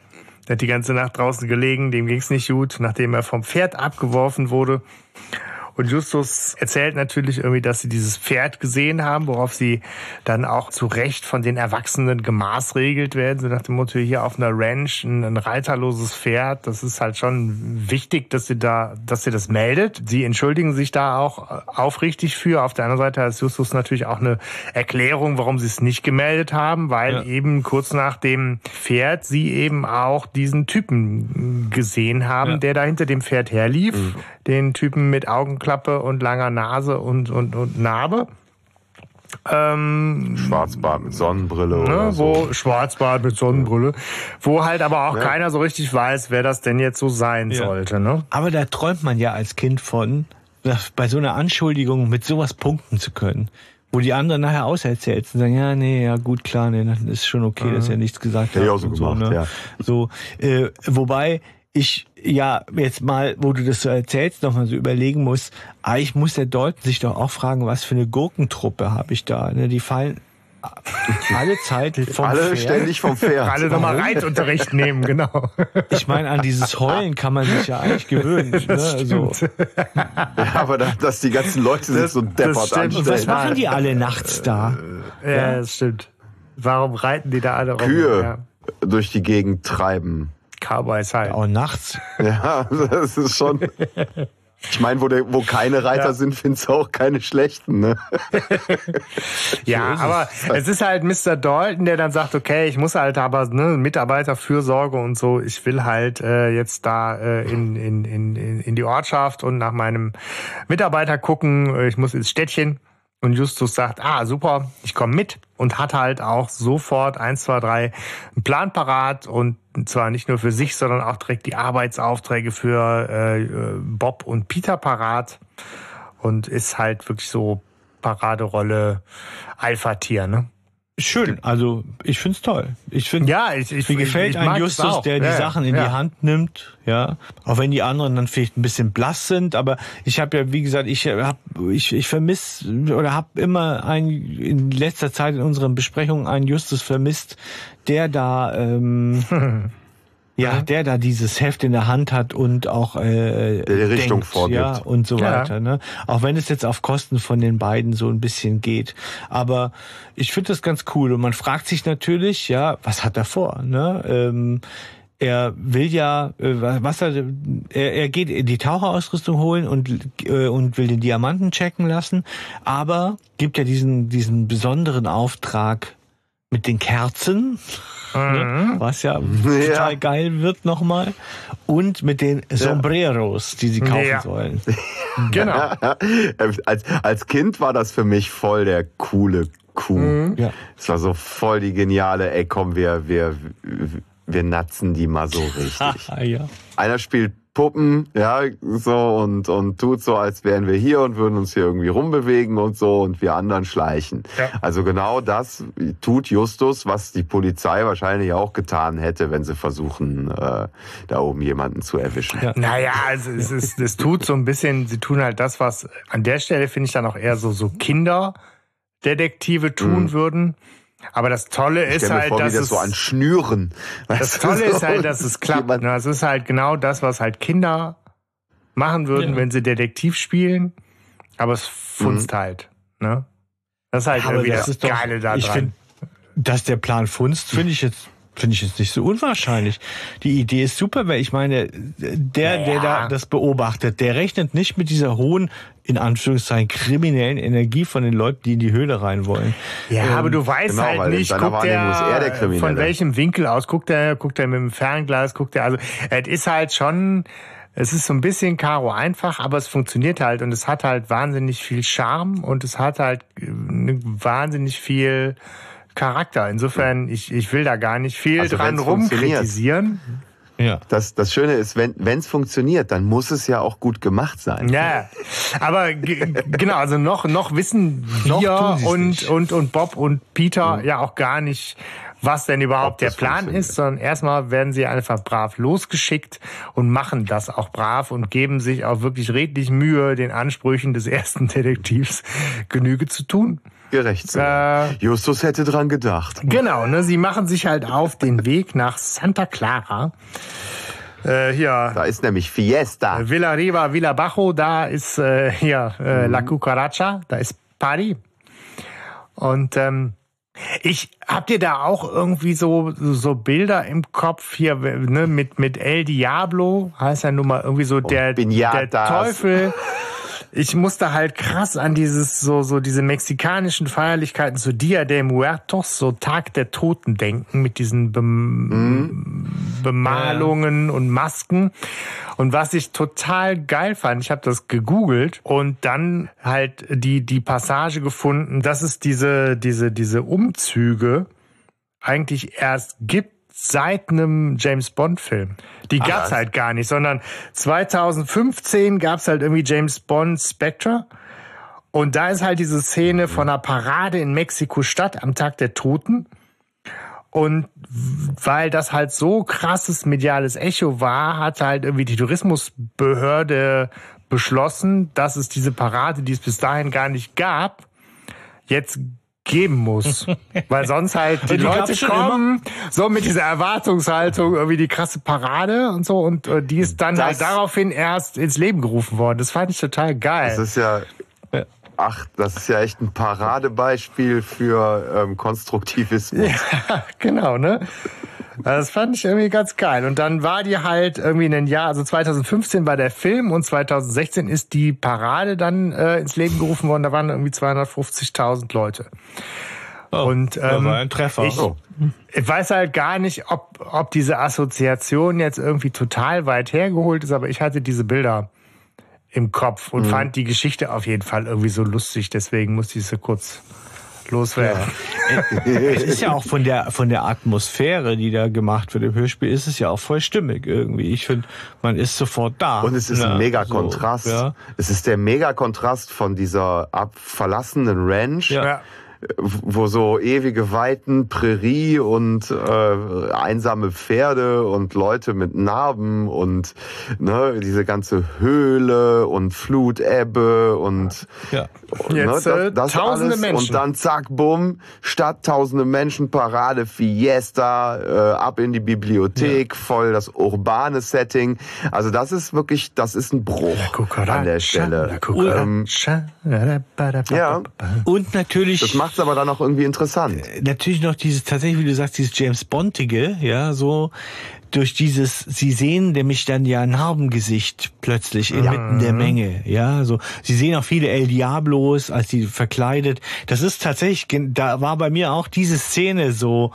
Der hat die ganze Nacht draußen gelegen, dem ging's nicht gut, nachdem er vom Pferd abgeworfen wurde. Und Justus erzählt natürlich irgendwie, dass sie dieses Pferd gesehen haben, worauf sie dann auch zu Recht von den Erwachsenen gemaßregelt werden. So nach dem Motto, hier auf einer Ranch ein, ein reiterloses Pferd. Das ist halt schon wichtig, dass sie da, dass sie das meldet. Sie entschuldigen sich da auch aufrichtig für. Auf der anderen Seite hat Justus natürlich auch eine Erklärung, warum sie es nicht gemeldet haben, weil ja. eben kurz nach dem Pferd sie eben auch diesen Typen gesehen haben, ja. der da hinter dem Pferd herlief. Mhm. Den Typen mit Augen Augenklappe und langer Nase und, und, und Narbe. Ähm, Schwarzbart mit Sonnenbrille ne, oder wo so. Schwarzbart mit Sonnenbrille, wo halt aber auch ja. keiner so richtig weiß, wer das denn jetzt so sein ja. sollte. Ne? Aber da träumt man ja als Kind von, bei so einer Anschuldigung mit sowas punkten zu können. Wo die anderen nachher auserzählt und sagen, ja, nee, ja, gut, klar, nee, das ist schon okay, mhm. dass er nichts gesagt hat. Ja, so gemacht, so, ne? ja. So, äh, wobei ich ja jetzt mal, wo du das so erzählst, noch mal so überlegen muss, eigentlich muss der Dalton sich doch auch fragen, was für eine Gurkentruppe habe ich da. Ne? Die fallen alle Zeit vom Alle Pferd. ständig vom Pferd. Alle nochmal Reitunterricht nehmen, genau. Ich meine, an dieses Heulen kann man sich ja eigentlich gewöhnen. Ne? Also, Ja, aber da, dass die ganzen Leute sich so deppert stimmt. und was anstellen. machen die alle nachts da? Ja, das stimmt. Warum reiten die da alle rum? Kühe Ja. durch die Gegend treiben. Cowboys halt. Auch nachts. Ja, das ist schon. Ich meine, wo, der, wo keine Reiter Ja. sind, findest du auch keine schlechten. Ne? Ja, aber es ist halt Mr. Dalton, der dann sagt, okay, ich muss halt aber ne, Mitarbeiterfürsorge und so, ich will halt äh, jetzt da äh, in, in, in, in die Ortschaft und nach meinem Mitarbeiter gucken, ich muss ins Städtchen. Und Justus sagt, ah, super, ich komme mit. Und hat halt auch sofort eins, zwei, drei einen Plan parat. Und zwar nicht nur für sich, sondern auch direkt die Arbeitsaufträge für äh, äh, Bob und Peter parat. Und ist halt wirklich so Paraderolle Alpha-Tier, ne? Schön. Also ich find's toll. Ich finde, Ja, ich, ich mir gefällt ich ein mag Justus, der die Ja, Sachen in ja. die Hand nimmt. Ja, auch wenn die anderen dann vielleicht ein bisschen blass sind. Aber ich habe ja, wie gesagt, ich hab, ich, ich vermiss oder habe immer ein in letzter Zeit in unseren Besprechungen einen Justus vermisst, der da ähm, Ja, der da dieses Heft in der Hand hat und auch äh, Der die Richtung denkt, vorgibt. ja, und so Ja. weiter. Ne? Auch wenn es jetzt auf Kosten von den beiden so ein bisschen geht. Aber ich finde das ganz cool und man fragt sich natürlich, ja, was hat er vor? Ne? Ähm, er will ja, äh, was er, er, er geht die Taucherausrüstung holen und äh, und will den Diamanten checken lassen, aber gibt ja diesen diesen besonderen Auftrag mit den Kerzen, ne? was ja, total geil wird nochmal, und mit den Sombreros, die sie kaufen Ja. sollen. Genau. als, als Kind war das für mich voll der coole Kuh. Ja. Es war so voll die geniale, ey komm, wir, wir, wir natzen die mal so richtig. Ja. Einer spielt Puppen, ja, so und, und tut so, als wären wir hier und würden uns hier irgendwie rumbewegen und so und wir anderen schleichen. Ja. Also genau das tut Justus, was die Polizei wahrscheinlich auch getan hätte, wenn sie versuchen, äh, da oben jemanden zu erwischen. Ja. Naja, also es, ist, es tut so ein bisschen, sie tun halt das, was an der Stelle finde ich dann auch eher so, so Kinderdetektive tun würden. Aber das Tolle Mhm. Ich ist halt, vor, wie dass das es, so an Schnüren. das Tolle ist halt, dass es klappt. Ne? Es ist halt genau das, was halt Kinder machen würden, Ja. wenn sie Detektiv spielen. Aber es funzt halt. Ne? Das ist halt Aber irgendwie das das, ist doch, Geile da ich dran. finde, dass der Plan funzt, finde ich jetzt finde ich jetzt nicht so unwahrscheinlich. Die Idee ist super, weil ich meine, der, der Ja. da das beobachtet, der rechnet nicht mit dieser hohen, in Anführungszeichen, kriminellen Energie von den Leuten, die in die Höhle rein wollen. Ja, Ähm, aber du weißt genau, halt nicht, guckt er der der, von welchem Winkel aus, guckt er, guckt er mit dem Fernglas, guckt er, also es ist halt schon, es ist so ein bisschen Karo einfach, aber es funktioniert halt und es hat halt wahnsinnig viel Charme und es hat halt äh, ne, wahnsinnig viel Charakter. Insofern, ich, ich will da gar nicht viel Also dran rumkritisieren. Ja. Das, das Schöne ist, wenn es funktioniert, dann muss es ja auch gut gemacht sein. Ja, aber ge- genau, also noch, noch wissen wir und, und, und Bob und Peter ja auch gar nicht, was denn überhaupt Ob der Plan ist, sondern erstmal werden sie einfach brav losgeschickt und machen das auch brav und geben sich auch wirklich redlich Mühe, den Ansprüchen des ersten Detektivs Genüge zu tun. Gerecht zu werden. Äh, Justus hätte dran gedacht. Genau, ne, sie machen sich halt auf den Weg nach Santa Clara. Äh, hier, Da ist nämlich Fiesta. Villa Riva, Villa Bajo, da ist äh, hier äh, La Cucaracha, da ist Party. Und ähm, ich habt ihr da auch irgendwie so so Bilder im Kopf hier ne, mit mit El Diablo heißt ja nun mal irgendwie so der der. Teufel. Ich musste halt krass an dieses so so diese mexikanischen Feierlichkeiten so Dia de Muertos, so Tag der Toten denken mit diesen Bem Bemalungen und Masken. Und was ich total geil fand, ich habe das gegoogelt und dann halt die die Passage gefunden, dass es diese diese diese Umzüge eigentlich erst gibt seit einem James Bond Film. Die gab's was? halt gar nicht, sondern 2015 gab's halt irgendwie James Bond Spectre. Und da ist halt diese Szene von einer Parade in Mexiko-Stadt am Tag der Toten. Und weil das halt so krasses mediales Echo war, hat halt irgendwie die Tourismusbehörde beschlossen, dass es diese Parade, die es bis dahin gar nicht gab, jetzt geben muss. Weil sonst halt die, die Leute kommen, so mit dieser Erwartungshaltung, irgendwie die krasse Parade und so. Und äh, die ist dann Das- halt daraufhin erst ins Leben gerufen worden. Das fand ich total geil. Das ist ja. Ach, das ist ja echt ein Paradebeispiel für ähm, Konstruktivismus. Ja, genau, ne? Das fand ich irgendwie ganz geil. Und dann war die halt irgendwie ein Jahr, also 2015 war der Film und 2016 ist die Parade dann äh, ins Leben gerufen worden. Da waren irgendwie 250.000 Leute. Oh, Und, das ähm, war ein Treffer. ich- oh. Ich weiß halt gar nicht, ob, ob diese Assoziation jetzt irgendwie total weit hergeholt ist, aber ich hatte diese Bilder im Kopf und fand die Geschichte auf jeden Fall irgendwie so lustig. Deswegen musste ich sie kurz loswerden. Es ist ja auch von der, von der Atmosphäre, die da gemacht wird im Hörspiel, ist es ja auch voll stimmig irgendwie. Ich finde, man ist sofort da. Und es ist Ja, ein mega so, Kontrast. ja. Es ist der mega Kontrast von dieser ab verlassenen Ranch, Ja. Ja. wo so ewige Weiten, Prärie und äh, einsame Pferde und Leute mit Narben und ne, diese ganze Höhle und Flutebbe und Ja. Jetzt, äh, tausende Menschen. Und dann zack, bumm, Stadt, tausende Menschen, Parade, Fiesta, äh, ab in die Bibliothek, voll das urbane Setting. Also das ist wirklich, das ist ein Bruch an der Stelle. Ähm, ja. Und natürlich. Macht's aber dann auch irgendwie interessant. natürlich noch dieses, tatsächlich, wie du sagst, dieses James Bondige, ja, so durch dieses, sie sehen nämlich dann ja ein Narbengesicht plötzlich inmitten der Menge, ja, so. Sie sehen auch viele El Diablos, als die verkleidet. Das ist tatsächlich, da war bei mir auch diese Szene so,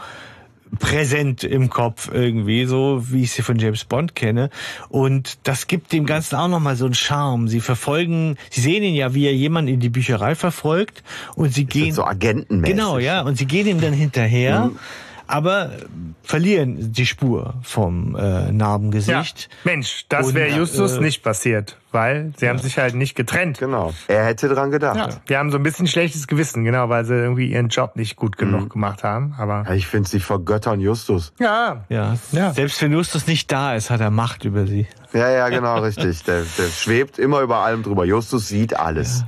präsent im Kopf irgendwie, so wie ich sie von James Bond kenne. Und das gibt dem Ganzen auch nochmal so einen Charme. Sie verfolgen, sie sehen ihn ja, wie er jemanden in die Bücherei verfolgt und sie gehen. So agentenmäßig. Genau, ja. Und sie gehen ihm dann hinterher, aber verlieren die Spur vom äh, Ja. Narbengesicht. Mensch, das wäre Justus äh, nicht passiert, weil sie haben sich halt nicht getrennt. Genau. Er hätte dran gedacht. Ja, die haben so ein bisschen schlechtes Gewissen, genau, weil sie irgendwie ihren Job nicht gut genug gemacht haben. Aber Ich finde, sie vergöttern Justus. ja, Ja. Ja. Selbst wenn Justus nicht da ist, hat er Macht über sie. Ja, ja, genau, richtig. Der, der schwebt immer über allem drüber. Justus sieht alles.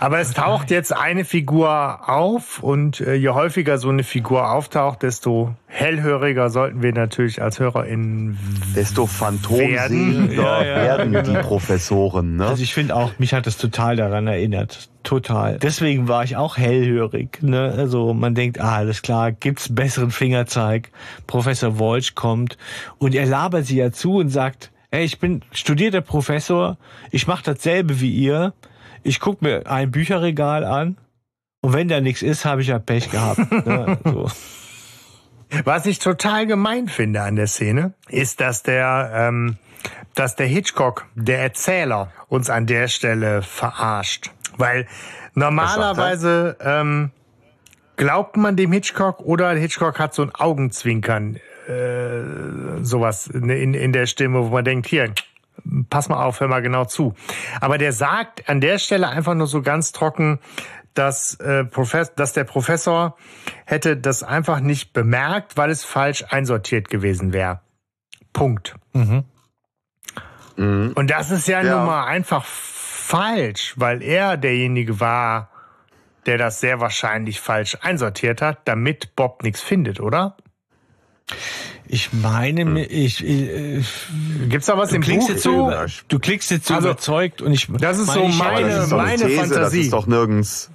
aber es taucht jetzt eine Figur auf und äh, je häufiger so eine Figur auftaucht, desto hellhöriger sollten wir natürlich als HörerInnen Desto phantomsehender Ja, ja, werden die genau. Professoren, ne? Also ich finde auch, mich hat das total daran erinnert. Total. Deswegen war ich auch hellhörig. Ne? Also man denkt, ah, alles klar, gibt's besseren Fingerzeig. Professor Wolsch kommt und er labert sie ja zu und sagt, hey, ich bin studierter Professor, ich mache dasselbe wie ihr. Ich guck mir ein Bücherregal an und wenn da nichts ist, habe ich ja Pech gehabt. ne? so. Was ich total gemein finde an der Szene, ist, dass der, ähm, dass der Hitchcock, der Erzähler, uns an der Stelle verarscht. Weil normalerweise ähm, glaubt man dem Hitchcock oder Hitchcock hat so ein Augenzwinkern, äh, sowas in, in, in der Stimme, wo man denkt, hier, pass mal auf, hör mal genau zu. Aber der sagt an der Stelle einfach nur so ganz trocken, dass, äh, Profess dass der Professor hätte das einfach nicht bemerkt, weil es falsch einsortiert gewesen wäre. Punkt. Mhm. Und das ist ja, Ja. nun mal einfach falsch, weil er derjenige war, der das sehr wahrscheinlich falsch einsortiert hat, damit Bob nichts findet, oder? Ich meine, Hm. mir- ich, äh, Gibt's da was du im Buch jetzt so, du klingst jetzt so Also, überzeugt und ich das ist so ich meine- das ist meine These, das Fantasie. ist doch nirgends.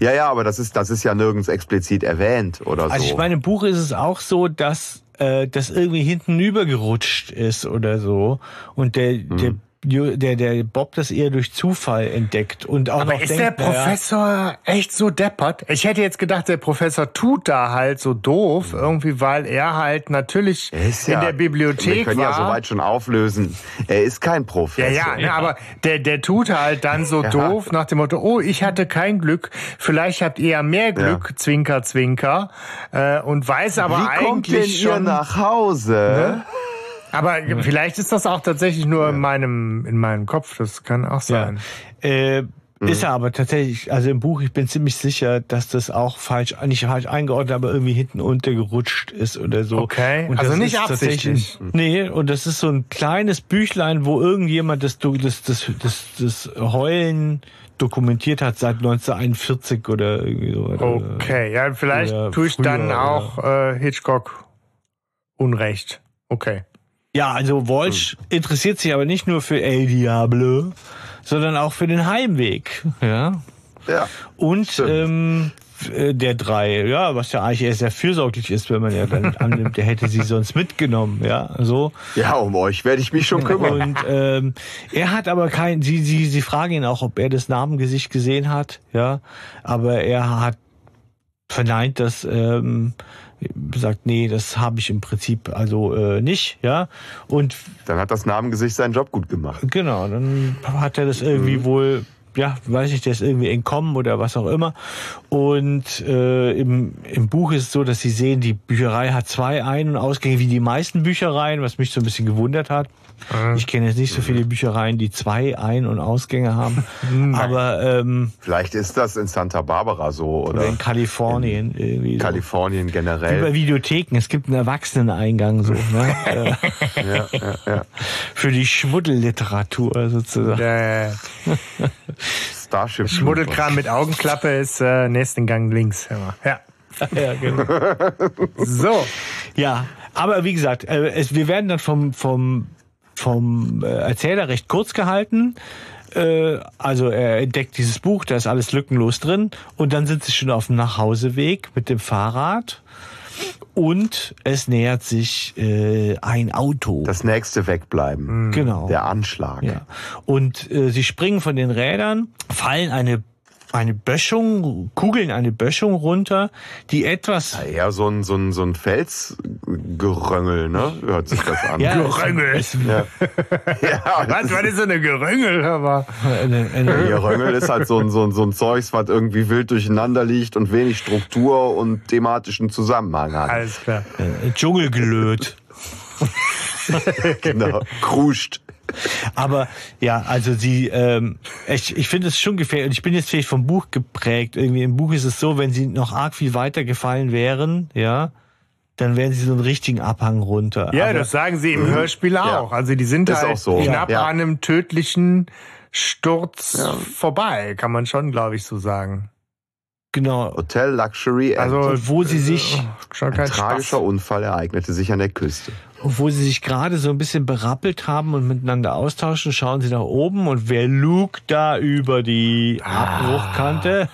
Ja, ja, aber das ist, das ist ja nirgends explizit erwähnt oder so. Also ich meine, im Buch ist es auch so, dass äh, das irgendwie hinten übergerutscht ist oder so und der der Ju- der der Bob das eher durch Zufall entdeckt und auch Aber noch ist denkt, der Professor echt so deppert? Ich hätte jetzt gedacht, der Professor tut da halt so doof, irgendwie, weil er halt natürlich Er ist in ja, der Bibliothek Wir können war. ja soweit schon auflösen. Er ist kein Ja, Professor. ja, ne, aber der, der tut halt dann so doof nach dem Motto, oh, ich hatte kein Glück, vielleicht habt ihr ja mehr Glück, Zwinker, Zwinker, äh, und weiß aber Wie kommt denn eigentlich ihr schon, nach Hause? Aber vielleicht ist das auch tatsächlich nur in meinem, in meinem Kopf, das kann auch ja, sein. äh, Ist er aber tatsächlich, also im Buch, ich bin ziemlich sicher, dass das auch falsch, nicht falsch eingeordnet, aber irgendwie hinten untergerutscht ist oder so. Okay, und also das nicht ist absichtlich. tatsächlich- Nee, und das ist so ein kleines Büchlein, wo irgendjemand das, das, das, das, das Heulen dokumentiert hat seit 1941 oder irgendwie so. Oder- Okay, ja, vielleicht tue ich dann auch äh, Hitchcock Unrecht. Okay. Ja, also Walsh Hm. interessiert sich aber nicht nur für El Diablo, sondern auch für den Heimweg. Ja. Ja. Und Stimmt. ähm, äh, der drei, ja, was ja eigentlich eher sehr fürsorglich ist, wenn man ja dann annimmt, der hätte sie sonst mitgenommen, ja, so. Ja, um euch werde ich mich schon kümmern. Und ähm, er hat aber kein, sie, sie, sie fragen ihn auch, ob er das Namengesicht gesehen hat, ja, aber er hat verneint das, ähm, sagt, nee, das habe ich im Prinzip also äh, nicht, ja. Und Dann hat das Namengesicht seinen Job gut gemacht. Genau, dann hat er das irgendwie wohl, ja, weiß ich, der ist irgendwie entkommen oder was auch immer. Und äh, im, im Buch ist es so, dass sie sehen, die Bücherei hat zwei Ein- und Ausgänge wie die meisten Büchereien, was mich so ein bisschen gewundert hat. Ich kenne jetzt nicht so viele Büchereien, die zwei Ein- und Ausgänge haben. Aber ähm, Vielleicht ist das in Santa Barbara so oder oder in Kalifornien irgendwie. So. Kalifornien generell. Videotheken, es gibt einen Erwachseneneingang so, ne? Äh, Ja, ja, ja. für die Schmuddelliteratur sozusagen. Der Starship. Schmuddelkram mit Augenklappe ist äh, nächsten Gang links. Hör mal. Ja. Ja, genau. So. Ja, aber wie gesagt, äh, es, wir werden dann vom, vom, vom äh, Erzähler recht kurz gehalten. Äh, also er entdeckt dieses Buch, da ist alles lückenlos drin. Und dann sind sie schon auf dem Nachhauseweg mit dem Fahrrad. Und es nähert sich äh, ein Auto. Das nächste wegbleiben. genau. Der Anschlag. Ja. Und äh, sie springen von den Rädern, fallen eine, eine Böschung, kugeln eine Böschung runter, die etwas Eher so ein, so ein, so ein Felsgeröngel, ne? Hört sich das an. Ja, Geröngel. es- Ja, Was, was ist so eine Geröngel? Hör mal. eine, eine, Geröngel ist halt so ein, so ein, so ein Zeugs, was irgendwie wild durcheinander liegt und wenig Struktur und thematischen Zusammenhang hat. Alles klar. äh, Dschungelgelöt. Genau. Kruscht. Aber ja, also sie, ähm, ich, ich finde es schon gefährlich. Und ich bin jetzt vielleicht vom Buch geprägt. Irgendwie im Buch ist es so, wenn sie noch arg viel weiter gefallen wären, ja, dann wären sie so einen richtigen Abhang runter. Ja, Aber, das sagen sie im Hörspiel auch. Also die sind Ist halt auch so. knapp Ja. an einem tödlichen Sturz vorbei, kann man schon, glaube ich, so sagen. genau. Hotel Luxury. Also wo sie sich, äh, schon Ein tragischer Spaß. Unfall ereignete sich an der Küste. Wo sie sich gerade so ein bisschen berappelt haben und miteinander austauschen, schauen sie nach oben und wer lugt da über die Abbruchkante?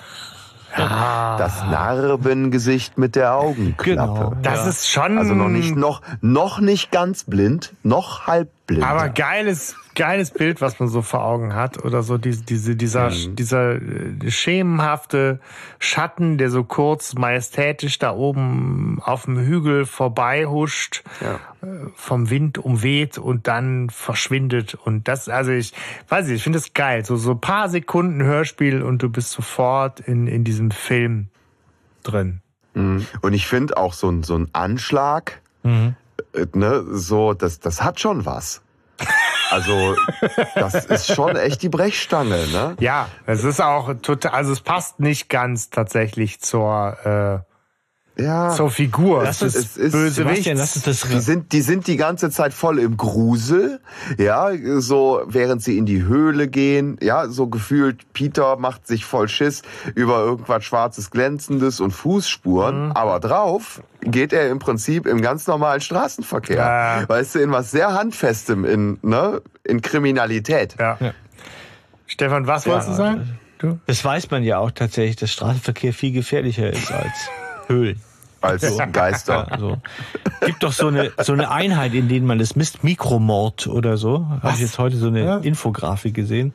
Das Narbengesicht mit der Augenklappe. Genau. Das Ja. ist schon. Also noch nicht, noch, noch nicht ganz blind, noch halb blind. Aber geiles, geiles Bild, was man so vor Augen hat. Oder so diese, diese, dieser, dieser äh, schemenhafte Schatten, der so kurz majestätisch da oben auf dem Hügel vorbeihuscht, äh, vom Wind umweht und dann verschwindet. Und das, also ich weiß nicht, ich finde das geil. So, so ein paar Sekunden Hörspiel und du bist sofort in, in diesem Film drin. Mhm. Und ich finde auch so ein, so ein Anschlag, Mhm. Ne, so, das, das hat schon was. Also, das ist schon echt die Brechstange, ne? Ja, es ist auch total, also es passt nicht ganz tatsächlich zur, äh, Ja. zur Figur des uns- es ist- Sebastian, lass Bösewichts. uns das Die sind, die sind die ganze Zeit voll im Grusel, ja, so während sie in die Höhle gehen, ja, so gefühlt, Peter macht sich voll Schiss über irgendwas Schwarzes, Glänzendes und Fußspuren, aber drauf geht er im Prinzip im ganz normalen Straßenverkehr, Ja. weißt du, in was sehr Handfestem, in, ne, in Kriminalität. Ja. Ja. Stefan, was wolltest du sagen? Du? Das weiß man ja auch tatsächlich, dass Straßenverkehr viel gefährlicher ist als Höhlen. Als Geister. Also gibt doch so eine so eine Einheit, in denen man das misst, Mikromord oder so. Habe ich jetzt heute so eine Ja. Infografik gesehen,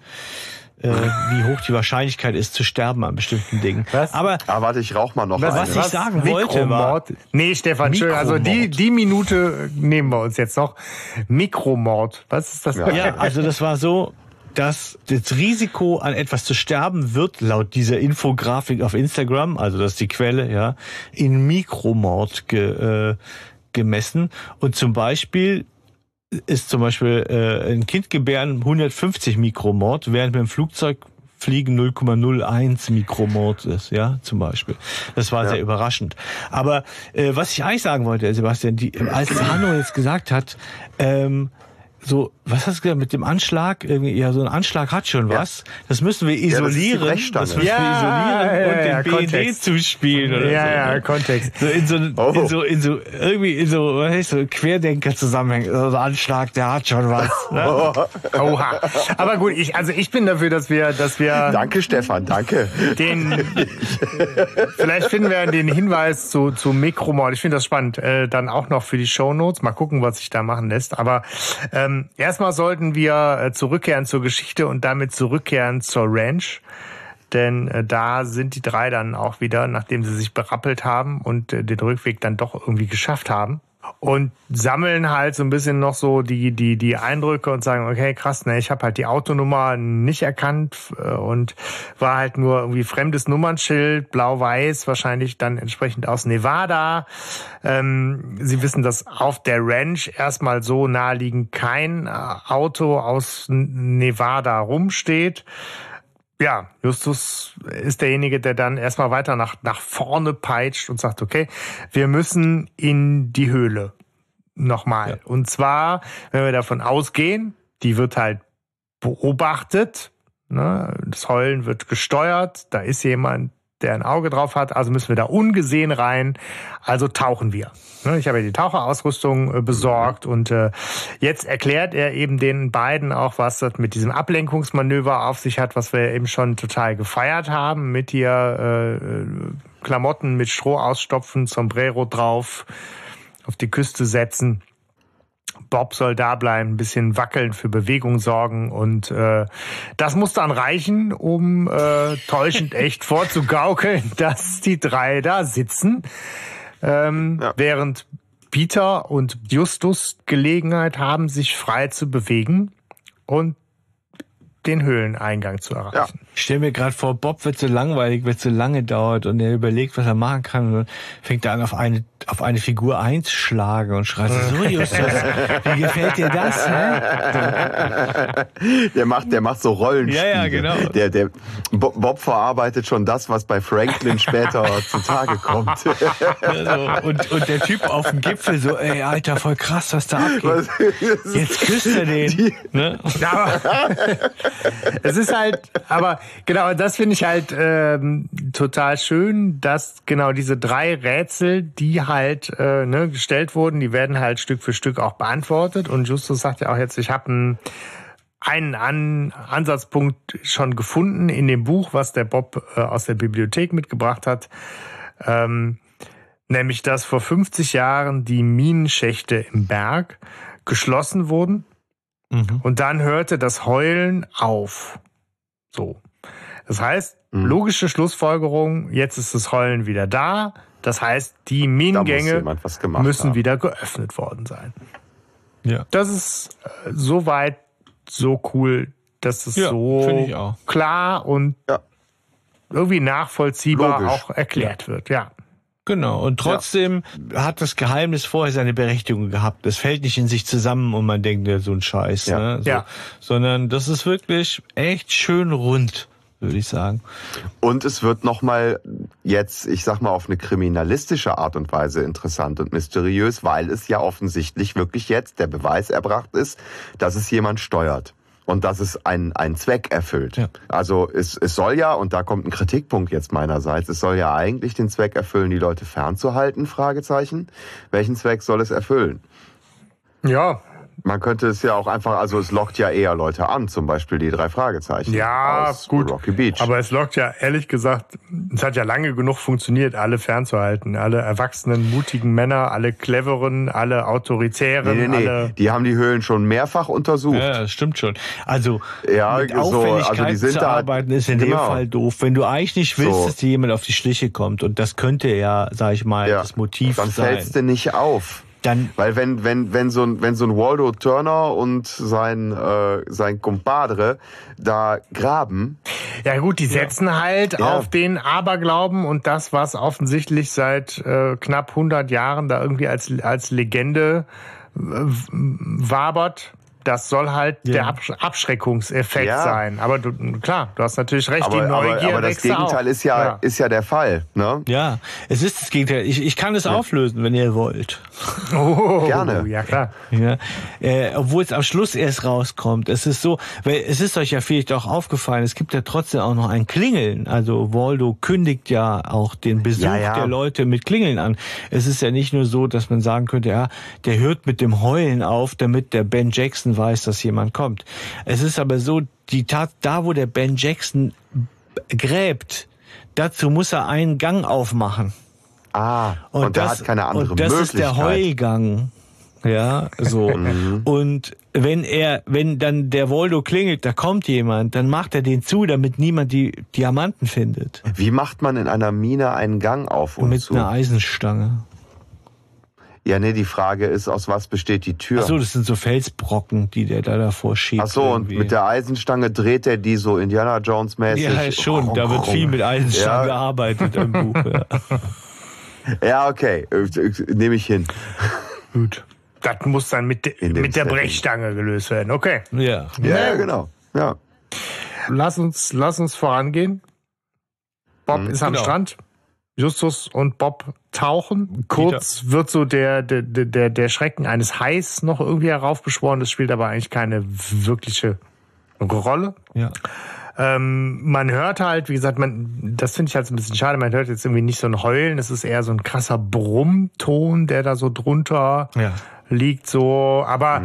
äh, wie hoch die Wahrscheinlichkeit ist zu sterben an bestimmten Dingen. Was? Aber Ah, warte, ich rauch mal noch Was eine. ich sagen wollte, war- Mikromord. Nee, Stefan, schön. Also die, Mikromord. die Minute nehmen wir uns jetzt noch. Mikromord. Was ist das? Ja. ja, also das war so, dass das Risiko an etwas zu sterben wird laut dieser Infografik auf Instagram, also das ist die Quelle, ja, in Mikromord ge, äh, gemessen. Und zum Beispiel ist zum Beispiel äh, ein Kind gebären 150 Mikromord, während mit dem Flugzeug Fliegen 0,01 Mikromort ist, ja, zum Beispiel. Das war ja. sehr überraschend. Aber äh, was ich eigentlich sagen wollte, Sebastian, die, als Hanno jetzt gesagt hat, ähm, so, was hast du gesagt, mit dem Anschlag? Irgendwie, ja, so ein Anschlag hat schon was. Ja. Das müssen wir isolieren. Ja, das, das müssen ja, wir isolieren ja, und den BND zuspielen oder ja, so. Ja, ne? Kontext. So in so, oh. in so, in so, irgendwie in so, was heißt so, Querdenker-Zusammenhängen. So ein Anschlag, der hat schon was. Ne? Oha. Aber gut, ich, also ich bin dafür, dass wir, dass wir. Danke, Stefan, danke. Den, vielleicht finden wir den Hinweis zu, zu Mikromord. Ich finde das spannend. Äh, dann auch noch für die Shownotes. Mal gucken, was sich da machen lässt. Aber, ähm, ähm, erstmal sollten wir äh, zurückkehren zur Geschichte und damit zurückkehren zur Ranch. Denn äh, da sind die drei dann auch wieder, nachdem sie sich berappelt haben und äh, den Rückweg dann doch irgendwie geschafft haben und sammeln halt so ein bisschen noch so die die die Eindrücke und sagen okay krass ne ich habe halt die Autonummer nicht erkannt äh, und war halt nur irgendwie fremdes Nummernschild blau-weiß wahrscheinlich dann entsprechend aus Nevada. Ähm, sie wissen dass auf der Ranch erstmal so naheliegend kein äh, Auto aus Nevada rumsteht ja, Justus ist derjenige, der dann erstmal weiter nach, nach vorne peitscht und sagt, okay, wir müssen in die Höhle. Nochmal. Ja. Und zwar, wenn wir davon ausgehen, die wird halt beobachtet, ne? das Heulen wird gesteuert, da ist jemand, der ein Auge drauf hat, also müssen wir da ungesehen rein, also tauchen wir. Ne, ich habe ja die Taucherausrüstung äh, besorgt und äh, jetzt erklärt er eben den beiden auch, was das mit diesem Ablenkungsmanöver auf sich hat, was wir eben schon total gefeiert haben, mit hier äh, Klamotten mit Stroh ausstopfen, Sombrero drauf, auf die Küste setzen. Bob soll da bleiben, ein bisschen wackeln, für Bewegung sorgen und äh, das muss dann reichen, um äh, täuschend echt vorzugaukeln, dass die drei da sitzen, ähm, ja. während Peter und Justus Gelegenheit haben, sich frei zu bewegen und den Höhleneingang zu erreichen. Ja. Ich stelle mir gerade vor, Bob wird so langweilig, wird so lange dauert und er überlegt, was er machen kann und fängt er an, auf eine, auf eine Figur einzuschlagen und schreit so, Justus, wie gefällt dir das? Hä? Der macht, der macht so Rollenspiele. Ja, ja, genau. Der, der, Bob verarbeitet schon das, was bei Franklin später zutage kommt. Also, und, und der Typ auf dem Gipfel so, ey, Alter, voll krass, was da abgeht. Jetzt küsst er den. Die, ne? ja, es ist halt, aber genau, das finde ich halt ähm, total schön, dass genau diese drei Rätsel, die halt äh, ne, gestellt wurden, die werden halt Stück für Stück auch beantwortet. Und Justus sagt ja auch jetzt, ich habe einen einen An Ansatzpunkt schon gefunden in dem Buch, was der Bob äh, aus der Bibliothek mitgebracht hat. Ähm, nämlich, dass vor 50 Jahren die Minenschächte im Berg geschlossen wurden Mhm. Und dann hörte das Heulen auf. So. Das heißt, mhm. logische Schlussfolgerung, jetzt ist das Heulen wieder da. Das heißt, die Minengänge müssen haben. wieder geöffnet worden sein. Ja. Das ist äh, soweit so cool, dass es ja, so klar und ja. irgendwie nachvollziehbar Logisch. auch erklärt wird. Ja. Genau. Und trotzdem ja. hat das Geheimnis vorher seine Berechtigung gehabt. Das fällt nicht in sich zusammen und man denkt, ja, so ein Scheiß. Ja. Ne? So, ja. Sondern das ist wirklich echt schön rund würde ich sagen. Und es wird nochmal jetzt, ich sag mal, auf eine kriminalistische Art und Weise interessant und mysteriös, weil es ja offensichtlich wirklich jetzt der Beweis erbracht ist, dass es jemand steuert und dass es einen, einen Zweck erfüllt. Ja. Also es, es soll ja, und da kommt ein Kritikpunkt jetzt meinerseits, es soll ja eigentlich den Zweck erfüllen, die Leute fernzuhalten, Fragezeichen. Welchen Zweck soll es erfüllen? Ja, man könnte es ja auch einfach, also es lockt ja eher Leute an, zum Beispiel die drei Fragezeichen. Ja, gut. Rocky Beach. Aber es lockt ja, ehrlich gesagt, es hat ja lange genug funktioniert, alle fernzuhalten. Alle erwachsenen, mutigen Männer, alle cleveren, alle autoritären. Nee, nee, nee. Alle die haben die Höhlen schon mehrfach untersucht. Ja, das stimmt schon. Also, ja, mit so, also die sind zu arbeiten ist in genau. dem Fall doof. Wenn du eigentlich nicht willst, so. dass dir jemand auf die Schliche kommt, und das könnte ja, sag ich mal, ja, das Motiv dann sein. Dann fällst du nicht auf. Dann Weil wenn, wenn, wenn so ein, wenn so ein Waldo Turner und sein, äh, sein Compadre da graben. Ja gut, die setzen ja. halt ja. auf den Aberglauben und das, was offensichtlich seit äh, knapp 100 Jahren da irgendwie als, als Legende äh, wabert, das soll halt Ja. der Absch Abschreckungseffekt Ja. sein. Aber du, klar, du hast natürlich recht, Aber, die aber, Neugier aber das wächst Gegenteil auch. ist ja, ist ja der Fall. Ne? Ja, es ist das Gegenteil. Ich, ich kann es auflösen, wenn ihr wollt. Oh, Gerne. Ja, klar. Ja, äh, obwohl es am Schluss erst rauskommt. Es ist so, weil es ist euch ja vielleicht auch aufgefallen, es gibt ja trotzdem auch noch ein Klingeln. Also Waldo kündigt ja auch den Besuch Ja, ja. der Leute mit Klingeln an. Es ist ja nicht nur so, dass man sagen könnte, ja, der hört mit dem Heulen auf, damit der Ben Jackson weiß, dass jemand kommt. Es ist aber so, die Tat, da wo der Ben Jackson gräbt, dazu muss er einen Gang aufmachen. Ah, und, der hat keine andere und das Möglichkeit. ist der Heugang. Ja, so. Mhm. Und wenn er, wenn dann der Voldo klingelt, da kommt jemand, dann macht er den zu, damit niemand die Diamanten findet. Wie macht man in einer Mine einen Gang auf und Mit zu? einer Eisenstange. Ja, nee, die Frage ist, aus was besteht die Tür? Ach so, das sind so Felsbrocken, die der da davor schiebt. Ach so, und mit der Eisenstange dreht er die so Indiana Jones mäßig. ja, schon, da wird viel mit Eisenstangen Ja. gearbeitet im Buch. Ja. Ja, okay, nehme ich hin. Gut. Das muss dann mit, de, mit der Setting. Brechstange gelöst werden. Okay. ja. Ja, ja, genau. Ja. Lass uns, lass uns vorangehen. Bob ist am Genau. Strand. Justus und Bob tauchen. Kurz wird so der, der, der, der Schrecken eines Hais noch irgendwie heraufbeschworen. Das spielt aber eigentlich keine wirkliche Rolle. ja. Ähm, man hört halt, wie gesagt, man, das finde ich halt ein bisschen schade, man hört jetzt irgendwie nicht so ein Heulen, es ist eher so ein krasser Brummton, der da so drunter Ja. liegt, so, aber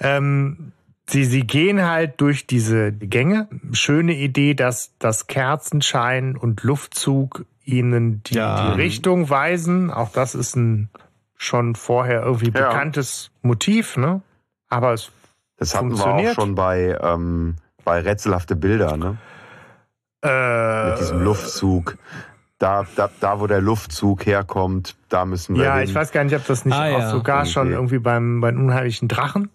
ähm, sie, sie gehen halt durch diese Gänge. Schöne Idee, dass das Kerzenschein und Luftzug ihnen die, Ja. die Richtung weisen. Auch das ist ein schon vorher irgendwie Ja. bekanntes Motiv, ne? Aber es Das hatten wir auch Funktioniert. schon bei, ähm, bei rätselhafte Bilder, ne? äh, Mit diesem Luftzug. Da, da, da, wo der Luftzug herkommt, da müssen wir Ja, hin. ich weiß gar nicht, ob das nicht Ah, auch ja. sogar schon Okay. irgendwie beim, beim unheimlichen Drachen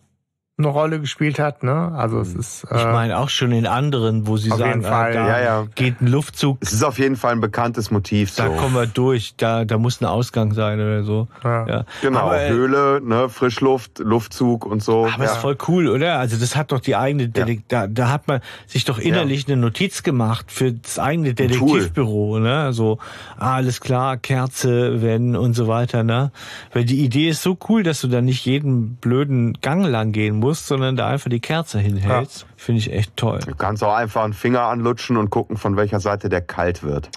eine Rolle gespielt hat. Ne? Also es ist äh, Ich meine auch schon in anderen, wo sie Auf sagen, jeden Fall. ah, da Ja, ja. geht ein Luftzug, Es ist auf jeden Fall ein bekanntes Motiv. So. da kommen wir durch, da, da muss ein Ausgang sein oder so. Ja. Ja. Genau, Aber, äh, Höhle, ne, Frischluft, Luftzug und so. Aber ja. ist voll cool, oder? Also das hat doch die eigene, Detek da, da hat man sich doch innerlich eine Notiz gemacht für das eigene Detektivbüro, ne? So, ah, alles klar, Kerze, wenn und so weiter, ne? Weil die Idee ist so cool, dass du da nicht jeden blöden Gang lang gehen musst, sondern da einfach die Kerze hinhältst. Finde ich echt toll. Du kannst auch einfach einen Finger anlutschen und gucken, von welcher Seite der kalt wird.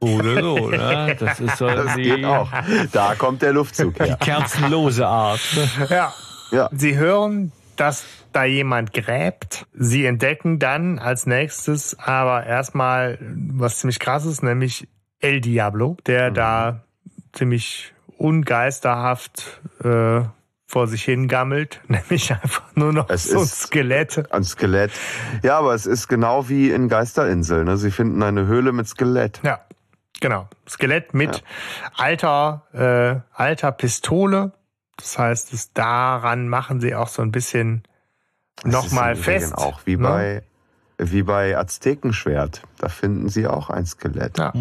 Oder so, ne? Das ist so Das die, geht auch. Da kommt der Luftzug die her. kerzenlose Art. Ne? ja. Ja. Sie hören, dass da jemand gräbt. Sie entdecken dann als nächstes aber erstmal was ziemlich krasses, nämlich El Diablo, der Mhm. da ziemlich ungeisterhaft äh, vor sich hingammelt, nämlich einfach nur noch Es so ein ist- Skelett. Ein Skelett. Ja, aber es ist genau wie in Geisterinsel. Ne? Sie finden eine Höhle mit Skelett. Ja, genau. Skelett mit alter, äh, alter Pistole. Das heißt, es daran machen sie auch so ein bisschen nochmal fest. Auch wie ne? bei, wie bei Aztekenschwert. Da finden sie auch ein Skelett. Ja.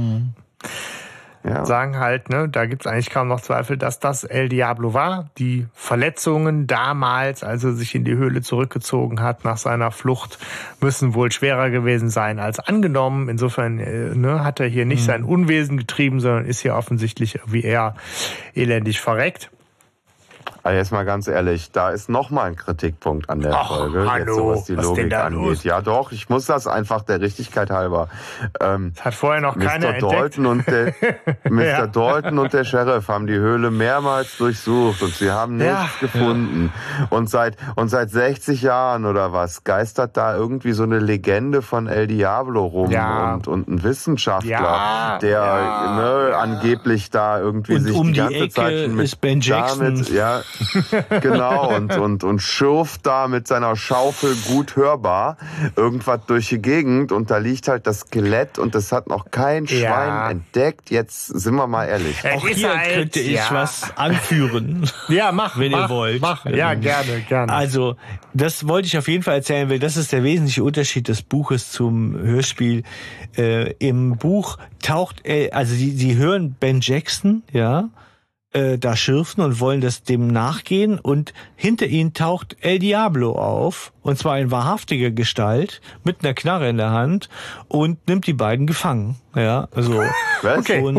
Ja. Sagen halt, ne, da gibt's eigentlich kaum noch Zweifel, dass das El Diablo war. Die Verletzungen damals, als er sich in die Höhle zurückgezogen hat nach seiner Flucht, müssen wohl schwerer gewesen sein als angenommen. Insofern äh, ne, hat er hier nicht sein Unwesen getrieben, sondern ist hier offensichtlich irgendwie eher elendig verreckt. Aber jetzt mal ganz ehrlich, da ist noch mal ein Kritikpunkt an der Ach, Folge, jetzt hallo, so was die was Logik angeht. los? Ja doch, ich muss das einfach der Richtigkeit halber. Ähm, Das hat vorher noch keiner Mr. entdeckt. Dalton und der Mr. Ja. Dalton und der Sheriff haben die Höhle mehrmals durchsucht und sie haben nichts Ja. gefunden. Und seit und seit 60 Jahren oder was geistert da irgendwie so eine Legende von El Diablo rum Ja. und und ein Wissenschaftler, der ne, angeblich da irgendwie Und sich um die die ganze Ecke Zeit mit ist Ben Jackson. damit, ja, genau und und und schürft da mit seiner Schaufel gut hörbar irgendwas durch die Gegend und da liegt halt das Skelett und das hat noch kein Ja. Schwein entdeckt. Jetzt sind wir mal ehrlich. Auch hier halt, könnte ich ja. was anführen. Ja, mach, wenn mach, ihr wollt. Mach. Ja, gerne, gerne. Also, das wollte ich auf jeden Fall erzählen, weil das ist der wesentliche Unterschied des Buches zum Hörspiel. Äh, Im Buch taucht, äh, also sie, sie hören Ben Jackson, ja, äh, da schürfen und wollen das dem nachgehen und hinter ihnen taucht El Diablo auf und zwar in wahrhaftiger Gestalt mit einer Knarre in der Hand und nimmt die beiden gefangen. Ja, also Was? Okay. und,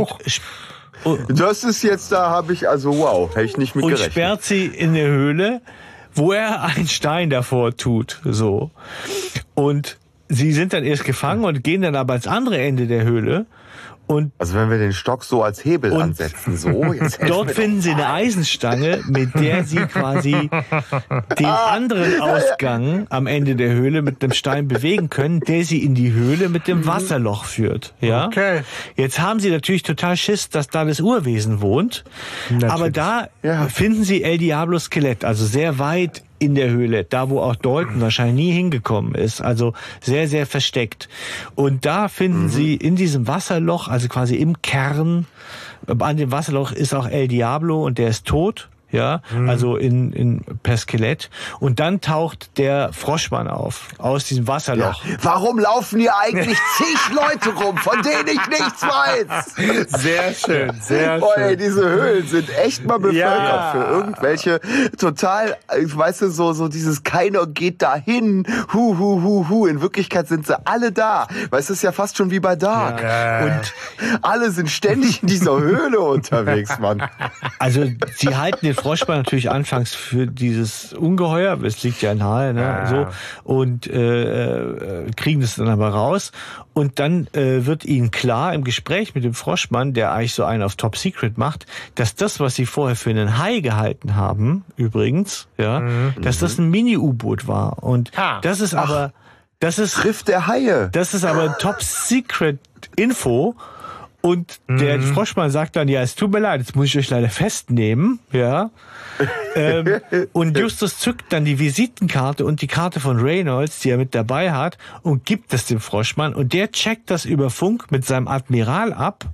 und, Das ist jetzt, da habe ich, also wow, hätte ich nicht mit und gerechnet. sperrt sie in eine Höhle, wo er einen Stein davor tut, so. Und sie sind dann erst gefangen und gehen dann aber ans andere Ende der Höhle und Also wenn wir den Stock so als Hebel ansetzen, so, jetzt Dort finden sie eine Eisenstange, mit der sie quasi den anderen Ausgang am Ende der Höhle mit dem Stein bewegen können, der sie in die Höhle mit dem Wasserloch führt. Ja. Okay. Jetzt haben sie natürlich total Schiss, dass da das Urwesen wohnt. Aber da Ja. finden sie El Diablo Skelett, also sehr weit in der Höhle, da wo auch Dalton wahrscheinlich nie hingekommen ist, also sehr, sehr versteckt. Und da finden sie in diesem Wasserloch, also quasi im Kern, an dem Wasserloch ist auch El Diablo und der ist tot. Ja, also in, in per Skelett. Und dann taucht der Froschmann auf, aus diesem Wasserloch. Warum laufen hier eigentlich zig Leute rum, von denen ich nichts weiß? Sehr schön, sehr Boah, ey, schön. diese Höhlen sind echt mal bevölkert Ja. für irgendwelche total, weißt du, so, so dieses keiner geht dahin, hu, hu, hu, hu. In Wirklichkeit sind sie alle da. Weißt du, es ist ja fast schon wie bei Dark. Und Alle sind ständig in dieser Höhle unterwegs, Mann. Also sie halten den Froschmann natürlich anfangs für dieses Ungeheuer, es liegt ja nahe, ne, Ja. so und äh, äh, kriegen das dann aber raus und dann äh, wird ihnen klar im Gespräch mit dem Froschmann, der eigentlich so einen auf Top Secret macht, dass das, was sie vorher für einen Hai gehalten haben, übrigens, ja, dass das ein Mini-U-Boot war und Ah. das ist aber das ist Triff der Haie. das ist aber Top Secret Info. Und der Froschmann sagt dann, ja, es tut mir leid, jetzt muss ich euch leider festnehmen, ja. ähm, und Justus zückt dann die Visitenkarte und die Karte von Reynolds, die er mit dabei hat, und gibt das dem Froschmann. Und der checkt das über Funk mit seinem Admiral ab.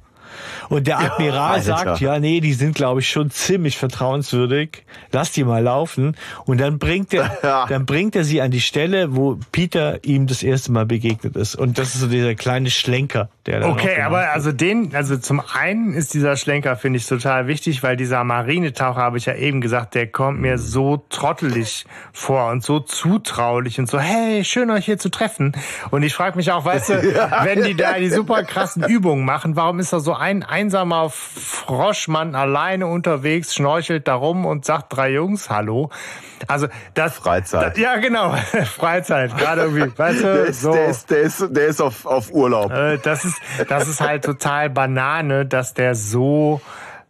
Und der Admiral Alter. sagt, ja, nee, die sind, glaube ich, schon ziemlich vertrauenswürdig. Lass die mal laufen. Und dann bringt er, Ja. dann bringt er sie an die Stelle, wo Peter ihm das erste Mal begegnet ist. Und das ist so dieser kleine Schlenker, Okay, aber also den, also zum einen ist dieser Schlenker, finde ich, total wichtig, weil dieser Marinetaucher, habe ich ja eben gesagt, der kommt mir so trottelig vor und so zutraulich und so, hey, schön euch hier zu treffen. Und ich frage mich auch, weißt du, wenn die da die super krassen Übungen machen, warum ist da so ein einsamer Froschmann alleine unterwegs, schnorchelt da rum und sagt drei Jungs Hallo? Also das Freizeit. Da, ja, genau, Freizeit, gerade irgendwie, weißt Der du, ist, so. der ist, der ist, der ist auf, auf Urlaub. Äh, das ist, das ist halt total Banane, dass der so,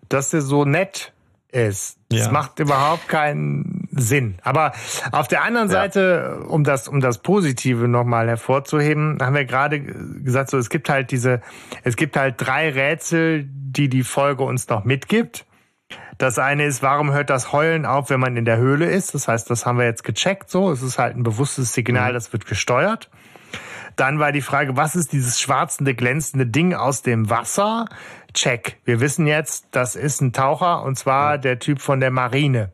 dass der so nett ist. Das Ja. macht überhaupt keinen Sinn. Aber auf der anderen Seite, um das, um das Positive nochmal hervorzuheben, haben wir gerade gesagt, so, es gibt halt diese, es gibt halt drei Rätsel, die die Folge uns noch mitgibt. Das eine ist, warum hört das Heulen auf, wenn man in der Höhle ist? Das heißt, das haben wir jetzt gecheckt, so. Es ist halt ein bewusstes Signal, das wird gesteuert. Dann war die Frage, was ist dieses schwarzende, glänzende Ding aus dem Wasser? Check. Wir wissen jetzt, das ist ein Taucher und zwar der Typ von der Marine.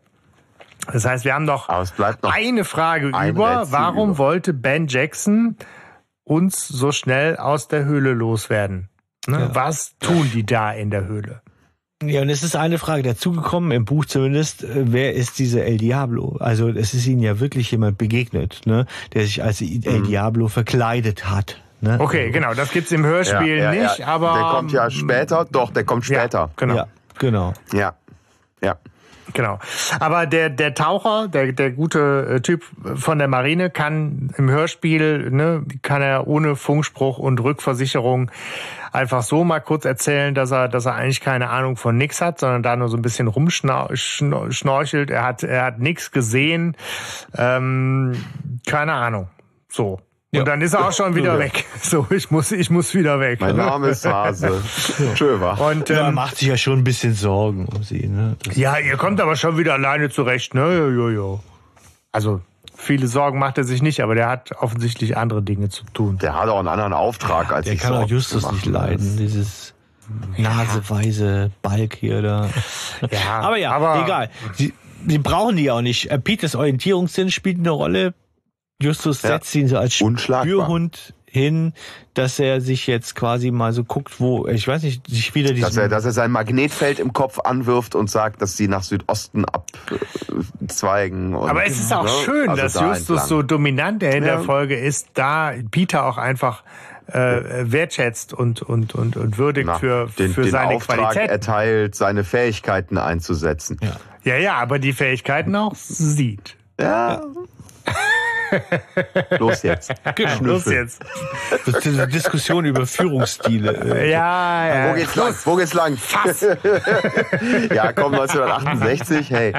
Das heißt, wir haben noch noch eine Frage ein über. Rätsel Warum über. wollte Ben Jackson uns so schnell aus der Höhle loswerden? Ne? Was tun die da in der Höhle? Ja, und es ist eine Frage dazugekommen, im Buch zumindest, äh, wer ist dieser El Diablo? Also es ist ihnen ja wirklich jemand begegnet, ne, der sich als El Diablo verkleidet hat. Ne? Okay, genau, das gibt's im Hörspiel Ja, ja, nicht, ja. aber Der kommt ja später. Doch, der kommt später. Ja, genau. Ja, genau. Ja. Ja. Genau. Aber der, der Taucher, der, der gute äh, Typ von der Marine kann im Hörspiel, ne, kann er ohne Funkspruch und Rückversicherung einfach so mal kurz erzählen, dass er, dass er eigentlich keine Ahnung von nix hat, sondern da nur so ein bisschen rumschnorchelt. Er hat, er hat nix gesehen. Ähm, keine Ahnung. So. Und Ja. dann ist er auch schon wieder Ja. weg. So, ich muss, ich muss wieder weg. Mein Name ist Hase. Schön war. Und Ja, er ähm, macht sich ja schon ein bisschen Sorgen um sie. Ne? Das Ja, ihr kommt aber schon wieder alleine zurecht, ne? Jo, jo, jo. Also, viele Sorgen macht er sich nicht, aber der hat offensichtlich andere Dinge zu tun. Der hat auch einen anderen Auftrag als Der ich kann auch Justus zu nicht leiden, dieses naseweise Balk hier da. Ja, aber ja, aber- egal. Sie, sie brauchen die auch nicht. Äh, Peters Orientierungssinn spielt eine Rolle. Justus Ja. setzt ihn so als. Spürhund hin, dass er sich jetzt quasi mal so guckt, wo, ich weiß nicht, sich wieder Dass diesen, er, dass er sein Magnetfeld im Kopf anwirft und sagt, dass sie nach Südosten abzweigen. Und, Aber es ist auch ne? schön, Also dass da Justus entlang. so dominant in der Ja. Folge ist, da Peter auch einfach äh, wertschätzt und, und, und, und würdigt Na, für, den, für den seine Auftrag Qualität. erteilt, seine Fähigkeiten einzusetzen. ja. Ja, ja, aber die Fähigkeiten auch sieht. Ja. Los jetzt. Genau. Los jetzt. Das ist diese Diskussion über Führungsstile. äh, Ja, ja. Wo geht's lang? Wo geht's lang? Fass. ja, komm, 1968, hey,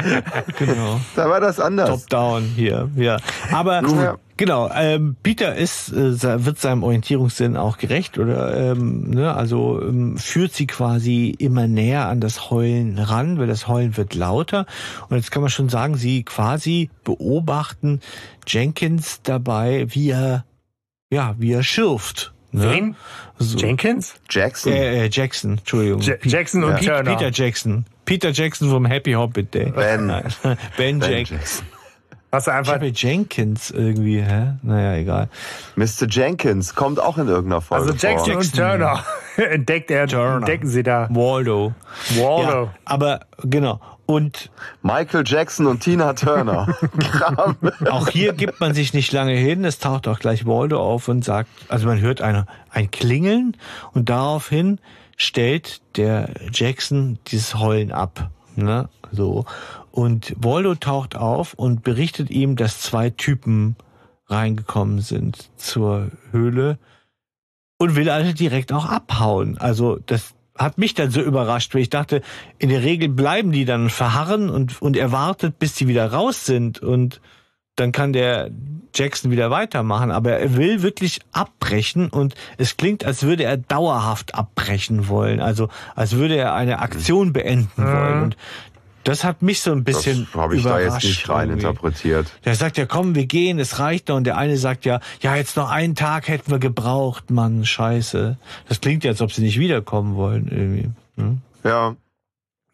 Genau. da war das anders. Top-down hier, ja. Aber Ja. Genau, ähm, Peter ist, äh, wird seinem Orientierungssinn auch gerecht oder ähm, ne, also ähm, führt sie quasi immer näher an das Heulen ran, weil das Heulen wird lauter. Und jetzt kann man schon sagen, sie quasi beobachten Jenkins dabei, wie er ja, wie er schürft. Ne? Wen? So. Jenkins? Jackson. Äh, äh, Jackson, Entschuldigung. Ja- Jackson und Turner. Peter Jackson. Peter Jackson vom Happy Hobbit Day. Ben. Ben, Ben Jackson. Hast du einfach. habe Jenkins irgendwie, hä? Naja, egal. Mr. Jenkins kommt auch in irgendeiner Folge Also Jackson vor. und Turner. Entdeckt er, Turner. entdecken sie da. Waldo. Waldo. Ja, aber genau. Und Michael Jackson und Tina Turner. Kram. auch hier gibt man sich nicht lange hin. Es taucht auch gleich Waldo auf und sagt, also man hört eine, ein Klingeln und daraufhin stellt der Jackson dieses Heulen ab. Ne? So. Und Waldo taucht auf und berichtet ihm, dass zwei Typen reingekommen sind zur Höhle und will also direkt auch abhauen. Also das hat mich dann so überrascht, weil ich dachte, in der Regel bleiben die dann verharren und, und er wartet, bis die wieder raus sind und dann kann der Jackson wieder weitermachen. Aber er will wirklich abbrechen und es klingt, als würde er dauerhaft abbrechen wollen. Also als würde er eine Aktion beenden wollen. Und das hat mich so ein Das bisschen habe ich da jetzt nicht rein irgendwie. interpretiert. Der sagt ja, komm, wir gehen, es reicht doch. Und der eine sagt ja, ja, jetzt noch einen Tag hätten wir gebraucht, Mann, scheiße. Das klingt ja, als ob sie nicht wiederkommen wollen, irgendwie. Hm? Ja.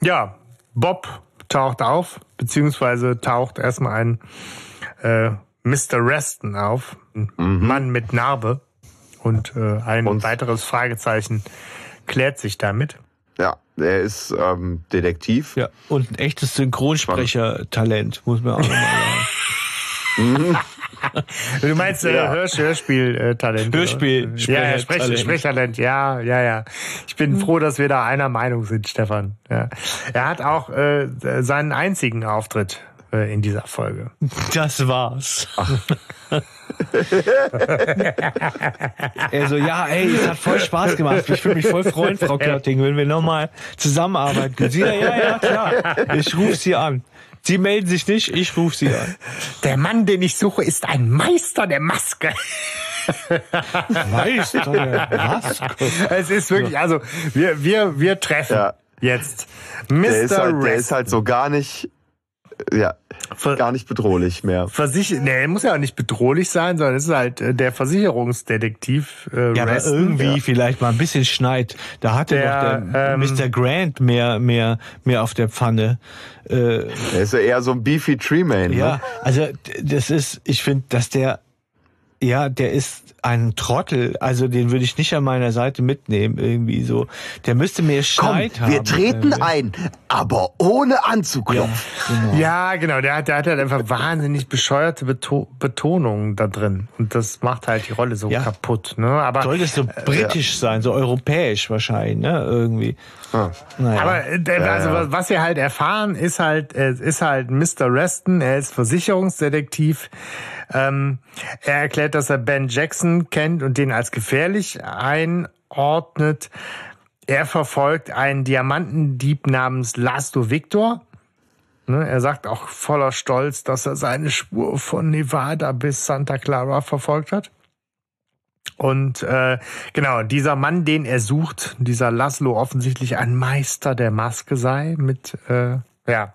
Ja, Bob taucht auf, beziehungsweise taucht erstmal ein äh, Mr. Reston auf, ein Mann mit Narbe. Und äh, ein Und- weiteres Fragezeichen klärt sich damit. Ja, er ist ähm, Detektiv. Ja, und ein echtes Synchronsprecher-Talent, muss man auch nochmal sagen. Du meinst äh, Ja. Hörsch Hörspiel-Talent? Hörspiel- ja, ja, Sprech Sprechtalent. Sprechtalent, ja, ja, ja. Ich bin froh, dass wir da einer Meinung sind, Stefan. Ja. Er hat auch äh, seinen einzigen Auftritt in dieser Folge. Das war's. er so, ja, ey, es hat voll Spaß gemacht. Ich würde mich voll freuen, Frau Körting, wenn wir nochmal zusammenarbeiten können. Sie, ja, ja, ja, klar. Ich rufe Sie an. Sie melden sich nicht, ich rufe Sie an. Der Mann, den ich suche, ist ein Meister der Maske. Weißt du, was? Es ist wirklich, also wir, wir, wir treffen Ja. jetzt Mr. Der ist, halt, der ist halt so gar nicht, ja, Ver- gar nicht bedrohlich mehr. Versicher nee, er muss ja auch nicht bedrohlich sein, sondern es ist halt äh, der Versicherungsdetektiv äh, Ja, aber Reston. irgendwie vielleicht mal ein bisschen schneit. Da hatte Der, doch der ähm, Mr. Grant mehr, mehr, mehr auf der Pfanne. Äh, Er ist ja eher so ein Beefy Treeman. Ja, Ne? also das ist, ich finde, dass der, ja, der ist ein Trottel. Also den würde ich nicht an meiner Seite mitnehmen irgendwie so. Der müsste mehr Komm, Schneid haben. wir treten irgendwie. ein, aber ohne Ja, anzuklopfen. genau. Ja, genau. Der hat, der hat halt einfach wahnsinnig bescheuerte Beto Betonungen da drin. Und das macht halt die Rolle so Ja. kaputt. Ne? Aber, Soll das so britisch sein, so europäisch wahrscheinlich, ne? Irgendwie. Naja. aber äh, also, was- wir halt erfahren, ist halt, es ist halt Mr. Reston. Er ist Versicherungsdetektiv. Ähm, er erklärt, dass er Ben Jackson kennt und den als gefährlich einordnet. Er verfolgt einen Diamantendieb namens Laszlo Victor. Ne, er sagt auch voller Stolz, dass er seine Spur von Nevada bis Santa Clara verfolgt hat. Und äh, genau, dieser Mann, den er sucht, dieser Laszlo offensichtlich ein Meister der Maske sei, mit äh, ja.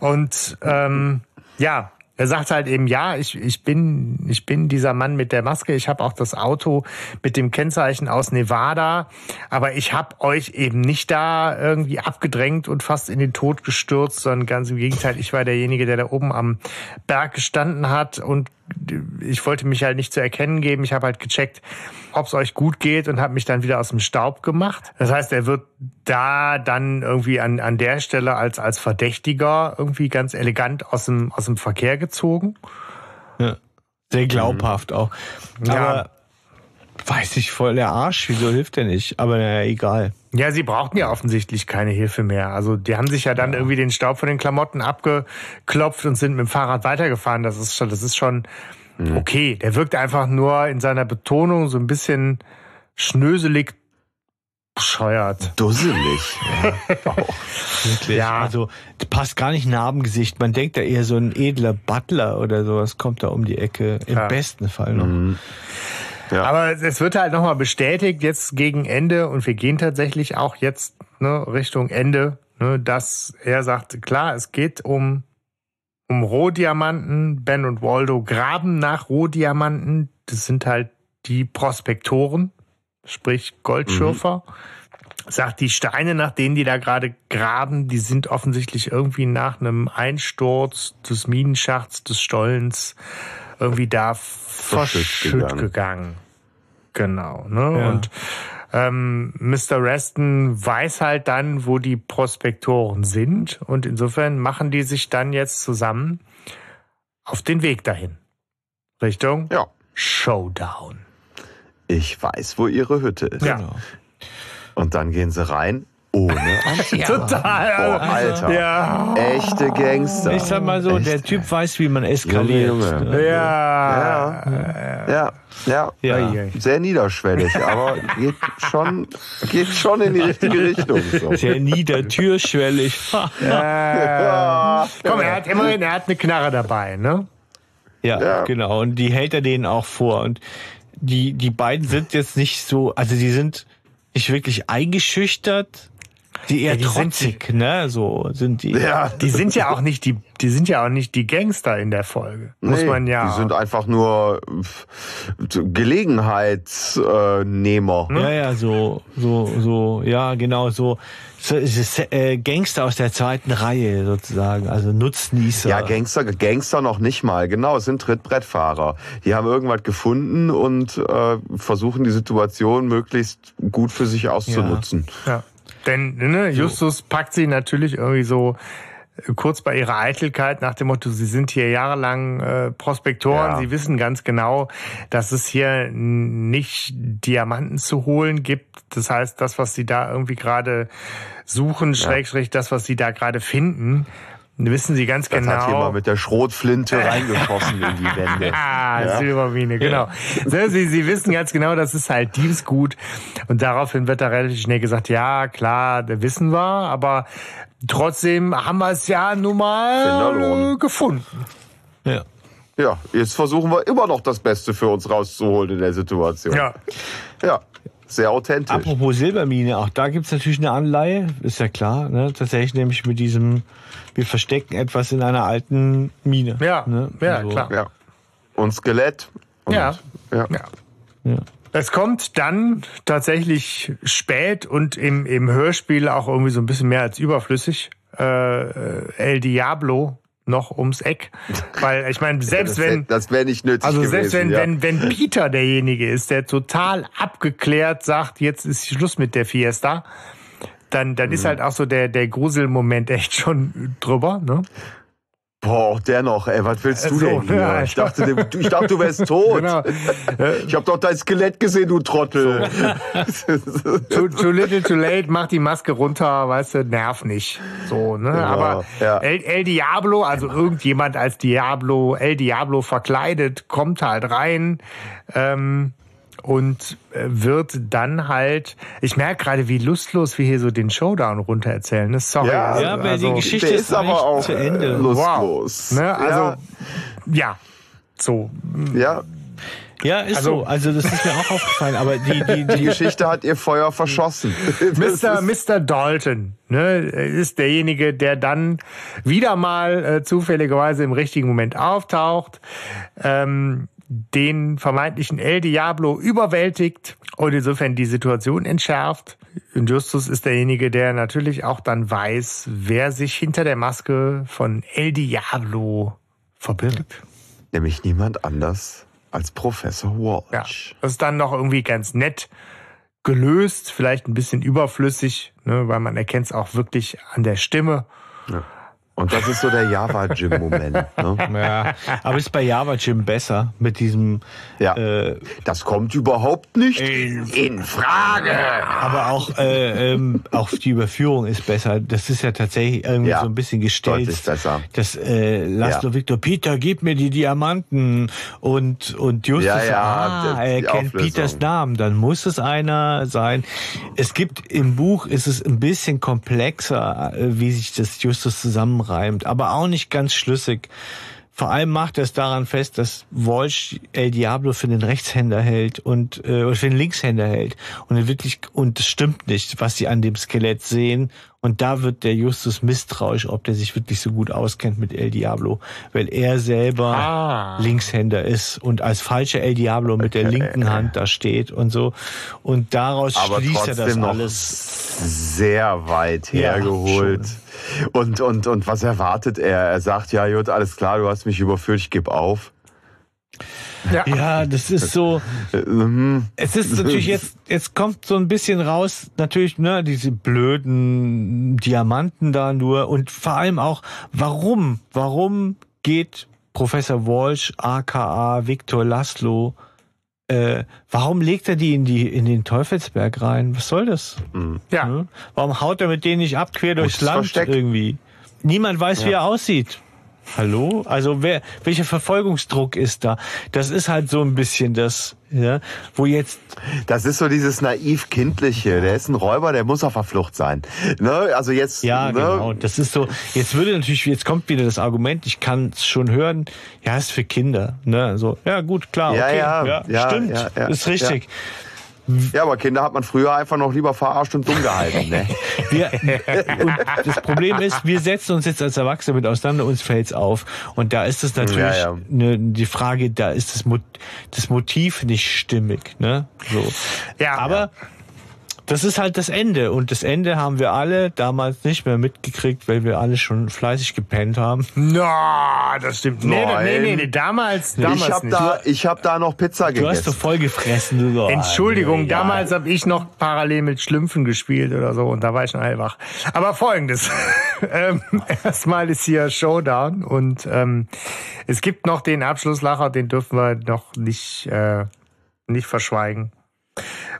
Und ähm, ja, er sagt halt eben, ja, ich, ich bin ich bin dieser Mann mit der Maske, ich habe auch das Auto mit dem Kennzeichen aus Nevada, aber ich habe euch eben nicht da irgendwie abgedrängt und fast in den Tod gestürzt, sondern ganz im Gegenteil, ich war derjenige, der da oben am Berg gestanden hat und ich wollte mich halt nicht zu erkennen geben. Ich habe halt gecheckt, ob es euch gut geht und habe mich dann wieder aus dem Staub gemacht. Das heißt, er wird da dann irgendwie an, an der Stelle als, als Verdächtiger irgendwie ganz elegant aus dem, aus dem Verkehr gezogen. Ja. Sehr glaubhaft auch. Aber ja. Weiß ich voll der Arsch, wieso hilft er nicht? Aber naja, egal. Ja, sie brauchten ja offensichtlich keine Hilfe mehr. Also die haben sich ja dann ja. irgendwie den Staub von den Klamotten abgeklopft und sind mit dem Fahrrad weitergefahren. Das ist schon, das ist schon mhm. okay. Der wirkt einfach nur in seiner Betonung so ein bisschen schnöselig bescheuert. Dusselig. Ja, auch. Wirklich. Ja. Also passt gar nicht Narbengesicht. Man denkt da eher so ein edler Butler oder sowas kommt da um die Ecke. Im ja. besten Fall noch. Mhm. Ja. Aber es wird halt nochmal bestätigt jetzt gegen Ende und wir gehen tatsächlich auch jetzt ne, Richtung Ende, ne, dass er sagt, klar, es geht um um Rohdiamanten. Ben und Waldo graben nach Rohdiamanten. Das sind halt die Prospektoren, sprich Goldschürfer. Mhm. Sagt, die Steine, nach denen die da gerade graben, die sind offensichtlich irgendwie nach einem Einsturz des Minenschachts, des Stollens, irgendwie da verschütt gegangen. gegangen. Genau. Ne? Ja. Und ähm, Mr. Reston weiß halt dann, wo die Prospektoren sind und insofern machen die sich dann jetzt zusammen auf den Weg dahin. Richtung ja. Showdown. Ich weiß, wo ihre Hütte ist. Ja. Genau. Und dann gehen sie rein ohne ja. Total. Boah, Alter. Ja. Echte Gangster. Ich sag mal so, Echt. der Typ weiß, wie man eskaliert. Junge, Junge. Ja. Ja. Ja. ja. ja. Sehr niederschwellig, aber geht schon, geht schon in die richtige Richtung. So. Sehr niedertürschwellig. ja. Komm, er hat immerhin, er hat eine Knarre dabei, ne? Ja, ja, genau. Und die hält er denen auch vor. Und die, die beiden sind jetzt nicht so, also die sind nicht wirklich eingeschüchtert, die eher ja, die trotzig, sind, ne? So sind die. Ja, die sind ja auch nicht die, die sind ja auch nicht die Gangster in der Folge. Muss nee, man ja. Die sind einfach nur Gelegenheitsnehmer. Ja, ja, so, so, so, ja, genau, so, so äh, Gangster aus der zweiten Reihe sozusagen, also Nutznießer. Ja, Gangster, Gangster noch nicht mal, genau, es sind Trittbrettfahrer. Die haben irgendwas gefunden und äh, versuchen die Situation möglichst gut für sich auszunutzen. Ja. ja. Denn ne, Justus so. packt sie natürlich irgendwie so äh, kurz bei ihrer Eitelkeit nach dem Motto, sie sind hier jahrelang äh, Prospektoren, ja. sie wissen ganz genau, dass es hier nicht Diamanten zu holen gibt. Das heißt, das, was sie da irgendwie gerade suchen, ja. Schrägstrich das, was sie da gerade finden, wissen Sie ganz das genau. Das hat jemand mit der Schrotflinte reingeschossen in die Wände. ah, ja? Silbermine, genau. Ja. Sie, Sie wissen ganz genau, das ist halt Diebsgut. Und daraufhin wird da relativ schnell gesagt, ja, klar, das wissen wir, aber trotzdem haben wir es ja nun mal gefunden. Ja. Ja, jetzt versuchen wir immer noch das Beste für uns rauszuholen in der Situation. Ja. Ja. Sehr authentisch. Apropos Silbermine, auch da gibt's natürlich eine Anleihe, ist ja klar. Ne? Tatsächlich nämlich mit diesem, wir verstecken etwas in einer alten Mine. Ja, ne? ja so. klar. Ja. Und Skelett. Und, ja. ja. ja. ja. Es kommt dann tatsächlich spät und im, im Hörspiel auch irgendwie so ein bisschen mehr als überflüssig. Äh, äh El Diablo noch ums Eck. Weil ich meine, selbst ja, das wenn. das wäre nicht nötig. Also gewesen, selbst wenn, ja. wenn, wenn Peter derjenige ist, der total abgeklärt sagt, jetzt ist Schluss mit der Fiesta, dann, dann mhm. ist halt auch so der, der Gruselmoment echt schon drüber, ne? Boah, auch der noch, ey, was willst du so, denn hier? Ja, ich, dachte, du, ich dachte, du wärst tot. Genau. Ich habe doch dein Skelett gesehen, du Trottel. So. too, too, little, too late, mach die Maske runter, weißt du, nerv nicht. So, ne? Ja, Aber ja. El, El Diablo, also irgendjemand als Diablo, El Diablo verkleidet, kommt halt rein. Ähm, und äh, wird dann halt, ich merke gerade, wie lustlos wir hier so den Showdown runtererzählen. Ne? Sorry. Ja, also, ja weil die also, Geschichte ist, ist aber auch zu Ende. Lustlos. Wow. Ne? Also, ja. ja. So. Ja. Ja, ist also, so. Also das ist mir auch aufgefallen. Aber die, die, die, die Geschichte hat ihr Feuer verschossen. Mr. Mr. Dalton ne, ist derjenige, der dann wieder mal äh, zufälligerweise im richtigen Moment auftaucht. Ähm, den vermeintlichen El Diablo überwältigt und insofern die Situation entschärft. Und Justus ist derjenige, der natürlich auch dann weiß, wer sich hinter der Maske von El Diablo verbirgt. Nämlich niemand anders als Professor Walsh. Ja, das ist dann noch irgendwie ganz nett gelöst, vielleicht ein bisschen überflüssig, ne, weil man erkennt es auch wirklich an der Stimme. Ja. Und das ist so der Java-Gym-Moment. Ne? Ja, aber ist bei Java Gym besser mit diesem. Ja. Äh, das kommt überhaupt nicht in, in Frage. Aber auch, äh, ähm, auch die Überführung ist besser. Das ist ja tatsächlich irgendwie ja, so ein bisschen gestellt. Deutlich besser. Das äh, Laszlo ja. Victor Peter, gib mir die Diamanten und und Justus, ja, ja, ah, er kennt Peters Namen, dann muss es einer sein. Es gibt im Buch ist es ein bisschen komplexer, äh, wie sich das Justus zusammen zusammenreimt, aber auch nicht ganz schlüssig. Vor allem macht er es daran fest, dass Walsh El Diablo für den Rechtshänder hält und äh, für den Linkshänder hält und wirklich und es stimmt nicht, was sie an dem Skelett sehen und da wird der Justus misstrauisch, ob der sich wirklich so gut auskennt mit El Diablo, weil er selber ah. Linkshänder ist und als falscher El Diablo mit der linken Hand da steht und so und daraus Aber schließt er das alles sehr weit hergeholt. Ja, und, und, und was erwartet er? Er sagt, ja, Jut, alles klar, du hast mich überführt, ich gebe auf. Ja. ja, das ist so. Mhm. es ist natürlich jetzt, jetzt kommt so ein bisschen raus, natürlich, ne, diese blöden Diamanten da nur und vor allem auch, warum, warum geht Professor Walsh, aka Viktor Laszlo, äh, warum legt er die in die in den Teufelsberg rein? Was soll das? Mhm. Ja. Warum haut er mit denen nicht ab quer durchs Land versteckt. irgendwie? Niemand weiß, ja. wie er aussieht. Hallo? Also wer, welcher Verfolgungsdruck ist da? Das ist halt so ein bisschen das, ja, wo jetzt. Das ist so dieses naiv-kindliche. Der ist ein Räuber, der muss auf der Flucht sein. Ne? Also jetzt. Ja, ne? genau. Das ist so. Jetzt würde natürlich, jetzt kommt wieder das Argument. Ich kann es schon hören. Ja, ist für Kinder. Ne? So, ja, gut, klar. Ja, okay, ja, ja, ja stimmt, ja, ist richtig. Ja, aber Kinder hat man früher einfach noch lieber verarscht und dumm gehalten. Ne? wir, und das Problem ist, wir setzen uns jetzt als Erwachsene mit auseinander, uns fällt's auf. Und da ist es natürlich ja, ja. Ne, die Frage, da ist das, Mot das Motiv nicht stimmig. Ne? So. Ja, aber ja das ist halt das Ende. Und das Ende haben wir alle damals nicht mehr mitgekriegt, weil wir alle schon fleißig gepennt haben. Na, no, das stimmt. Nee, nee, nee, nee, damals, damals ich hab nicht. Da, ich habe da noch Pizza gegessen. Du hast doch voll gefressen. Du. Entschuldigung, ja, damals habe ich noch parallel mit Schlümpfen gespielt oder so und da war ich schon hellwach. Aber folgendes. ähm, erstmal ist hier Showdown und ähm, es gibt noch den Abschlusslacher, den dürfen wir noch nicht, äh, nicht verschweigen.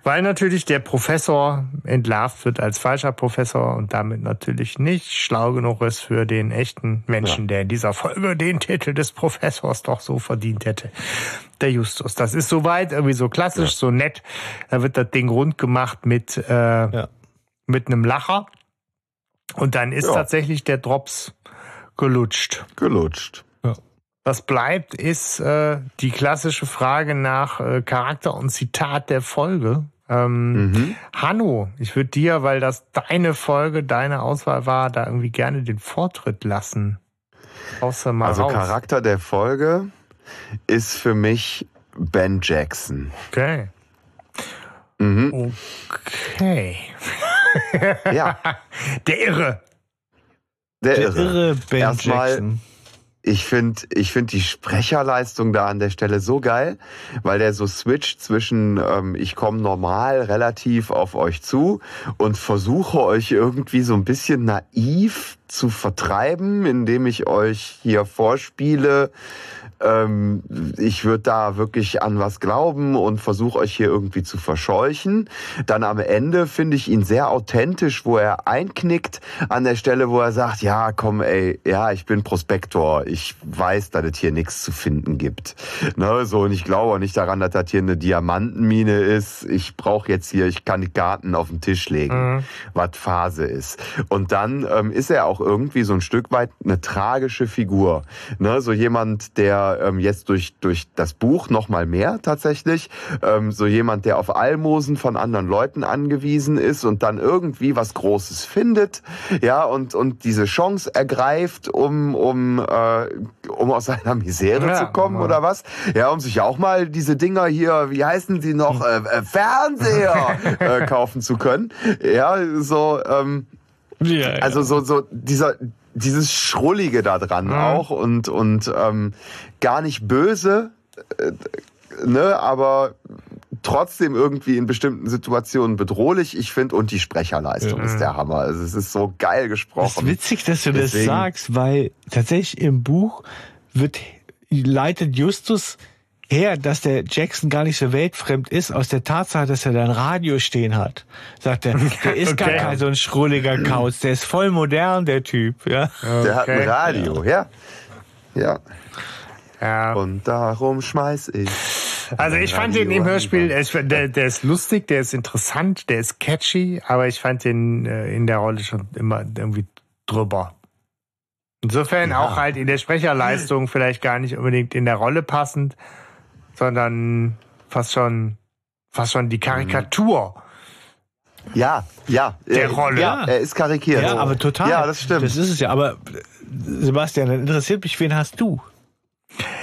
Weil natürlich der Professor entlarvt wird als falscher Professor und damit natürlich nicht schlau genug ist für den echten Menschen, ja. der in dieser Folge den Titel des Professors doch so verdient hätte. Der Justus. Das ist soweit irgendwie so klassisch, ja. so nett. Da wird das Ding rund gemacht mit, äh, ja. mit einem Lacher. Und dann ist tatsächlich der Drops gelutscht. Gelutscht. Was bleibt, ist äh, die klassische Frage nach äh, Charakter und Zitat der Folge. Ähm, mhm. Hanno, ich würde dir, weil das deine Folge, deine Auswahl war, da irgendwie gerne den Vortritt lassen. Außer mal also raus. Charakter der Folge ist für mich Ben Jackson. Okay. Mhm. Okay. ja. Der Irre. Der, Der Irre. irre Ben Erstmal, Jackson ich finde ich find die Sprecherleistung da an der Stelle so geil, weil der so switcht zwischen ähm, ich komme normal relativ auf euch zu und versuche euch irgendwie so ein bisschen naiv zu vertreiben, indem ich euch hier vorspiele, ähm, ich würde da wirklich an was glauben und versuche euch hier irgendwie zu verscheuchen. Dann am Ende finde ich ihn sehr authentisch, wo er einknickt an der Stelle, wo er sagt, ja, komm, ey, ja, ich bin Prospektor, ich weiß, dass es hier nichts zu finden gibt. Ne, so, und ich glaube auch nicht daran, dass das hier eine Diamantenmine ist. Ich brauche jetzt hier, ich kann die Karten auf den Tisch legen, mhm. was Phase ist. Und dann ähm, ist er auch irgendwie so ein Stück weit eine tragische Figur. Ne, so jemand, der ähm, jetzt durch, durch das Buch noch mal mehr tatsächlich. Ähm, so jemand, der auf Almosen von anderen Leuten angewiesen ist und dann irgendwie was Großes findet, ja, und, und diese Chance ergreift, um, um, äh, um aus seiner Misere ja, zu kommen oder was? Ja, um sich auch mal diese Dinger hier, wie heißen sie noch, äh, äh, Fernseher äh, kaufen zu können. Ja, so, ähm, ja. also so, so dieser dieses Schrullige da dran Mhm. auch und, und ähm, gar nicht böse, äh, ne, aber trotzdem irgendwie in bestimmten Situationen bedrohlich. Ich finde, und die Sprecherleistung Ja. ist der Hammer. Also es ist so geil Das ist gesprochen. witzig, dass du das Deswegen- sagst, weil tatsächlich im Buch wird, leitet Justus her, dass der Jackson gar nicht so weltfremd ist, aus der Tatsache, dass er da ein Radio stehen hat. Sagt er, der ist gar Okay. kein so ein schrulliger Kauz, der ist voll modern, der Typ, ja. Der hat ein Okay. Radio, ja. Ja. Ja. Und darum schmeiß ich. Also ich fand den im Hörspiel, der, der ist lustig, der ist interessant, der ist catchy, aber ich fand den äh, in der Rolle schon immer irgendwie drüber. Insofern Ja. auch halt in der Sprecherleistung vielleicht gar nicht unbedingt in der Rolle passend, sondern fast schon, fast schon die Karikatur. Ja, ja. Der Äh, Rolle. Ja, er ist karikiert. Ja, aber total. Ja, das stimmt. Das ist es ja. Aber äh, Sebastian, dann interessiert mich, wen hast du?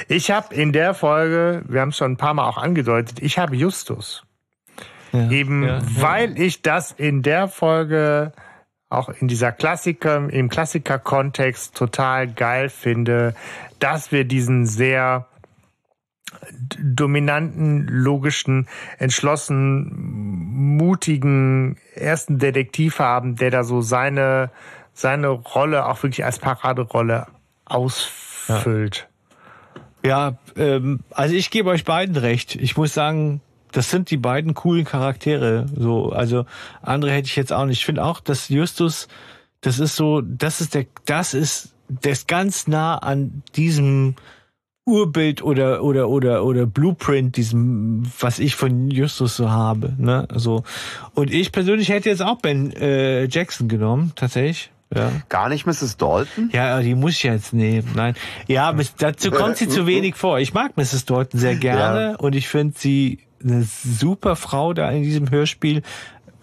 Ich habe in der Folge, wir haben es schon ein paar Mal auch angedeutet, ich habe Justus. Ja, Eben ja, ja. weil ich das in der Folge auch in dieser Klassiker, im Klassiker-Kontext total geil finde, dass wir diesen sehr dominanten, logischen, entschlossen, mutigen ersten Detektiv haben, der da so seine, seine Rolle auch wirklich als Paraderolle ausfüllt. Ja, ähm, also ich gebe euch beiden recht. Ich muss sagen, das sind die beiden coolen Charaktere. So, also andere hätte ich jetzt auch nicht. Ich finde auch, dass Justus, das ist so, das ist der, das ist, der ist ganz nah an diesem Urbild oder oder oder oder Blueprint, diesem, was ich von Justus so habe. Ne, so. Und ich persönlich hätte jetzt auch Ben äh, Jackson genommen, tatsächlich. Ja. Gar nicht Mrs. Dalton? Ja, die muss ich jetzt nehmen. Nein. Ja, dazu kommt sie zu wenig vor. Ich mag Mrs. Dalton sehr gerne und ich finde sie eine super Frau da in diesem Hörspiel.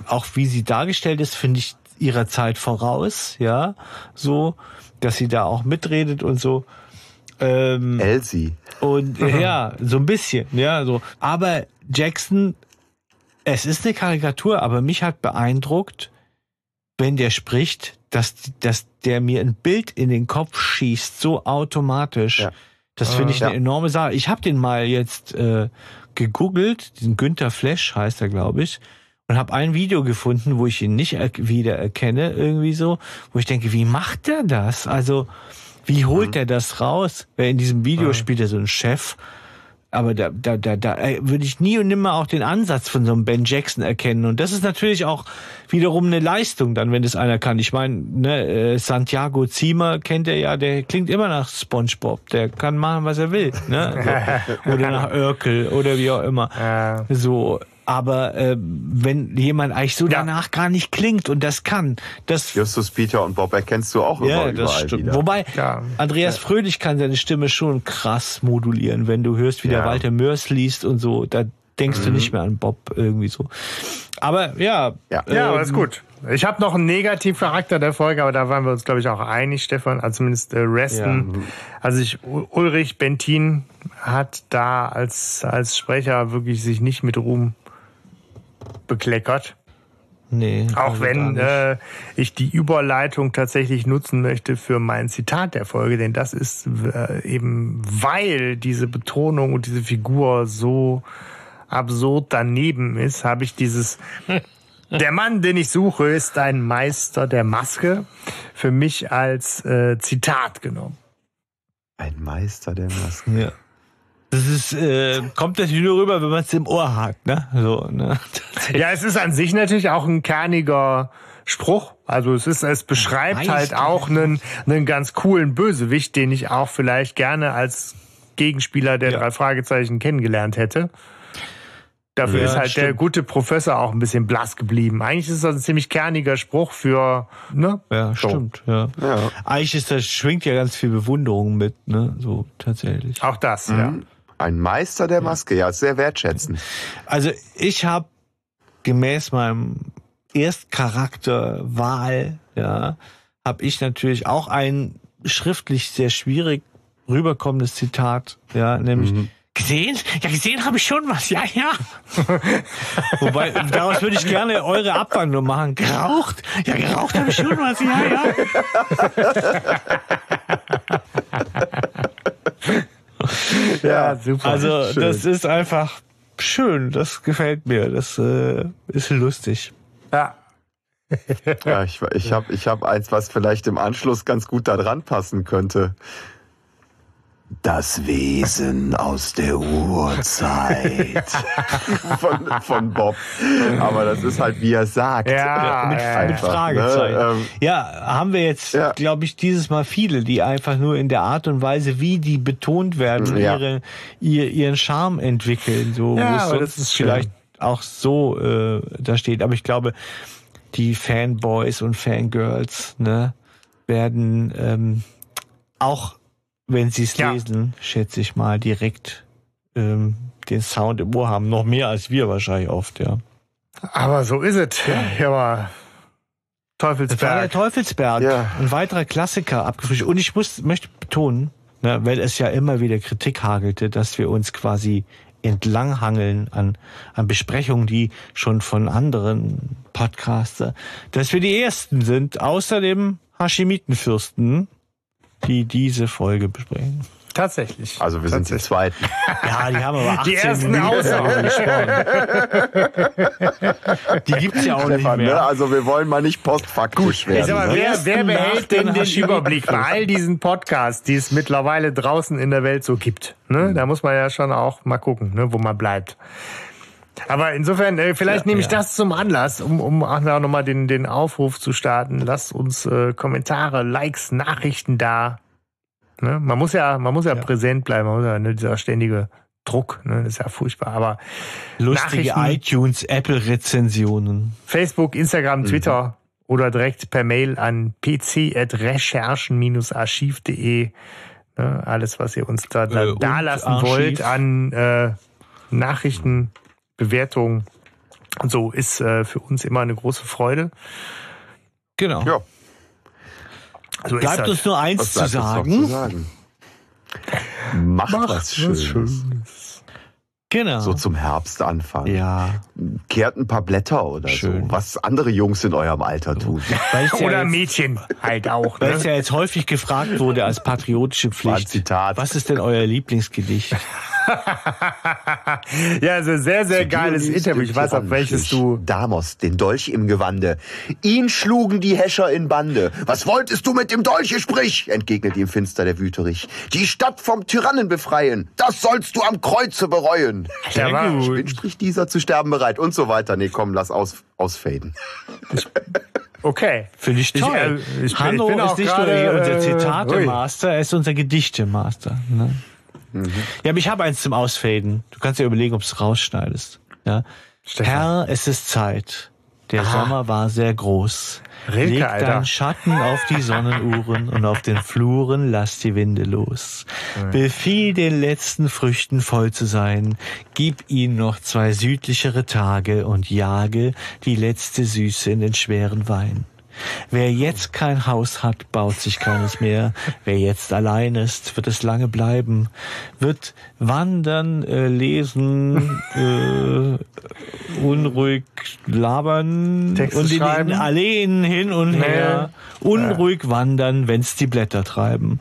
Auch wie sie dargestellt ist, finde ich ihrer Zeit voraus, ja. So, dass sie da auch mitredet und so. Ähm, Elsie. und äh, ja, so ein bisschen, ja, so. Aber Jackson, es ist eine Karikatur, aber mich hat beeindruckt, wenn der spricht, dass, dass der mir ein Bild in den Kopf schießt, so automatisch. Ja. Das finde ich Ja. eine enorme Sache. Ich habe den mal jetzt äh, gegoogelt, diesen Günther Flash heißt er, glaube ich, und habe ein Video gefunden, wo ich ihn nicht er wieder erkenne, irgendwie so, wo ich denke, wie macht der das? Also, wie holt er das raus? Weil in diesem Video spielt er so einen Chef. Aber da, da, da, da äh, würde ich nie und nimmer auch den Ansatz von so einem Ben Jackson erkennen. Und das ist natürlich auch wiederum eine Leistung dann, wenn das einer kann. Ich meine, ne, äh, Santiago Ziemer kennt er ja, der klingt immer nach SpongeBob. Der kann machen, was er will. Ne? So. Oder nach Urkel oder wie auch immer. Ja. So, aber äh, wenn jemand eigentlich so Ja. danach gar nicht klingt und das kann, das Justus, Peter und Bob erkennst du auch ja, immer das überall stimmt. wieder. Wobei Ja. Andreas Fröhlich kann seine Stimme schon krass modulieren, wenn du hörst, wie der Ja. Walter Mörs liest und so, da denkst du nicht mehr an Bob irgendwie so. Aber ja, Ja. Ja, aber ähm, ist gut. Ich habe noch einen Negativcharakter der Folge, aber da waren wir uns, glaube ich, auch einig, Stefan. Also zumindest äh, Reston. Also ich, Ulrich Bentin hat da als, als Sprecher wirklich sich nicht mit Ruhm bekleckert. Nee, Auch also wenn äh, ich die Überleitung tatsächlich nutzen möchte für mein Zitat der Folge, denn das ist äh, eben, weil diese Betonung und diese Figur so absurd daneben ist, habe ich dieses Der Mann, den ich suche, ist ein Meister der Maske für mich als äh, Zitat genommen. Ein Meister der Masken. ja. Das ist, äh, kommt natürlich nur rüber, wenn man es im Ohr hat, ne? So, ne? Ja, es ist an sich natürlich auch ein kerniger Spruch. Also es ist, es beschreibt Meister halt auch einen, einen ganz coolen Bösewicht, den ich auch vielleicht gerne als Gegenspieler der Ja. drei Fragezeichen kennengelernt hätte. Dafür Ja, ist halt der stimmt. gute Professor auch ein bisschen blass geblieben. Eigentlich ist das ein ziemlich kerniger Spruch für, ne? Ja, So. stimmt, ja. Ja. Eigentlich ist das, schwingt ja ganz viel Bewunderung mit, ne? So, tatsächlich. Auch das, ja. Mhm. Ein Meister der Maske, ja, sehr wertschätzend. Also ich habe gemäß meinem Erstcharakterwahl, ja, habe ich natürlich auch ein schriftlich sehr schwierig rüberkommendes Zitat, ja, nämlich gesehen? Ja, gesehen habe ich schon was. Ja, ja. Wobei, daraus würde ich gerne eure Abwandlung machen. Geraucht? Ja, geraucht habe ich schon was. Ja, ja. Ja, super. Also, Schön. das ist einfach schön. Das gefällt mir. Das äh, ist lustig. ja. Ja, ich, ich habe ich hab eins, was vielleicht im Anschluss ganz gut da dran passen könnte. Das Wesen aus der Urzeit. von, von Bob. Aber das ist halt, wie er sagt. Ja, mit, ja, mit einfach, Fragezeichen. ne? Ähm, ja, haben wir jetzt, Ja. glaube ich, dieses Mal viele, die einfach nur in der Art und Weise, wie die betont werden, Ja. ihre, ihr, ihren Charme entwickeln, so Ja, wo es sonst das ist schön. vielleicht auch so äh, da steht. Aber ich glaube, die Fanboys und Fangirls ne, werden ähm, auch, wenn sie es Ja. lesen, schätze ich mal, direkt ähm, den Sound im Ohr haben. Noch mehr als wir wahrscheinlich oft, ja. Aber so ist es. Ja, aber Das war der Teufelsberg. Teufelsberg, Ja. ein weiterer Klassiker abgefrischt. Und ich muss, möchte betonen, ne, weil es ja immer wieder Kritik hagelte, dass wir uns quasi entlanghangeln an, an Besprechungen, die schon von anderen Podcaster, dass wir die ersten sind, außer dem Hashimitenfürsten, die diese Folge besprechen. Tatsächlich. Also wir sind die Zweiten. Ja, die haben aber 18 Die ersten darüber gesprochen. Die gibt's ja auch nicht Stefan, ne? mehr. Also wir wollen mal nicht postfaktisch Ich werden. sag mal, ne? wer, wer behält den denn den. Überblick bei all diesen Podcasts, die es mittlerweile draußen in der Welt so gibt? Ne? Da muss man ja schon auch mal gucken, ne, wo man bleibt. Aber insofern, äh, vielleicht nehme ich ja. das zum Anlass, um, um auch nochmal den, den Aufruf zu starten. Lasst uns äh, Kommentare, Likes, Nachrichten da. Ne? Man muss ja, man muss ja, präsent bleiben, ja, ne, dieser ständige Druck, ne, das ist ja furchtbar. Aber Lustige Nachrichten- iTunes, Apple-Rezensionen. Facebook, Instagram, Twitter oder direkt per Mail an pc.recherchen-archiv.de. Ne, alles, was ihr uns da, da, Äh, da lassen Archiv. wollt an äh, Nachrichten, Bewertungen und so, ist äh, für uns immer eine große Freude. Genau. Ja, So Bleibt das. uns nur eins zu sagen. zu sagen? Macht, was Schönes. Genau. So zum Herbstanfang. ja. Kehrt ein paar Blätter oder Schön. so. Was andere Jungs in eurem Alter tun. Ja Oder jetzt, Mädchen halt auch. weil es Ne? ja jetzt häufig gefragt wurde als patriotische Pflicht. Zitat. Was ist denn euer Lieblingsgedicht? ja, also sehr, sehr geiles Dionys Interview. Ich weiß, auf welches du. Damos, den Dolch im Gewande. Ihn schlugen die Häscher in Bande. Was wolltest du mit dem Dolche, sprich? entgegnet ihm finster der Wüterich. Die Stadt vom Tyrannen befreien. Das sollst du am Kreuze bereuen. Der war, Wen spricht dieser zu sterben bereit? Und so weiter. Nee, komm, lass aus, ausfaden. okay. Finde ich Ich, toll. äh, ich bin- Hanno ich bin auch ist nicht gerade, nur hier unser äh, Zitate-Master, er ist unser Gedichte-Master. Ne? Mhm. Ja, aber ich habe eins zum Ausfaden. Du kannst ja überlegen, ob du es rausschneidest. Ja? Stefan. Herr, es ist Zeit. Der Sommer war sehr groß. Rilke, Leg Alter. deinen Schatten auf die Sonnenuhren und auf den Fluren lass die Winde los. Befiehl den letzten Früchten voll zu sein. Gib ihnen noch zwei südlichere Tage und jage die letzte Süße in den schweren Wein. Wer jetzt kein Haus hat, baut sich keines mehr. Wer jetzt allein ist, wird es lange bleiben. Wird wandern, äh, lesen, äh, unruhig labern Texte und in schreiben. den Alleen hin und Nee. her. Unruhig wandern, wenn's die Blätter treiben.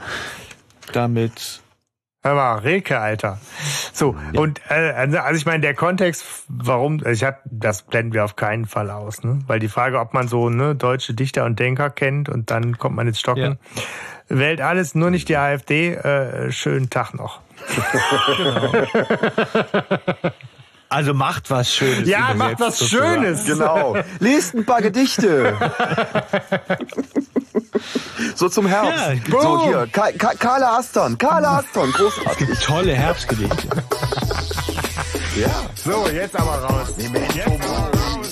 Damit Hör mal, Rilke, Alter. So, und äh, also also ich meine, der Kontext, warum, ich hab, das blenden wir auf keinen Fall aus, ne? Weil die Frage, ob man so ne, deutsche Dichter und Denker kennt und dann kommt man ins Stocken. Wählt alles, nur nicht die AfD. Äh, schönen Tag noch. also macht was Schönes. Ja, macht was sozusagen. Schönes. Genau. Lest ein paar Gedichte. so zum Herbst. Ja, so hier. Ka Ka Carla Aston. Carla Aston. Großartig. Tolle Herbstgedichte. Ja. So, jetzt aber raus. Jetzt aber raus.